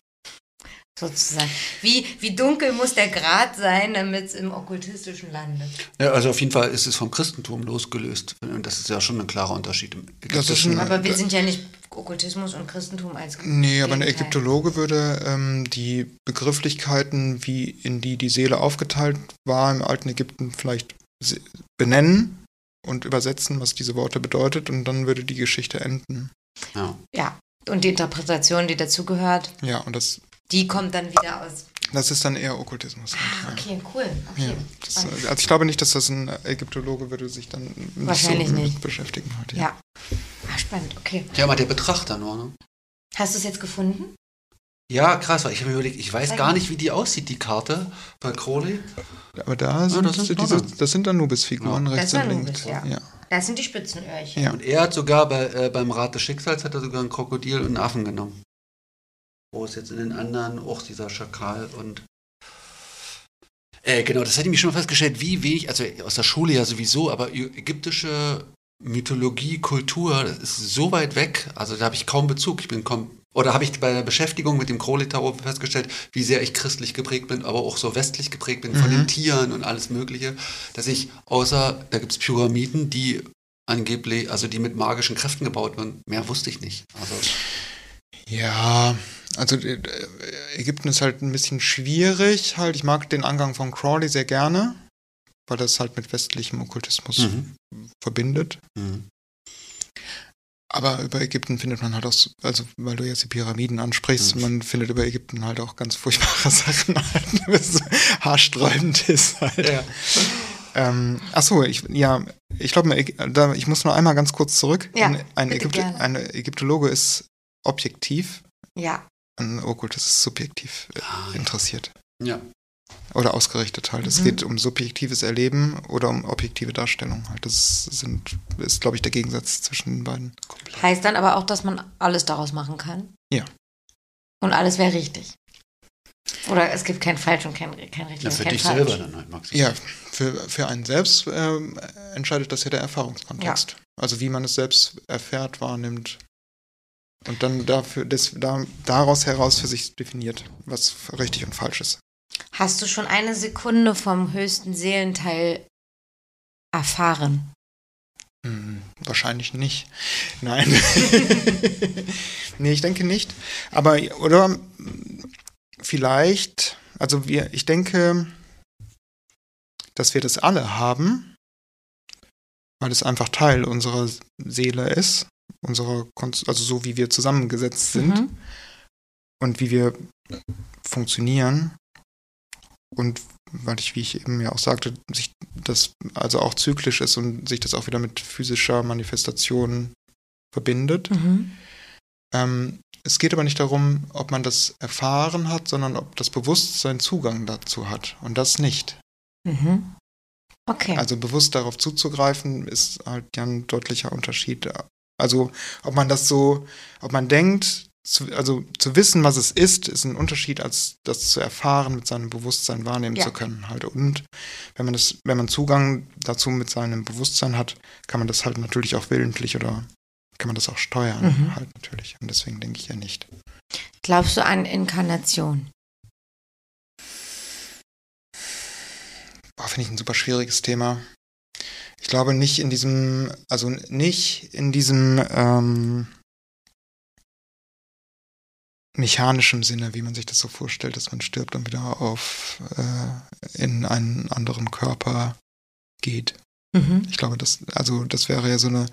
Sozusagen. Wie, wie dunkel muss der Grad sein, damit es im okkultistischen landet? Ja, also auf jeden Fall ist es vom Christentum losgelöst. Und das ist ja schon ein klarer Unterschied im Das ist Ägyptischen. ein- Aber wir sind ja nicht Okkultismus und Christentum als Nee, aber ein. Ägyptologe würde ähm, die Begrifflichkeiten, wie in die die Seele aufgeteilt war im alten Ägypten, vielleicht benennen und übersetzen, was diese Worte bedeutet, und dann würde die Geschichte enden. Ja. Ja, und die Interpretation, die dazugehört, Ja, und das, die kommt dann wieder aus. das ist dann eher Okkultismus. Ah, ja. okay, cool. Okay. Ja, das, also ich glaube nicht, dass das ein Ägyptologe würde sich dann nicht Wahrscheinlich so nicht. mit beschäftigen. Halt, Ja. Ah, spannend, okay. ja, mal der Betrachter nur, ne? Hast du es jetzt gefunden? Ja, krass, weil ich habe mir überlegt, ich weiß gar nicht, wie die aussieht, die Karte bei Crowley. Aber da sind, das sind diese, das sind Anubis-Figuren Ja. rechts Das und ist links. Anubis, ja. Das sind die Spitzenöhrchen. Ja. Und er hat sogar bei, äh, beim Rat des Schicksals hat er sogar ein Krokodil und einen Affen genommen. Wo ist jetzt in den anderen auch dieser Schakal und äh, genau, das hätte ich mir schon mal festgestellt, wie wenig, also aus der Schule ja sowieso, aber ägyptische Mythologie, Kultur, das ist so weit weg, also da habe ich kaum Bezug. Ich bin kaum, oder habe ich bei der Beschäftigung mit dem Crowley-Tarot festgestellt, wie sehr ich christlich geprägt bin, aber auch so westlich geprägt bin von Mhm. den Tieren und alles Mögliche, dass ich außer, da gibt es Pyramiden, die angeblich, also die mit magischen Kräften gebaut wurden, mehr wusste ich nicht. Also, Ja, also äh, Ägypten ist halt ein bisschen schwierig. Halt, ich mag den Angang von Crawley sehr gerne, weil das halt mit westlichem Okkultismus mhm. verbindet. Mhm. Aber über Ägypten findet man halt auch, so- also weil du jetzt die Pyramiden ansprichst, Mhm. man findet über Ägypten halt auch ganz furchtbare Sachen, halt, was so haarsträubend ist halt. Ja. Ähm, ach so, ich, ja, ich glaube, ich muss nur einmal ganz kurz zurück. Ja, ein, ein, bitte Ägypte, gerne. ein Ägyptologe ist objektiv, Ja. Ein Okkult ist subjektiv äh, Ah, ja. interessiert. ja. Oder ausgerichtet halt. Es Mhm. geht um subjektives Erleben oder um objektive Darstellung halt. Das sind, ist, glaube ich, der Gegensatz zwischen den beiden. Heißt dann aber auch, dass man alles daraus machen kann? Ja. Und alles wäre richtig. Oder es gibt kein Falsch und kein, kein richtig ja und für kein dich Falsch. selber dann halt, Max. Ja, für, für einen selbst ähm, entscheidet das ja der Erfahrungskontext. Also wie man es selbst erfährt, wahrnimmt. Und dann dafür, das, da, daraus heraus für sich definiert, was richtig und falsch ist. Hast du schon eine Sekunde vom höchsten Seelenteil erfahren? Hm, wahrscheinlich nicht. Nein. nee, ich denke nicht. Aber, oder vielleicht, also wir, ich denke, dass wir das alle haben, weil es einfach Teil unserer Seele ist, unserer, also so wie wir zusammengesetzt sind Mhm. und wie wir funktionieren. Und weil ich, wie ich eben ja auch sagte, sich das also auch zyklisch ist und sich das auch wieder mit physischer Manifestation verbindet. Mhm. Ähm, es geht aber nicht darum, ob man das erfahren hat, sondern ob das Bewusstsein Zugang dazu hat. Und das nicht. Mhm. Okay. Also bewusst darauf zuzugreifen, ist halt ja ein deutlicher Unterschied. Also ob man das so, ob man denkt, zu, also zu wissen, was es ist, ist ein Unterschied, als das zu erfahren, mit seinem Bewusstsein wahrnehmen Ja. zu können. Halt. Und wenn man das, wenn man Zugang dazu mit seinem Bewusstsein hat, kann man das halt natürlich auch willentlich oder kann man das auch steuern, Mhm. halt natürlich. Und deswegen denke ich ja nicht. Glaubst du an Inkarnation? Boah, finde ich ein super schwieriges Thema. Ich glaube nicht in diesem, also nicht in diesem ähm, mechanischen Sinne, wie man sich das so vorstellt, dass man stirbt und wieder auf äh, in einen anderen Körper geht. Mhm. Ich glaube, das, also das wäre ja so eine,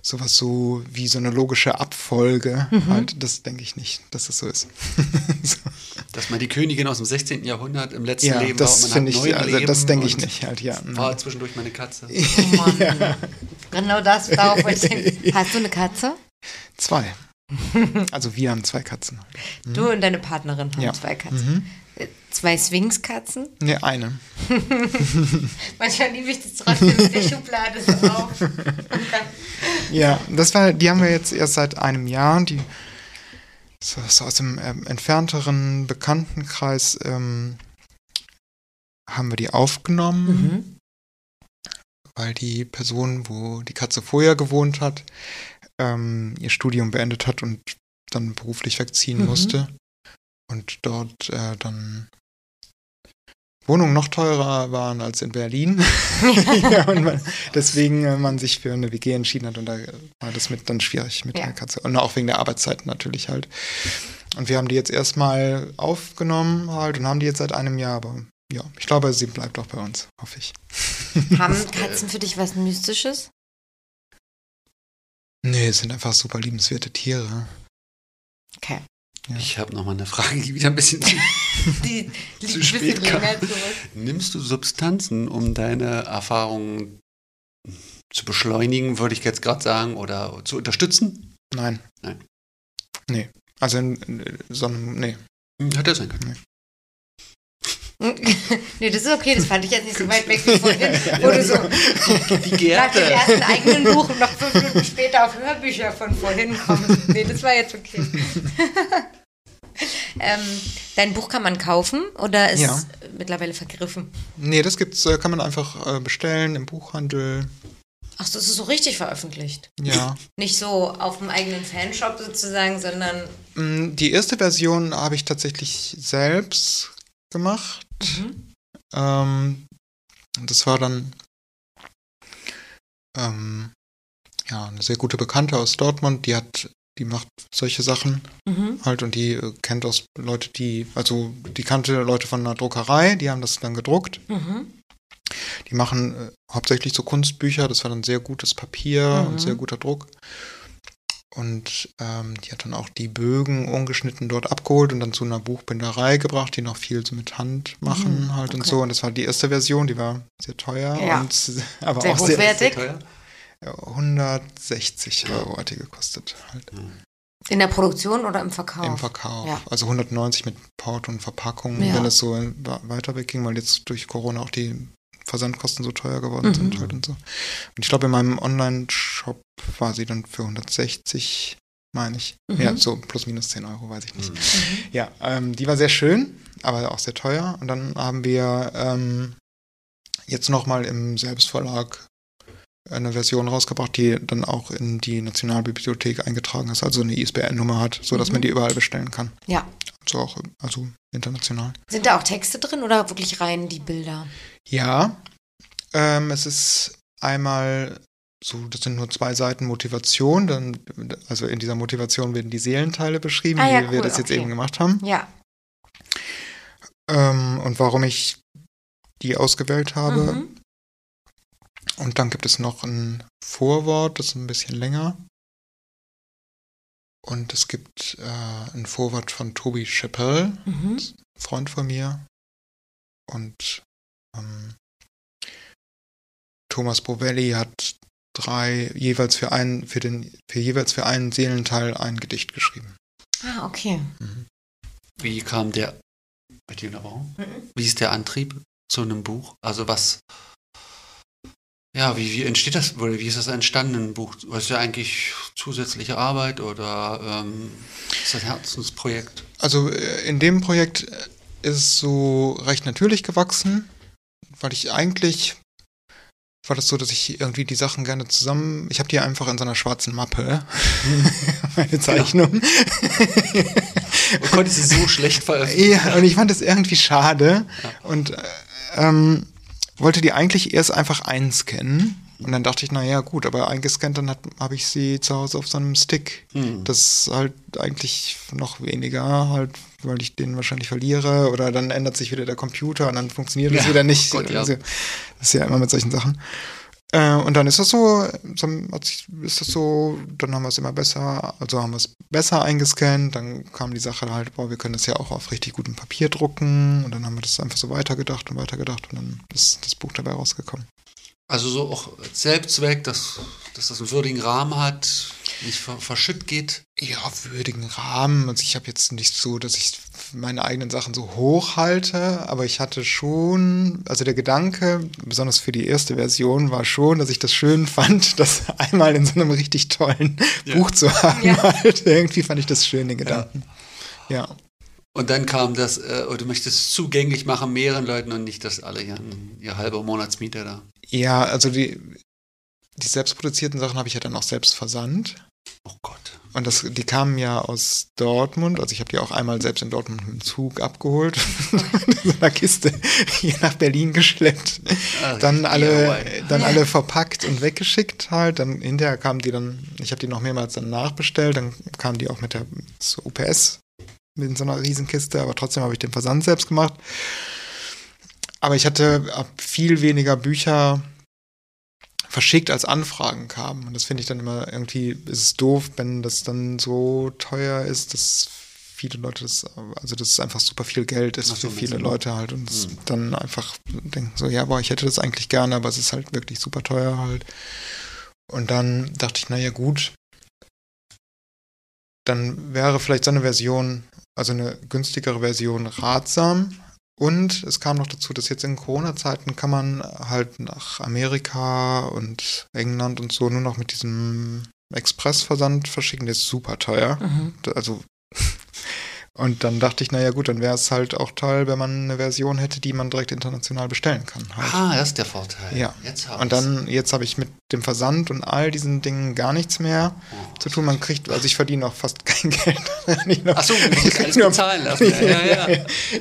sowas so wie so eine logische Abfolge. Mhm. Halt, das denke ich nicht, dass es so ist. so. Dass man die Königin aus dem 16. Jahrhundert im letzten Ja, Leben war das und man hat ich, neun also Leben das denke ich nicht halt, ja. War zwischendurch meine Katze. Oh Mann. Genau das, darauf wollte ich. Hast du eine Katze? Zwei. Also wir haben zwei Katzen. Du und deine Partnerin haben Ja. zwei Katzen. Äh, Zwei Sphinx-Katzen? Ne, eine. Manchmal liebe ich das trotzdem mit der Schublade so auf. Ja, das war, die haben wir jetzt erst seit einem Jahr. Die so, so aus dem ähm, entfernteren Bekanntenkreis ähm, haben wir die aufgenommen, mhm. weil die Person, wo die Katze vorher gewohnt hat, ähm, ihr Studium beendet hat und dann beruflich wegziehen Mhm. musste und dort äh, dann Wohnungen noch teurer waren als in Berlin. ja, und man, deswegen äh, man sich für eine WG entschieden hat und da war das mit dann schwierig mit Ja. der Katze. Und auch wegen der Arbeitszeiten natürlich halt. Und wir haben die jetzt erstmal aufgenommen halt und haben die jetzt seit einem Jahr, aber ja, ich glaube, sie bleibt auch bei uns, hoffe ich. Haben Katzen für dich was Mystisches? Nee, es sind einfach super liebenswerte Tiere. Okay. Ja. Ich habe noch mal eine Frage, die wieder ein bisschen zu Die liegt Zu spät bisschen kam. Nimmst du Substanzen, um deine Erfahrungen zu beschleunigen, würde ich jetzt gerade sagen, oder zu unterstützen? Nein. Nein. Nee. Also in, in so einem, nee. Hm, Hätte sein können. nee, das ist okay, das fand ich jetzt nicht so weit weg wie vorhin, wo du so Die nach dem ersten eigenen Buch und noch fünf Minuten später auf Hörbücher von vorhin kommst. Nee, das war jetzt okay. ähm, dein Buch kann man kaufen oder ist Ja. mittlerweile vergriffen? Nee, das gibt's, äh, kann man einfach äh, bestellen im Buchhandel. Ach, so, das ist so richtig veröffentlicht. Ja. Nicht so auf dem eigenen Fanshop sozusagen, sondern Mm, Die erste Version habe ich tatsächlich selbst gemacht. Mhm. Ähm, das war dann ähm, ja eine sehr gute Bekannte aus Dortmund, die hat, die macht solche Sachen mhm. halt und die äh, kennt aus Leute, die, also die kannte Leute von einer Druckerei, die haben das dann gedruckt. Mhm. Die machen äh, hauptsächlich so Kunstbücher, das war dann sehr gutes Papier Mhm. und sehr guter Druck. Und ähm, die hat dann auch die Bögen ungeschnitten dort abgeholt und dann zu einer Buchbinderei gebracht, die noch viel so mit Hand machen Mhm, halt und okay. so. Und das war die erste Version, die war sehr teuer Ja. und aber Sehr auch hochwertig. sehr Teuer? Ja, 160 Euro hat die gekostet halt In der Produktion oder im Verkauf? im Verkauf. Ja. Also 190 mit Port und Verpackung, Ja. wenn es so weiter wegging, weil jetzt durch Corona auch die Versandkosten so teuer geworden Mhm. sind halt und so. Und ich glaube, in meinem Online-Shop war sie dann für 160, meine ich. Mhm. Ja, so plus minus 10 Euro, weiß ich nicht. Mhm. Ja, ähm, die war sehr schön, aber auch sehr teuer. Und dann haben wir ähm, jetzt nochmal im Selbstverlag eine Version rausgebracht, die dann auch in die Nationalbibliothek eingetragen ist, also eine ISBN-Nummer hat, sodass Mhm. man die überall bestellen kann. Ja. so auch, also international. Sind da auch Texte drin oder wirklich rein die Bilder? Ja, ähm, es ist einmal so, das sind nur zwei Seiten Motivation, dann, also in dieser Motivation werden die Seelenteile beschrieben, Ah ja, wie wir cool, das jetzt okay. eben gemacht haben. Ja. Ähm, und warum ich die ausgewählt habe. Mhm. Und dann gibt es noch ein Vorwort, das ist ein bisschen länger. Und es gibt äh, ein Vorwort von Toby Chappelle, Mhm. Freund von mir. Und ähm, Thomas Bovelli hat drei jeweils für einen, für den, für jeweils für einen Seelenteil ein Gedicht geschrieben. Ah, okay. Wie kam der bei dir warum? Mhm. Wie ist der Antrieb zu einem Buch? Also was, ja, wie, wie entsteht das, oder wie ist das entstanden, ein Buch? Was ist ja eigentlich zusätzliche Arbeit oder ähm, ist das ein Herzensprojekt? Also äh, in dem Projekt ist es so recht natürlich gewachsen, weil ich eigentlich war das so, dass ich irgendwie die Sachen gerne zusammen, ich habe die einfach in so einer schwarzen Mappe, meine Zeichnung. Du konntest sie so schlecht veröffentlichen. Ja, und ich fand das irgendwie schade und äh, ähm, wollte die eigentlich erst einfach einscannen. Und dann dachte ich, naja, gut, aber eingescannt, dann habe ich sie zu Hause auf so einem Stick. Hm. Das ist halt eigentlich noch weniger, halt, weil ich den wahrscheinlich verliere oder dann ändert sich wieder der Computer und dann funktioniert es Ja, wieder nicht. Gott, ja. Das ist ja immer mit solchen Sachen. Äh, und dann ist das so, dann ist das so, dann haben wir es immer besser, also haben wir es besser eingescannt, dann kam die Sache halt, boah, wir können das ja auch auf richtig gutem Papier drucken und dann haben wir das einfach so weitergedacht und weitergedacht und dann ist das Buch dabei rausgekommen. Also so auch Selbstzweck, dass, dass das einen würdigen Rahmen hat, nicht ver verschütt geht. Ja, würdigen Rahmen. Also ich habe jetzt nicht so, dass ich meine eigenen Sachen so hoch halte, aber ich hatte schon, also der Gedanke, besonders für die erste Version, war schon, dass ich das schön fand, das einmal in so einem richtig tollen Ja. Buch zu haben. Ja. Halt. Irgendwie fand ich das schön, den Gedanken. Ja. Und dann kam das, äh, oder du möchtest es zugänglich machen, mehreren Leuten und nicht, dass alle ihren, ihr halber Monatsmiete da. Ja, also die, die selbstproduzierten Sachen habe ich ja dann auch selbst versandt. Oh Gott. Und das, die kamen ja aus Dortmund. Also ich habe die auch einmal selbst in Dortmund mit dem Zug abgeholt. in so einer Kiste hier nach Berlin geschleppt. Ah, Dann alle, dann alle verpackt und weggeschickt halt. Dann hinterher kamen die dann, ich habe die noch mehrmals dann nachbestellt. Dann kamen die auch mit der so UPS mit so einer Riesenkiste. Aber trotzdem habe ich den Versand selbst gemacht. Aber ich hatte viel weniger Bücher verschickt als Anfragen kamen. Und das finde ich dann immer irgendwie, ist es doof, wenn das dann so teuer ist, dass viele Leute das, also das ist einfach super viel Geld ist Ach für viele? Leute halt und es Hm. dann einfach denken so, ja, boah, ich hätte das eigentlich gerne, aber es ist halt wirklich super teuer halt. Und dann dachte ich, naja, gut, dann wäre vielleicht so eine Version, also eine günstigere Version ratsam. Und es kam noch dazu, dass jetzt in Corona-Zeiten kann man halt nach Amerika und England und so nur noch mit diesem Expressversand verschicken. Der ist super teuer. Mhm. Also und dann dachte ich, naja gut, dann wäre es halt auch toll, wenn man eine Version hätte, die man direkt international bestellen kann. Halt. Ah, das ist der Vorteil. Ja. Jetzt Und dann, jetzt habe ich mit dem Versand und all diesen Dingen gar nichts mehr ich's. zu tun. Man kriegt, also ich verdiene auch fast kein Geld. Nur- Ach so, du musst alles nur- bezahlen lassen. Ja, ja, ja.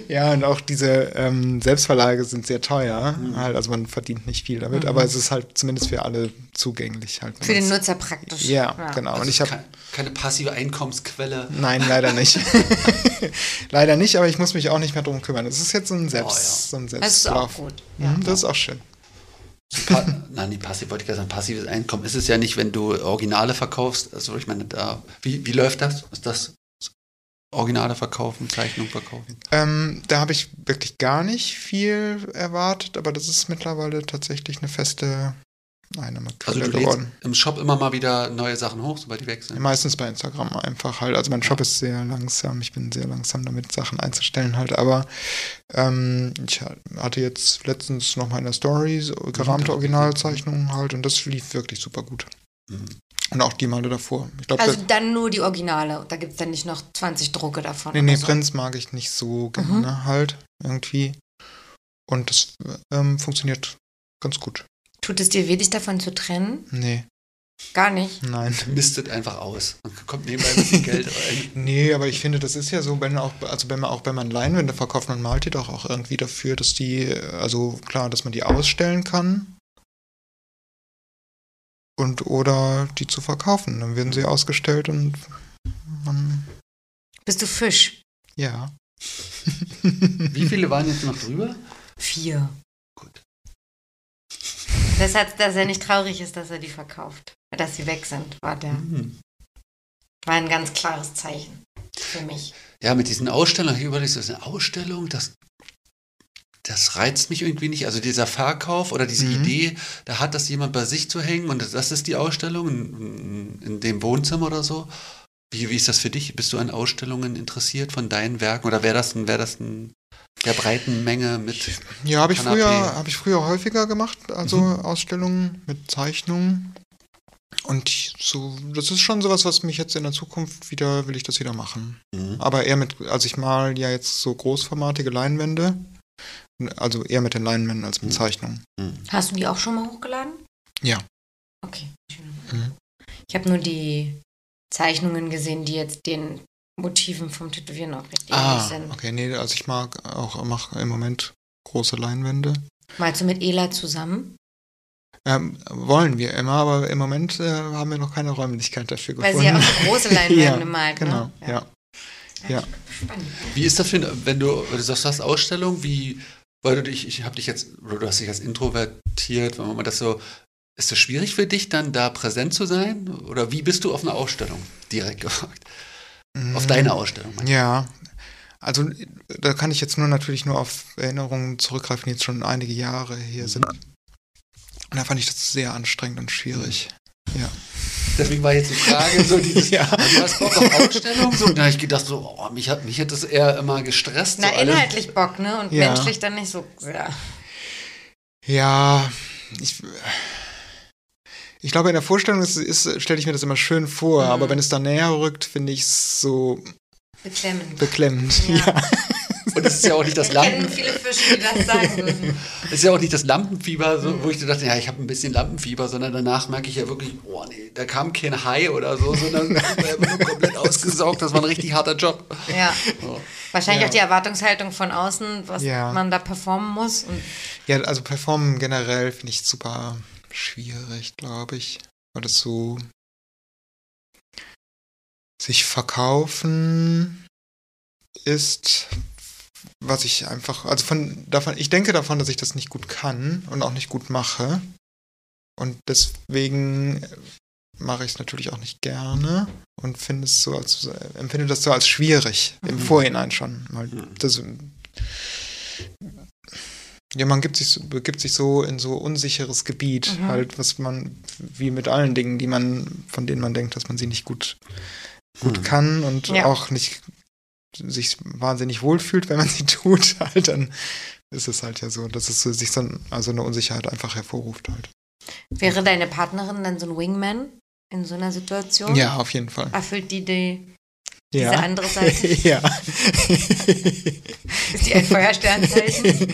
ja, und auch diese ähm, Selbstverlage sind sehr teuer. Mhm. Halt, also man verdient nicht viel damit, Mhm. aber es ist halt zumindest für alle zugänglich. Halt, Für den Nutzer praktisch. Ja, genau. Also und ich habe keine passive Einkommensquelle. Nein, leider nicht. leider nicht, aber ich muss mich auch nicht mehr drum kümmern. Es ist jetzt so ein Selbst, Oh, ja. so ein Das ist auch Selbstlauf. gut. Mhm, Ja. Das ist auch schön. Nein, die passiv wollte ich gerade sagen, passives Einkommen ist es ja nicht, wenn du Originale verkaufst. Also ich meine, da, wie, wie läuft das? Ist das Originale verkaufen, Zeichnung verkaufen? Ähm, da habe ich wirklich gar nicht viel erwartet, aber das ist mittlerweile tatsächlich eine feste Also Einnahmequelle du lädst geworden. im Shop immer mal wieder neue Sachen hoch, sobald die weg sind. Meistens bei Instagram einfach halt. Also mein Shop ist sehr langsam. Ich bin sehr langsam damit, Sachen einzustellen halt. Aber ähm, ich hatte jetzt letztens noch mal in der Story so gerahmte Originalzeichnungen halt und das lief wirklich super gut. Mhm. Und auch die Male davor. Ich glaube, Also dann nur die Originale. Da gibt es dann nicht noch 20 Drucke davon. Nee, nee, so. Prinz mag ich nicht so gerne halt irgendwie. Und das ähm, funktioniert ganz gut. Tut es dir weh, dich davon zu trennen? Nee. Gar nicht. Nein. Mistet einfach aus und kommt nebenbei ein bisschen Geld rein. Nee, aber ich finde, das ist ja so, wenn auch, also wenn man auch wenn man Leinwände verkauft, man malt die doch auch irgendwie dafür, dass die, also klar, dass man die ausstellen kann. Und oder die zu verkaufen. Dann werden sie ausgestellt und man. Bist du Fisch? Ja. Wie viele waren jetzt noch drüber? Vier. Hat, dass er nicht traurig ist, dass er die verkauft. Dass sie weg sind, war der. Hm. War ein ganz klares Zeichen für mich. Ja, mit diesen Ausstellungen, ich überlege, das ist eine Ausstellung, das, das reizt mich irgendwie nicht. Also dieser Verkauf oder diese Mhm. Idee, da hat das jemand bei sich zu hängen und das ist die Ausstellung in, in dem Wohnzimmer oder so. Wie, wie ist das für dich? Bist du an Ausstellungen interessiert von deinen Werken oder wäre das ein, wäre das ein der breiten Menge mit Ja, habe ich Kanapé. früher, habe ich früher häufiger gemacht, also Mhm. Ausstellungen mit Zeichnungen. Und so, das ist schon sowas, was mich jetzt in der Zukunft wieder, will ich das wieder machen. Mhm. Aber eher mit, also ich mal ja jetzt so großformatige Leinwände. Also eher mit den Leinwänden als mit Mhm. Zeichnungen. Mhm. Hast du die auch schon mal hochgeladen? Ja. Okay. Mhm. Ich habe nur die Zeichnungen gesehen, die jetzt den Motiven vom Tätowieren auch richtig ähnlich Ah, sind. okay, nee, also ich mag auch, mache im Moment große Leinwände. Malst du mit Ela zusammen? Ähm, wollen wir immer, aber im Moment äh, haben wir noch keine Räumlichkeit dafür Weil gefunden. sie ja auch große Leinwände Ja, malt, Genau, ne? ja. Ja. Spannend. Wie ist das für, wenn du, wenn du sagst, du hast Ausstellung, wie, weil du dich, ich habe dich jetzt, oder du hast dich als introvertiert, wenn man das so, ist das schwierig für dich, dann da präsent zu sein? Oder wie bist du auf einer Ausstellung? Direkt gefragt. Auf Mm, deine Ausstellung. Ja, also da kann ich jetzt nur natürlich nur auf Erinnerungen zurückgreifen, die jetzt schon einige Jahre hier sind. Und da fand ich das sehr anstrengend und schwierig. Deswegen war jetzt die Frage, so dieses, Ja. du hast Bock auf Ausstellung? So, da habe ich gedacht, so, oh, mich hat, mich hat das eher immer gestresst. Na, so alles. inhaltlich Bock, ne? Und Ja. menschlich dann nicht so sehr. Ja, ich, ich glaube, in der Vorstellung ist, ist, stelle ich mir das immer schön vor, Mhm. aber wenn es da näher rückt, finde ich es so Beklemmend. beklemmend. Ja. Ja. Und es ist ja auch nicht das Wir kennen Lampen, viele Fische, die das sagen würden. es ist ja auch nicht das Lampenfieber, so, Mhm. wo ich dachte, ja, ich habe ein bisschen Lampenfieber, sondern danach merke ich ja wirklich, oh nee, da kam kein Hai oder so, sondern ich war nur komplett ausgesaugt. Das war ein richtig harter Job. Ja. So. Wahrscheinlich Ja. auch die Erwartungshaltung von außen, was Ja. man da performen muss. Und ja, also Performen generell finde ich super schwierig, glaube ich. Weil das so sich verkaufen ist, was ich einfach, also von davon, ich denke davon, dass ich das nicht gut kann und auch nicht gut mache. Und deswegen mache ich es natürlich auch nicht gerne und finde es so als, empfinde das so als schwierig im Mhm. Vorhinein schon. Weil Mhm. das, ja, man gibt sich, begibt sich so in so unsicheres Gebiet, Mhm. halt, was man, wie mit allen Dingen, die man, von denen man denkt, dass man sie nicht gut, gut Mhm. kann und Ja. auch nicht sich wahnsinnig wohlfühlt, wenn man sie tut, halt, dann ist es halt ja so, dass es sich so also eine Unsicherheit einfach hervorruft halt. wäre deine Partnerin dann so ein Wingman in so einer Situation? Ja, auf jeden Fall. Erfüllt die, die diese Ja. andere Seite? ja. Ist die ein Feuersternzeichen?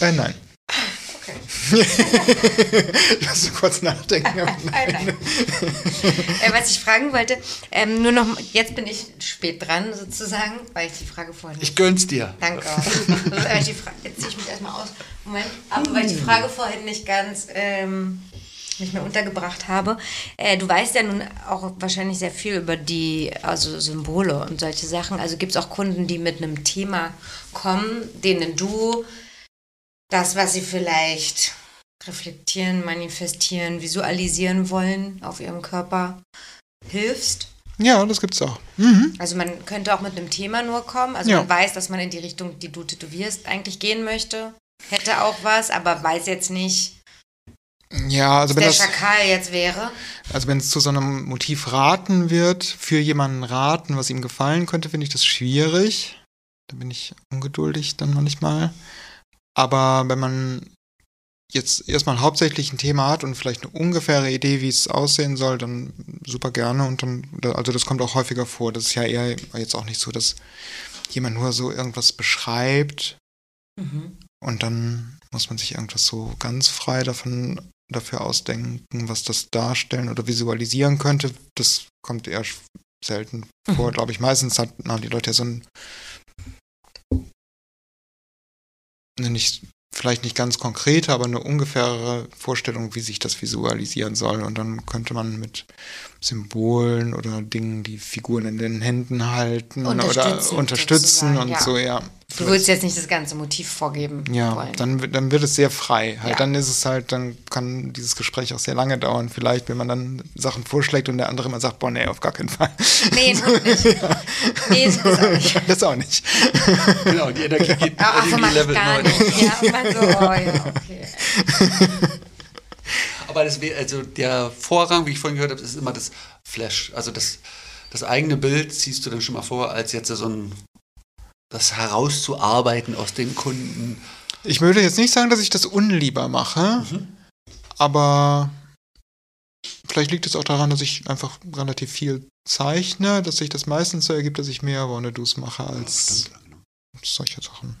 äh, nein. Okay. Lass du kurz nachdenken. Nein, nein. äh, was ich fragen wollte, ähm, nur noch, jetzt bin ich spät dran sozusagen, weil ich die Frage vorhin Ich gönn's dir. Danke. Jetzt ziehe ich mich erstmal aus. Moment. Aber weil ich die Frage vorhin nicht ganz ähm, nicht mehr untergebracht habe. Äh, du weißt ja nun auch wahrscheinlich sehr viel über die also Symbole und solche Sachen. Also gibt es auch Kunden, die mit einem Thema kommen, denen du das, was sie vielleicht reflektieren, manifestieren, visualisieren wollen auf ihrem Körper, hilfst. Ja, das gibt's auch. Mhm. Also man könnte auch mit einem Thema nur kommen. Also Ja. man weiß, dass man in die Richtung, die du tätowierst, eigentlich gehen möchte. Hätte auch was, aber weiß jetzt nicht, Ja, also wenn der das, Schakal jetzt wäre. also wenn es zu so einem Motiv raten wird, für jemanden raten, was ihm gefallen könnte, finde ich das schwierig. Da bin ich ungeduldig dann manchmal. Aber wenn man jetzt erstmal hauptsächlich ein Thema hat und vielleicht eine ungefähre Idee, wie es aussehen soll, dann super gerne. Und dann, also das kommt auch häufiger vor. Das ist ja eher jetzt auch nicht so, dass jemand nur so irgendwas beschreibt Mhm. und dann muss man sich irgendwas so ganz frei davon dafür ausdenken, was das darstellen oder visualisieren könnte. Das kommt eher selten vor, Mhm. glaube ich. Meistens hat, haben die Leute ja so ein eine nicht, vielleicht nicht ganz konkrete, aber eine ungefähre Vorstellung, wie sich das visualisieren soll. Und dann könnte man mit Symbolen oder Dingen, die Figuren in den Händen halten oder Unterstützen, unterstützen sozusagen, und ja. so, ja. Du würdest jetzt nicht das ganze Motiv vorgeben Ja, wollen. dann, wird- dann wird es sehr frei. Halt, Ja. Dann ist es halt, dann kann dieses Gespräch auch sehr lange dauern. Vielleicht, wenn man dann Sachen vorschlägt und der andere immer sagt, boah, nee, auf gar keinen Fall. Nee, nicht. Nee, das auch nicht. das auch nicht. Genau, die Energie geht Ach, irgendwie mach ich Level gar 9. nicht. Ja, und man so, oh ja, okay. Aber das also der Vorrang, wie ich vorhin gehört habe, ist immer das Flash. Also das, das eigene Bild ziehst du dann schon mal vor, als jetzt so ein das herauszuarbeiten aus den Kunden. Ich würde jetzt nicht sagen, dass ich das unlieber mache, Mhm. aber vielleicht liegt es auch daran, dass ich einfach relativ viel zeichne, dass sich das meistens so ergibt, dass ich mehr Wannadoos mache als genau. solche Sachen.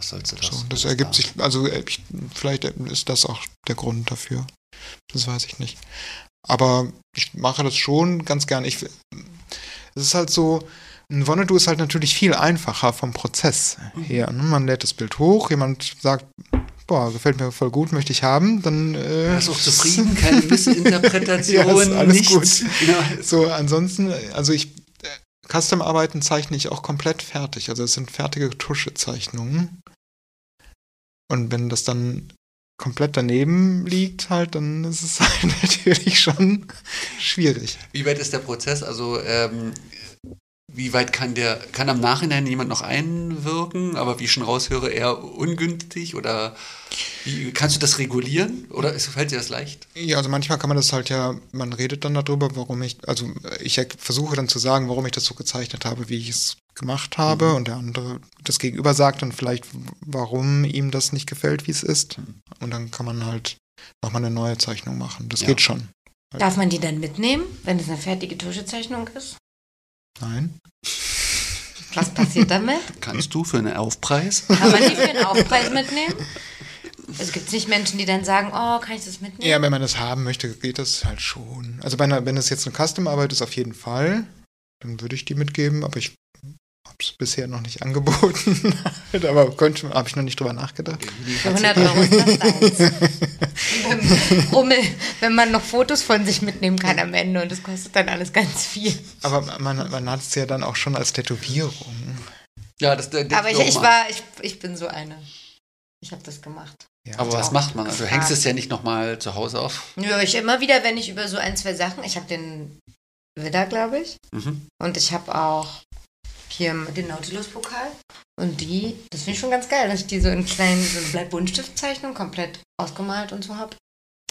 Was sollst du das? So, das ergibt da? sich, also äh, ich, vielleicht ist das auch der Grund dafür. Das weiß ich nicht. Aber ich mache das schon ganz gern. Ich, es ist halt so, ein Wannado ist halt natürlich viel einfacher vom Prozess her. Ne? Man lädt das Bild hoch, jemand sagt, boah, gefällt mir voll gut, möchte ich haben, dann äh, Er ist auch zufrieden, keine Missinterpretation, Ja, alles nichts. gut. Genau. So, ansonsten, also ich, äh, Custom-Arbeiten zeichne ich auch komplett fertig. Also es sind fertige Tuschezeichnungen. Und wenn das dann komplett daneben liegt, halt, dann ist es halt natürlich schon schwierig. Wie weit ist der Prozess? Also ähm, wie weit kann der, kann am Nachhinein jemand noch einwirken, aber wie ich schon raushöre, eher ungünstig oder wie, kannst du das regulieren oder ist, fällt dir das leicht? Ja, also manchmal kann man das halt ja, man redet dann darüber, warum ich, also ich er- versuche dann zu sagen, warum ich das so gezeichnet habe, wie ich es gemacht habe Mhm. und der andere das Gegenüber sagt dann vielleicht, warum ihm das nicht gefällt, wie es ist. Mhm. Und dann kann man halt nochmal eine neue Zeichnung machen. Das Ja. geht schon. Darf man die dann mitnehmen, wenn es eine fertige Tuschezeichnung ist? Nein. Was passiert damit? Kannst du für einen Aufpreis? Kann man die für einen Aufpreis mitnehmen? Es gibt nicht Menschen, die dann sagen, oh, kann ich das mitnehmen? Ja, wenn man das haben möchte, geht das halt schon. Also bei einer, wenn es jetzt eine Custom-Arbeit ist, auf jeden Fall, dann würde ich die mitgeben, aber ich es bisher noch nicht angeboten. aber könnte, habe ich noch nicht drüber nachgedacht. Für 100 Euro ist das eins. Rummel, wenn man noch Fotos von sich mitnehmen kann am Ende und das kostet dann alles ganz viel. Aber man, man hat es ja dann auch schon als Tätowierung. Ja, das der Aber ich, ich war, ich, ich bin so eine. Ich habe das gemacht. Ja, Aber was macht man? Also, du hängst es ja nicht nochmal zu Hause auf. Ja, ich immer wieder, wenn ich über so ein, zwei Sachen, ich habe den Widder, glaube ich, Mhm. und ich habe auch hier den Nautilus-Pokal. Und die, das finde ich schon ganz geil, dass ich die so in kleinen, so eine komplett ausgemalt und so habe.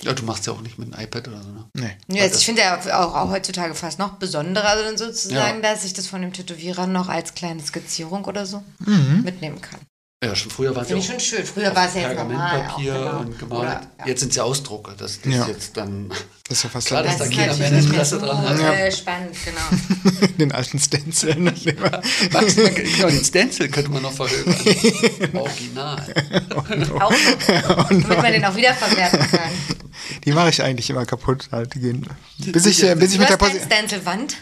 Ja, du machst ja auch nicht mit einem iPad oder so, ne? Nee. Ja, also ich finde ja auch, auch heutzutage fast noch besonderer dann sozusagen, dass ich das von dem Tätowierer noch als kleine Skizzierung oder so Mhm. mitnehmen kann. Ja, schon früher war es ja Finde ich auch schon schön. Früher war es ja jetzt normal. Auch, Pergamentpapier genau. und gemalt. Oder, ja. Jetzt sind es ja Ausdrucke. Das, das Ja. ist jetzt dann Das ist ja fast Klar, dass da Das ist keiner mehr Interesse so dran hat. äh, spannend, genau. den alten Stencil. ne? Genau, den Stencil könnte man noch verhökern. Original. Auch noch, damit man den auch wiederverwerten kann. Die mache ich eigentlich immer kaputt. Halt. Die gehen, bis ich, äh, bis ich mit der Stencil-Wand,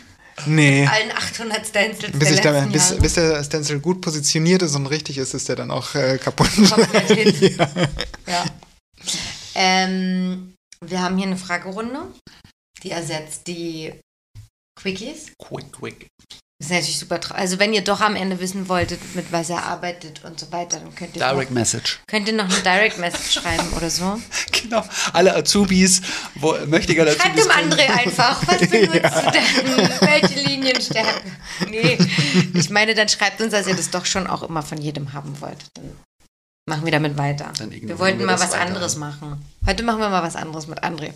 Nee. allen 800 Stencils Bis, ich der da, bis, bis der Stencil gut positioniert ist und richtig ist, ist der dann auch äh, kaputt. Komplett hin. ja. Ja. Ähm, wir haben hier eine Fragerunde, die ersetzt die Quickies. Quick, quick. Das ist natürlich super traurig. Also wenn ihr doch am Ende wissen wolltet, mit was er arbeitet und so weiter, dann könnt ihr, Direct noch, Message. könnt ihr noch eine Direct Message schreiben oder so. Genau. Alle Azubis, wo, möchte gerne Schreibt Azubis. dem André einfach, was benutzt du denn? Welche Linienstärke? Nee, ich meine, dann schreibt uns, dass ihr das doch schon auch immer von jedem haben wollt. Dann machen wir damit weiter. Wir wollten wir mal was weiter. anderes machen. Heute machen wir mal was anderes mit André.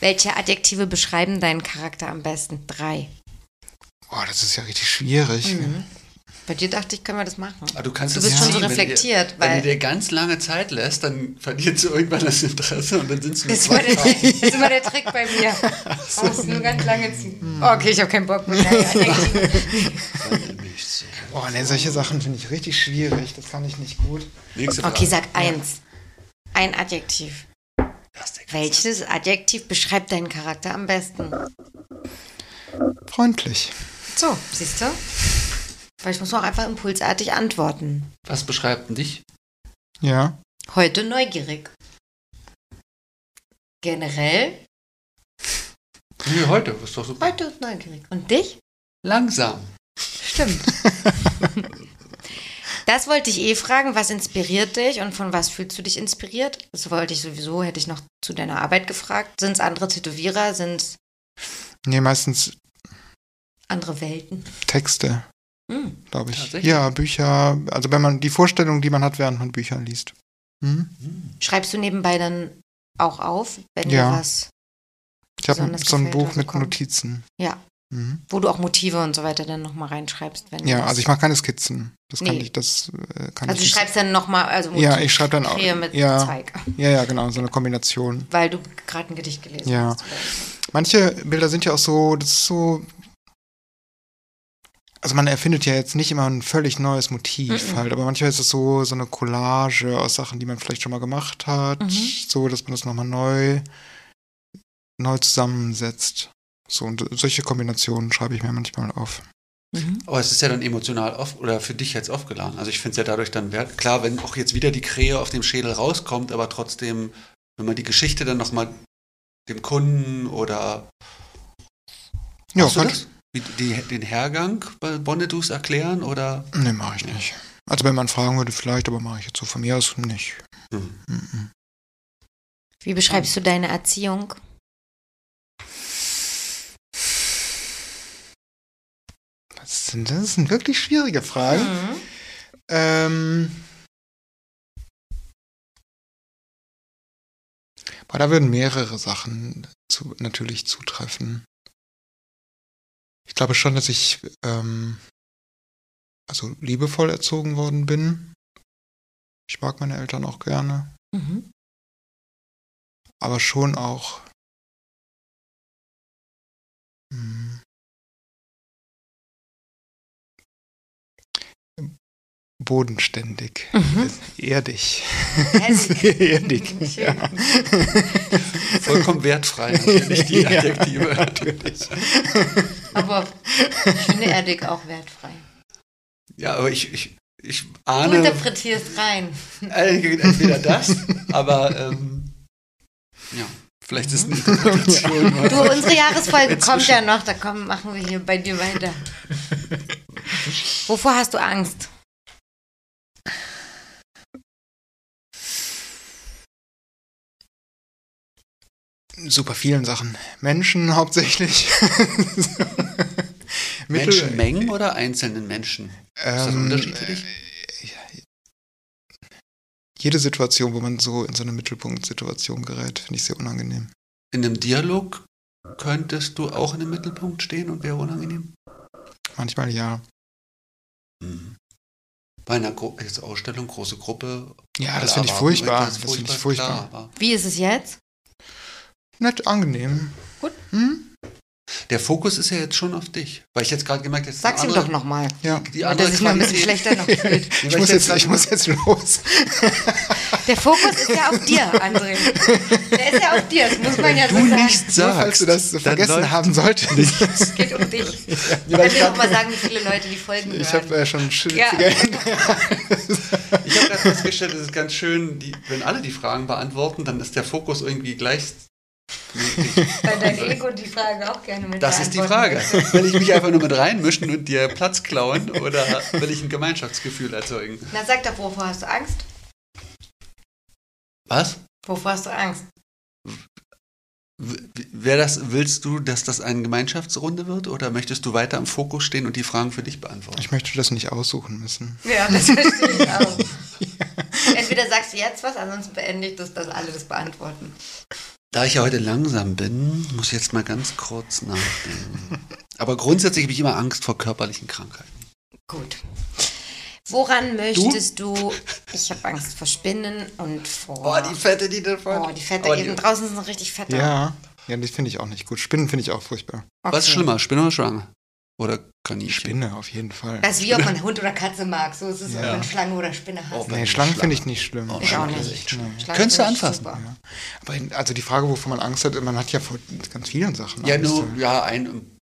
Welche Adjektive beschreiben deinen Charakter am besten? Drei. Boah, das ist ja richtig schwierig. Mhm. Bei dir dachte ich, können wir das machen. Aber du kannst Du es bist schon ziehen, so wenn du reflektiert, wenn weil- du dir ganz lange Zeit lässt, dann verliert sie irgendwann das Interesse und dann sind es nur zwei das ist immer der Trick bei mir. Du nur ganz lange ziehen. Okay, ich habe keinen Bock mehr. Boah, ne, solche Sachen finde ich richtig schwierig. Das kann ich nicht gut. Nächste Okay, sag eins. Ein Adjektiv. Welches Adjektiv beschreibt deinen Charakter am besten? Freundlich. So, siehst du? Weil ich muss auch einfach impulsartig antworten. Was beschreibt denn dich? Ja. Heute neugierig. Generell, Nee, heute, ist doch super. heute ist neugierig. Und dich? Langsam. Stimmt. Das wollte ich eh fragen, was inspiriert dich und von was fühlst du dich inspiriert? Das wollte ich sowieso, hätte ich noch zu deiner Arbeit gefragt. Sind es andere Tätowierer? Sind es Nee, meistens andere Welten? Texte, Hm. glaube ich. Ja, Bücher. Also wenn man die Vorstellung, die man hat, während man Bücher liest. Hm? Schreibst du nebenbei dann auch auf, wenn Ja. dir was, Ich habe so ein Buch mit kommt. Notizen. Ja. Mhm. wo du auch Motive und so weiter dann nochmal reinschreibst? Wenn Ja, also ich mache keine Skizzen. Das kann Nee. ich, das äh, kann Also du ich. nicht. schreibst dann nochmal, also Ja, ich schreibe dann auch. Mit Ja, Zweig, ja, ja, genau, so eine Kombination. weil du gerade ein Gedicht gelesen Ja. hast. so. Manche Bilder sind ja auch so, das ist so. Also man erfindet ja jetzt nicht immer ein völlig neues Motiv Mhm. halt, aber manchmal ist es so, so eine Collage aus Sachen, die man vielleicht schon mal gemacht hat, Mhm. so, dass man das nochmal neu, neu zusammensetzt. So, und solche Kombinationen schreibe ich mir manchmal auf. Mhm. Aber es ist ja dann emotional oft oder für dich jetzt aufgeladen. Also ich finde es ja dadurch dann wert. Klar, wenn auch jetzt wieder die Krähe auf dem Schädel rauskommt, aber trotzdem, wenn man die Geschichte dann nochmal dem Kunden oder Ja, Machst die, den Hergang bei Bonnedus erklären oder? Nee, mache ich nicht. Also wenn man fragen würde, vielleicht, aber mache ich jetzt so von mir aus nicht. Hm. Mhm. Wie beschreibst du deine Erziehung? Was sind das? Das sind wirklich schwierige Fragen. Mhm. Ähm, aber da würden mehrere Sachen zu, natürlich zutreffen. Ich glaube schon, dass ich ähm, also liebevoll erzogen worden bin. Ich mag meine Eltern auch gerne, Mhm. aber schon auch hm, bodenständig, Mhm. erdig. Erdig. erdig. Ja. Vollkommen wertfrei natürlich die Ja, Adjektive. natürlich. Aber ich finde erdig auch wertfrei. Ja, aber ich, ich, ich Du ahne interpretierst rein. äh, entweder das, aber ähm, ja, vielleicht ist eine Interpretation. Du, unsere Jahresfolge kommt Inzwischen. ja noch, da kommen, machen wir hier bei dir weiter. Wovor hast du Angst? Super vielen Sachen. Menschen hauptsächlich. Menschenmengen oder einzelnen Menschen? das ein Ähm, Unterschied für dich? äh, Jede Situation, wo man so in so eine Mittelpunktsituation gerät, finde ich sehr unangenehm. In einem Dialog könntest du auch in dem Mittelpunkt stehen und wäre unangenehm? Manchmal ja. Mhm. Bei einer jetzt Ausstellung, große Gruppe. Ja, das finde ich furchtbar. Das finde ich furchtbar, klar, Wie ist es jetzt? Nett, angenehm. Gut. Hm? Der Fokus ist ja jetzt schon auf dich. Weil ich jetzt gerade gemerkt habe, Sag's ihm doch nochmal. Ja. Die andere der sich noch ein bisschen schlechter noch fühlt. Ich muss, jetzt, ich muss jetzt los. Der Fokus ist ja auf dir, André. Der ist ja auf dir, das muss man ja du so sagen. nicht Nur sagst, falls du das vergessen haben solltest. Es geht um dich. Ja, Ich kann ich dir grad- noch mal sagen, wie viele Leute die Folgen Ich habe äh, schon schwitzige Ja. Ich habe gerade festgestellt, es ist ganz schön, die, wenn alle die Fragen beantworten, dann ist der Fokus irgendwie gleich. Weil dein Ego die Frage auch gerne mit Das ist die Frage. Will ich mich einfach nur mit reinmischen und dir Platz klauen oder will ich ein Gemeinschaftsgefühl erzeugen? Na sag doch, wovor hast du Angst? Was? Wovor hast du Angst? Wer das, willst du, dass das eine Gemeinschaftsrunde wird oder möchtest du weiter im Fokus stehen und die Fragen für dich beantworten? Ich möchte das nicht aussuchen müssen. Ja, das verstehe ich auch. Entweder sagst du jetzt was, ansonsten beende ich das, dass alle das beantworten. Da ich ja heute langsam bin, muss ich jetzt mal ganz kurz nachdenken. Aber grundsätzlich habe ich immer Angst vor körperlichen Krankheiten. Gut. Woran möchtest du? Ich habe Angst vor Spinnen und vor. Fette, die da Oh, die Fette Oh, eben draußen sind richtig fette. Ja, ja, das finde ich auch nicht gut. Spinnen finde ich auch furchtbar. Okay. Was ist schlimmer, Spinne oder Schlange? Oder Kaninchen? Spinne auf jeden Fall. Das ist wie ob man Hund oder Katze mag. So ist es, ob Ja. man Schlange oder Spinne Oh, hasst. wenn Nee, Schlangen Schlange- finde ich nicht schlimm. Oh, ich auch Schlange ist nicht. Schlangen Könntest du anfassen. Ja. Aber in, also die Frage, wovon man Angst hat, man hat ja vor ganz vielen Sachen Ja, Angst. nur, ja, ein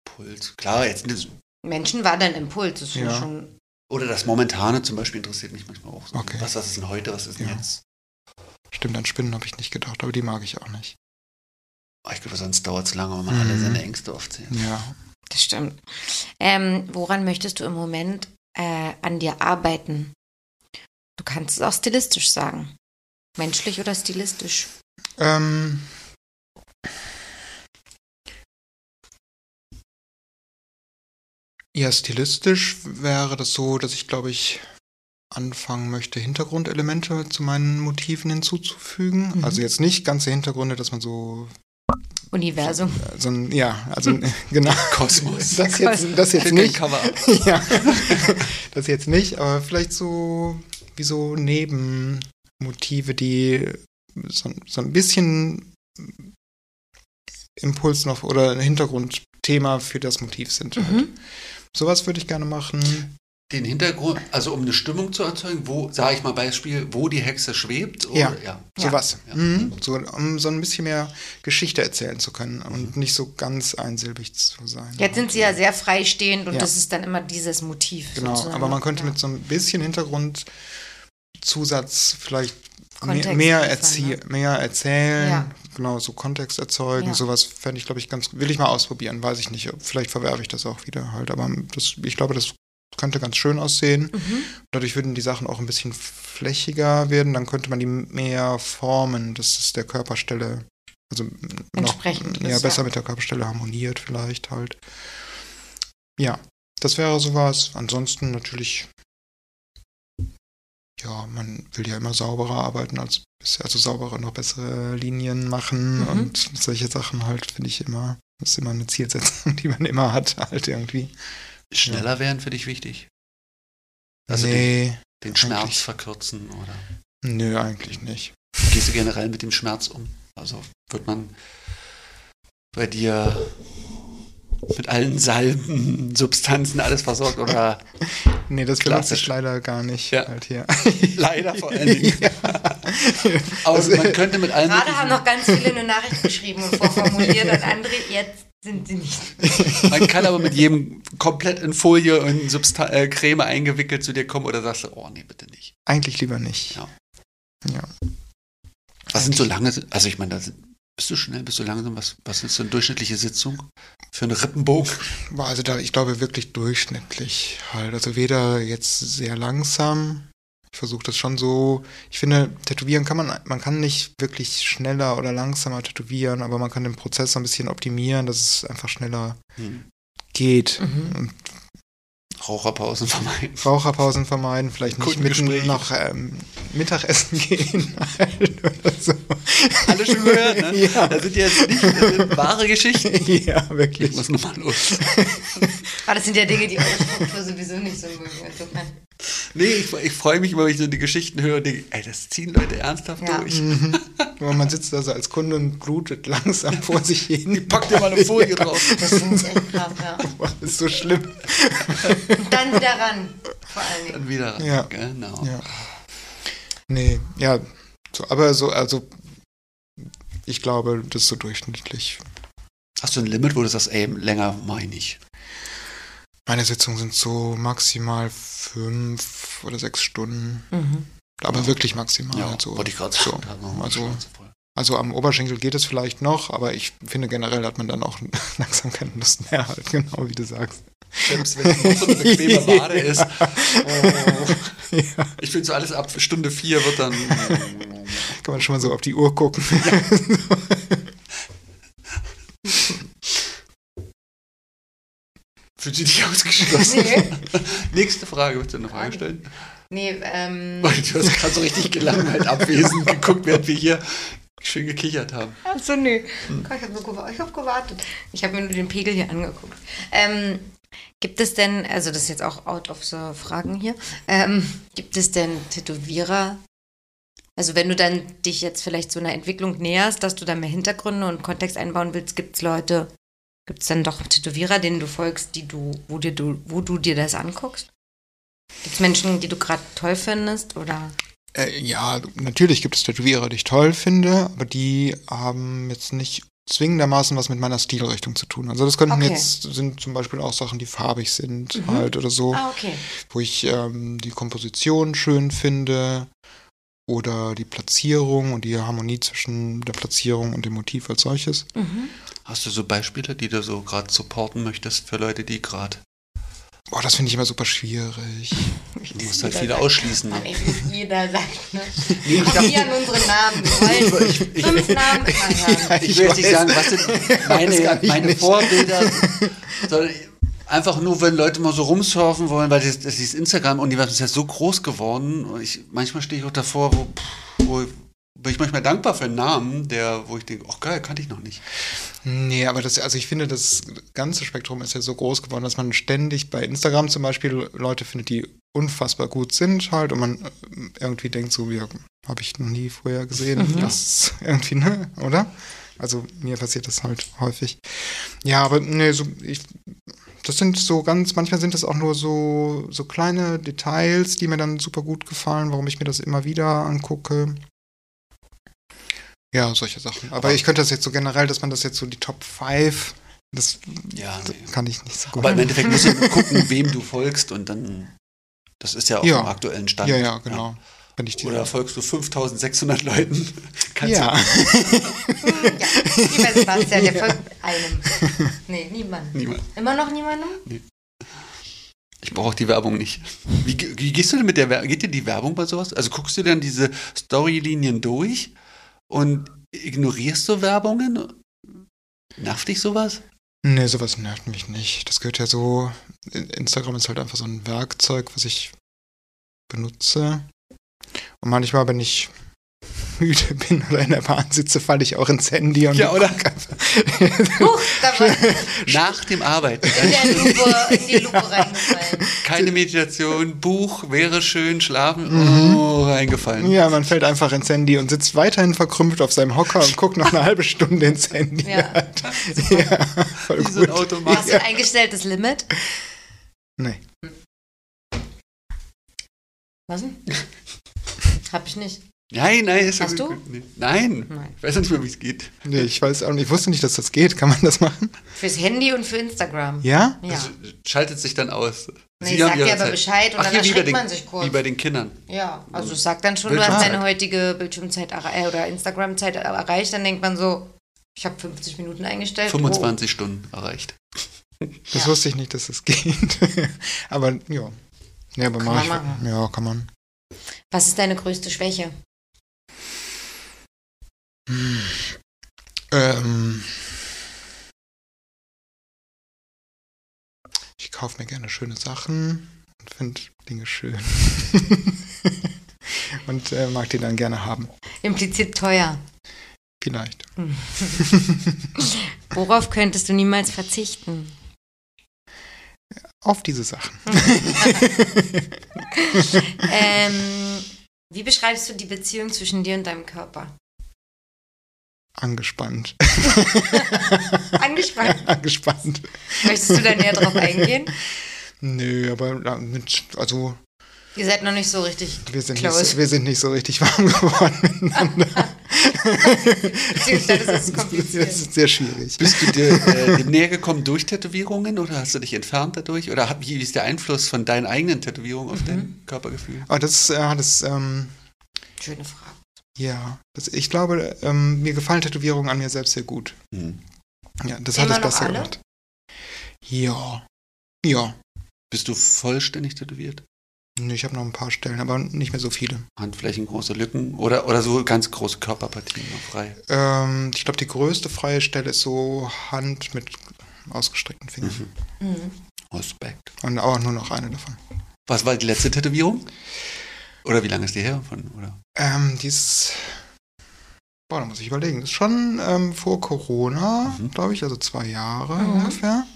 Impuls. Klar, jetzt nicht. Menschen war dein Impuls. Das ist Ja. schon. Oder das Momentane zum Beispiel interessiert mich manchmal auch. So. Okay. Was, was ist denn heute, was ist denn Ja. jetzt? Stimmt, an Spinnen habe ich nicht gedacht, aber die mag ich auch nicht. Oh, ich glaube, sonst dauert es lange, wenn man Mhm. alle seine Ängste aufzählt. Ja. Das stimmt. Ähm, woran möchtest du im Moment äh, an dir arbeiten? Du kannst es auch stilistisch sagen. Menschlich oder stilistisch? Ähm, ja, stilistisch wäre das so, dass ich, glaube ich, anfangen möchte, Hintergrundelemente zu meinen Motiven hinzuzufügen. Mhm. Also jetzt nicht ganze Hintergründe, dass man so, Universum. so ein, ja, also genau. Kosmos. Das jetzt, das jetzt nicht. Cover. ja, das jetzt nicht, aber vielleicht so wie so Nebenmotive, die so, so ein bisschen Impuls noch oder ein Hintergrundthema für das Motiv sind. Halt. Mhm. Sowas würde ich gerne machen. Den Hintergrund, also um eine Stimmung zu erzeugen, wo, sage ich mal Beispiel, wo die Hexe schwebt. Oder, Ja. ja. Sowas. Ja. Mhm. So, um so ein bisschen mehr Geschichte erzählen zu können und nicht so ganz einsilbig zu sein. Jetzt sind sie ja sehr freistehend und Ja. das ist dann immer dieses Motiv. Genau, sozusagen. aber man könnte Ja. mit so ein bisschen Hintergrundzusatz vielleicht Kontext mehr, erzie ne? mehr erzählen, Ja. genau, so Kontext erzeugen, Ja. sowas fände ich, glaube ich, ganz, will ich mal ausprobieren, weiß ich nicht, vielleicht verwerfe ich das auch wieder halt, aber das, ich glaube, das könnte ganz schön aussehen. Mhm. Dadurch würden die Sachen auch ein bisschen flächiger werden, dann könnte man die mehr formen, dass es der Körperstelle, also noch, Entsprechend ja, ist, besser ja. mit der Körperstelle harmoniert vielleicht halt. Ja, das wäre sowas. Ansonsten natürlich, ja, man will ja immer sauberer arbeiten als bisher, also saubere, noch bessere Linien machen Mhm. und solche Sachen halt, finde ich immer, das ist immer eine Zielsetzung, die man immer hat, halt irgendwie. Schneller werden für dich wichtig? Also den, nee, den Schmerz eigentlich. verkürzen oder nö, eigentlich nicht. gehst du generell mit dem Schmerz um? Also wird man bei dir mit allen Salben, Substanzen alles versorgt oder Nee, das benutze ich leider gar nicht Ja. halt hier. leider vor allen Dingen. ja. Aber Das- man könnte mit allen Gerade haben noch ganz viele eine Nachricht geschrieben und vorformuliert und andere, jetzt sind sie nicht. man kann aber mit jedem komplett in Folie und Substan äh, Creme eingewickelt zu dir kommen oder sagst du, oh nee, bitte nicht. Eigentlich lieber nicht. Ja. Ja. Was sind so lange, also ich meine, da sind, bist du schnell, bist du langsam, was, was ist so eine durchschnittliche Sitzung für einen Rippenbogen? Also da, ich glaube wirklich durchschnittlich halt. Also weder jetzt sehr langsam. Ich versuche das schon so. Ich finde, tätowieren kann man, man kann nicht wirklich schneller oder langsamer tätowieren, aber man kann den Prozess so ein bisschen optimieren, dass es einfach schneller Hm. geht. Mhm. Und Raucherpausen vermeiden. Raucherpausen vermeiden, vielleicht nicht mitten noch ähm, Mittagessen gehen oder so. Alle schon gehört, ne? Ja. Das sind jetzt nicht sind wahre Geschichten. ja, Ich wirklich. muss nochmal los. Aber das sind ja Dinge, die eure Struktur sowieso nicht so mögen. Nee, ich, ich freue mich immer, wenn ich so die Geschichten höre und denke, ey, das ziehen Leute ernsthaft Ja. durch. Mhm. Man sitzt da so als Kunde und blutet langsam vor sich hin. Pack dir mal eine Folie drauf. Das ist echt krass, ja. Boah, Das ist so schlimm. Und dann wieder ran, vor allen Dingen. Dann wieder ran. Ja. Genau. Ja. Nee, ja, so, aber so, also ich glaube, das ist so durchschnittlich. Hast du ein Limit, wo du sagst, ey, länger mach ich nicht? Meine Sitzungen sind so maximal fünf oder sechs Stunden. Mhm. Aber wirklich maximal. Ja, also, wollte ich gerade so. sagen. Also- also am Oberschenkel geht es vielleicht noch, aber ich finde generell hat man dann auch langsam keine Lust mehr, halt, genau wie du sagst. Selbst wenn es noch so eine bequeme Wade ist. Oh. Ja, Ich finde so alles ab Stunde vier wird dann. kann man schon mal so auf die Uhr gucken. Fühlt sich nicht ausgeschlossen. Nee, Nächste Frage, willst du eine Frage stellen? nee ähm. Weil du hast gerade so richtig gelangweilt abwesend geguckt, während wir hier schön gekichert haben. Achso, nee. Gott, Ich habe ich hab gewartet. Ich habe mir nur den Pegel hier angeguckt. Ähm, gibt es denn, also das ist jetzt auch out of the Fragen hier, ähm, gibt es denn Tätowierer? Also wenn du dann dich jetzt vielleicht so einer Entwicklung näherst, dass du da mehr Hintergründe und Kontext einbauen willst, gibt es Leute, Gibt es dann doch Tätowierer, denen du folgst, die du, wo, dir, du, wo du dir das anguckst? Gibt es Menschen, die du gerade toll findest? Oder? Äh, ja, natürlich gibt es Tätowierer, die ich toll finde, aber die haben jetzt nicht zwingendermaßen was mit meiner Stilrichtung zu tun. Also das könnten Okay. jetzt, sind zum Beispiel auch Sachen, die farbig sind Mhm. halt oder so, Ah, okay. wo ich ähm, die Komposition schön finde oder die Platzierung und die Harmonie zwischen der Platzierung und dem Motiv als solches. Mhm. Hast du so Beispiele, die du so gerade supporten möchtest für Leute, die gerade. Boah, das finde ich immer super schwierig. Du musst halt viele ausschließen. Ne? Jeder sagt, ne? Ich hier an unsere Namen. Wir wollen fünf Namen immer hören. Ich will jetzt nicht sagen, was sind meine, ich meine. Vorbilder, sondern einfach nur, wenn Leute mal so rumsurfen wollen, weil das, das dieses Instagram-Universum ist ja so groß geworden. Und ich, manchmal stehe ich auch davor, wo, wo bin ich manchmal dankbar für einen Namen, der, wo ich denke, ach geil, kannte ich noch nicht. Nee, aber das, also ich finde, das ganze Spektrum ist ja so groß geworden, dass man ständig bei Instagram zum Beispiel Leute findet, die unfassbar gut sind halt und man äh, irgendwie denkt so, ja, habe ich noch nie vorher gesehen. Mhm. Das ist irgendwie, ne, oder? Also mir passiert das halt häufig. Ja, aber nee, so, ich, das sind so ganz, manchmal sind das auch nur so, so kleine Details, die mir dann super gut gefallen, warum ich mir das immer wieder angucke. Ja, solche Sachen. Aber ich könnte das jetzt so generell, dass man das jetzt so die Top 5, das, Ja, nee. kann ich nicht so gut. Aber im Endeffekt musst du gucken, wem du folgst und dann, das ist ja auch Ja. im aktuellen Stand. ja, ja, genau. Wenn ich Oder folgst du 5600 Leuten? Kannst ja. Ja, lieber Sebastian, der folgt einem. Nee, niemand. Du, niemand. Immer noch niemandem? Ich brauche die Werbung nicht. Wie, wie gehst du denn mit der Werbung? Geht dir die Werbung bei sowas? Also guckst du dann diese Storylinien durch und ignorierst du Werbungen? Nervt dich sowas? Nee, sowas nervt mich nicht. Das gehört ja so. Instagram ist halt einfach so ein Werkzeug, was ich benutze. Und manchmal, wenn ich müde bin oder in der Bahn sitze, falle ich auch ins Handy und Ja, oder? Huch, Nach dem Arbeiten. in, der Lupe, in die Lupe reingefallen. Keine Meditation, Buch, wäre schön, schlafen, Mhm. oh, reingefallen. Ja, man fällt einfach ins Handy und sitzt weiterhin verkrümpelt auf seinem Hocker und guckt noch eine halbe Stunde ins Handy. Ja. ja voll Wie so ein gut. Automat. Hast du ein eingestelltes Limit? Nee. Was denn? Hab ich nicht. Nein, nein. Ist Hast ja- du? Nee. Nein. Nein. Ich weiß noch nicht mehr, wie es geht. nee, ich weiß auch nicht. Ich wusste nicht, dass das geht. Kann man das machen? Fürs Handy und für Instagram. Ja? Ja. Das schaltet sich dann aus. Nee, Sie ich haben sag ihre dir aber Zeit. Bescheid und Ach, dann bei erschreckt den, man sich kurz. Wie bei den Kindern. Ja, also sag dann schon, du hast deine heutige Bildschirmzeit äh, oder Instagram-Zeit erreicht, dann denkt man so, ich habe 50 Minuten eingestellt. 25 Stunden erreicht. Das Ja. wusste ich nicht, dass das geht. aber ja. Ja, aber Kann mach man ich. machen. Ja, kann man. Was ist deine größte Schwäche? Ähm, ich kaufe mir gerne schöne Sachen und finde Dinge schön. und äh, mag die dann gerne haben. Impliziert teuer. Vielleicht. Worauf könntest du niemals verzichten? Auf diese Sachen. ähm, wie beschreibst du die Beziehung zwischen dir und deinem Körper? Angespannt. Angespannt. Angespannt. Möchtest du da näher drauf eingehen? Nö, aber mit, also Ihr seid noch nicht so richtig wir sind, nicht close. so, wir sind nicht so richtig warm geworden miteinander. Beziehungsweise das ist Das kompliziert. ist sehr schwierig. Bist du dir äh, dem näher gekommen durch Tätowierungen oder hast du dich entfernt dadurch? Oder hat- wie ist der Einfluss von deinen eigenen Tätowierungen auf Mhm. dein Körpergefühl? Aber das, äh, das ähm, Schöne Frage. ja, das, ich glaube, ähm, mir gefallen Tätowierungen an mir selbst sehr gut. Hm. Ja, das Immer hat es besser alle? gemacht. Ja. Ja. Bist du vollständig tätowiert? Nö, Ich habe noch ein paar Stellen, aber nicht mehr so viele. Handflächen, große Lücken oder, oder so ganz große Körperpartien noch frei? Ähm, ich glaube, die größte freie Stelle ist so Hand mit ausgestreckten Fingern. Mhm. Mhm. Respekt. Und auch nur noch eine davon. Was war die letzte Tätowierung? Oder wie lange ist die her? Von, oder? Ähm, die ist. Boah, da muss ich überlegen. Das ist schon ähm, vor Corona, Mhm. glaube ich, also zwei Jahre Mhm. ungefähr.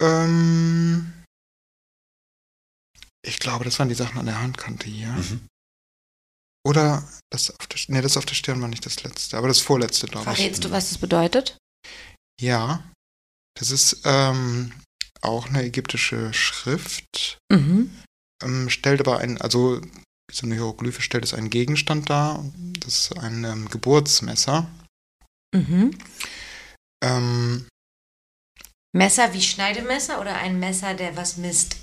Ähm, ich glaube, das waren die Sachen an der Handkante hier. Mhm. Oder das auf der, nee, das auf der Stirn war nicht das letzte, aber das vorletzte, glaube ich. Verrätst du, was das bedeutet? Ja, das ist ähm, auch eine ägyptische Schrift. Mhm. Ähm, stellt aber ein, also so eine Hieroglyphe stellt es einen Gegenstand dar. Das ist ein ähm, Geburtsmesser. Mhm. Ähm, Messer wie Schneidemesser oder ein Messer, der was misst?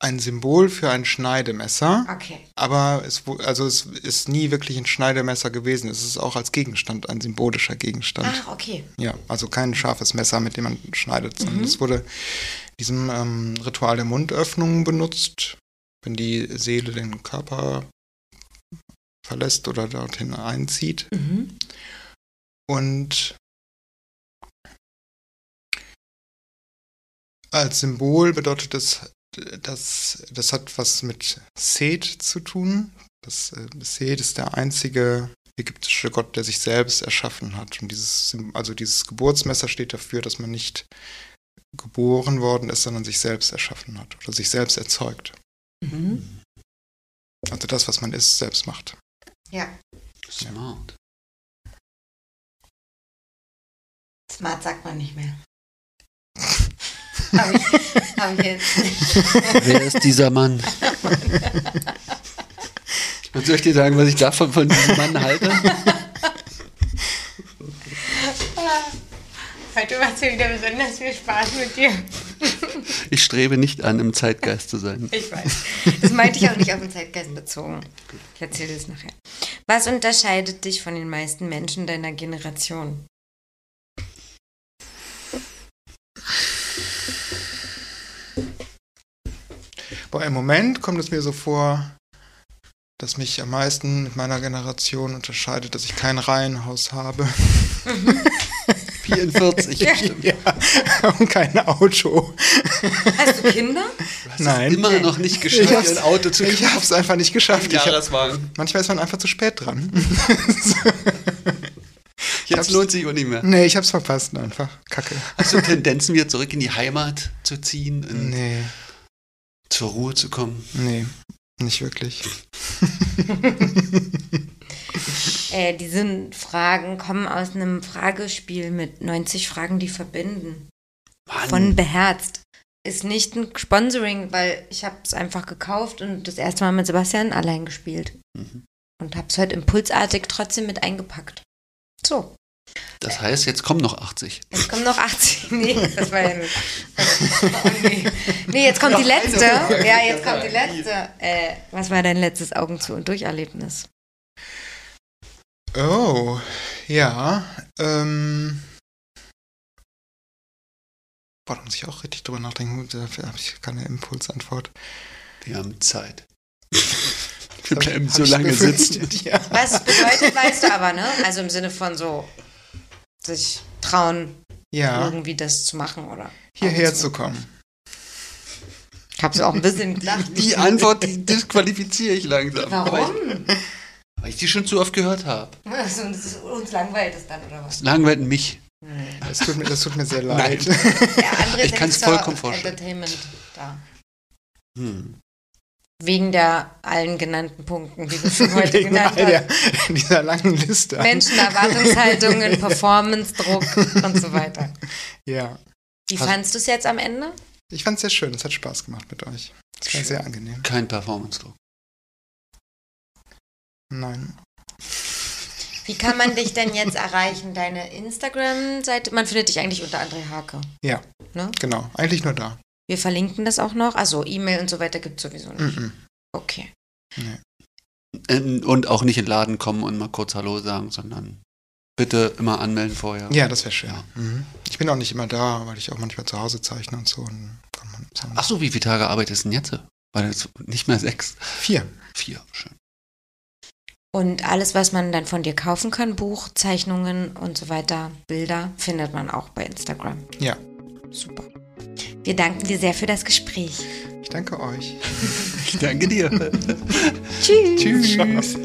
Ein Symbol für ein Schneidemesser, Okay. aber es, also es ist nie wirklich ein Schneidemesser gewesen. Es ist auch als Gegenstand ein symbolischer Gegenstand. Ach, okay. Ja, also kein scharfes Messer, mit dem man schneidet, sondern Mhm. es wurde in diesem ähm, Ritual der Mundöffnung benutzt, wenn die Seele den Körper verlässt oder dorthin einzieht. Mhm. Und als Symbol bedeutet es, dass das hat was mit Seth zu tun. Das äh, Seth ist der einzige ägyptische Gott, der sich selbst erschaffen hat. Und dieses, also dieses Geburtsmesser steht dafür, dass man nicht geboren worden ist, sondern sich selbst erschaffen hat oder sich selbst erzeugt. Mhm. Also das, was man ist, selbst macht. Ja. Smart. Smart sagt man nicht mehr. Habe ich, hab ich jetzt nicht. Wer ist dieser Mann? Und soll ich dir sagen, was ich davon von diesem Mann halte? Heute macht es mir wieder besonders viel Spaß mit dir. Ich strebe nicht an, im Zeitgeist zu sein. Ich weiß. Das meinte ich auch nicht auf den Zeitgeist bezogen. Ich erzähle das nachher. Was unterscheidet dich von den meisten Menschen deiner Generation? Boah, im Moment kommt es mir so vor, dass mich am meisten mit meiner Generation unterscheidet, dass ich kein Reihenhaus habe 44. stimmt. ja, und kein Auto. Hast du Kinder? Nein. Immer noch nicht Ich geschafft, ein Auto zu Ich habe es einfach nicht geschafft. Ich hab, Jahreswagen. manchmal ist man einfach zu spät dran. Jetzt lohnt sich auch nicht mehr. nee, ich hab's verpasst einfach. Kacke. Hast du Tendenzen, wieder zurück in die Heimat zu ziehen, Nee, zur Ruhe zu kommen? nee, nicht wirklich. Äh, diese Fragen kommen aus einem Fragespiel mit 90 Fragen, die verbinden. Mann, Von Beherzt. Ist nicht ein Sponsoring, weil ich habe es einfach gekauft und das erste Mal mit Sebastian allein gespielt. Mhm. Und habe es heute impulsartig trotzdem mit eingepackt. So, das heißt, jetzt kommen noch 80. jetzt kommen noch 80. Nee, das war ja nicht. Nee. nee, jetzt kommt die letzte. Ja, jetzt kommt die letzte. Äh, was war dein letztes Augen zu und Durcherlebnis? Oh, ja. Ähm. Boah, da muss ich auch richtig drüber nachdenken. Dafür habe ich keine Impulsantwort. Wir haben Zeit. Wir bleiben so lange sitzen. Ja. Was es bedeutet, weißt du aber, ne? Also im Sinne von so, sich trauen, ja, irgendwie das zu machen, oder? hierher zu kommen. Ich habe es auch ein bisschen gedacht. Die Antwort, die disqualifiziere ich langsam. Weil Warum? ich, weil ich die schon zu oft gehört habe. Also, uns langweilt es dann, oder was? Langweilt mich. Das tut mir, das tut mir sehr Nein. leid. Andere Ich ist zur vollkommen vorstellen. Entertainment da. Hm. Wegen der allen genannten Punkten, die du schon heute Wegen genannt all der, hast. dieser langen Liste. an- Menschen, Erwartungshaltungen, Performance-Druck und so weiter. Ja. Wie Hast- fandst du es jetzt am Ende? Ich fand es sehr schön. Es hat Spaß gemacht mit euch. Es war sehr angenehm. Kein Performance-Druck. Nein. Wie kann man dich denn jetzt erreichen? Deine Instagram-Seite? Man findet dich eigentlich unter André Hake. Ja, Ne? genau. Eigentlich nur da. Wir verlinken das auch noch. Also E-Mail und so weiter gibt es sowieso nicht. Mhm. Okay. In- Und auch nicht in den Laden kommen und mal kurz Hallo sagen, sondern bitte immer anmelden vorher. Ja, das wäre schön. Ja. Mhm. Ich bin auch nicht immer da, weil ich auch manchmal zu Hause zeichne und so. Und kann man sagen, Ach so, wie viele Tage arbeitest du denn jetzt? Weil das nicht mehr sechs, Vier. vier. Schön. Und alles, was man dann von dir kaufen kann, Buch, Zeichnungen und so weiter, Bilder, findet man auch bei Instagram. Ja. Super. Wir danken dir sehr für das Gespräch. Ich danke euch. Ich danke dir. Tschüss. Tschüss.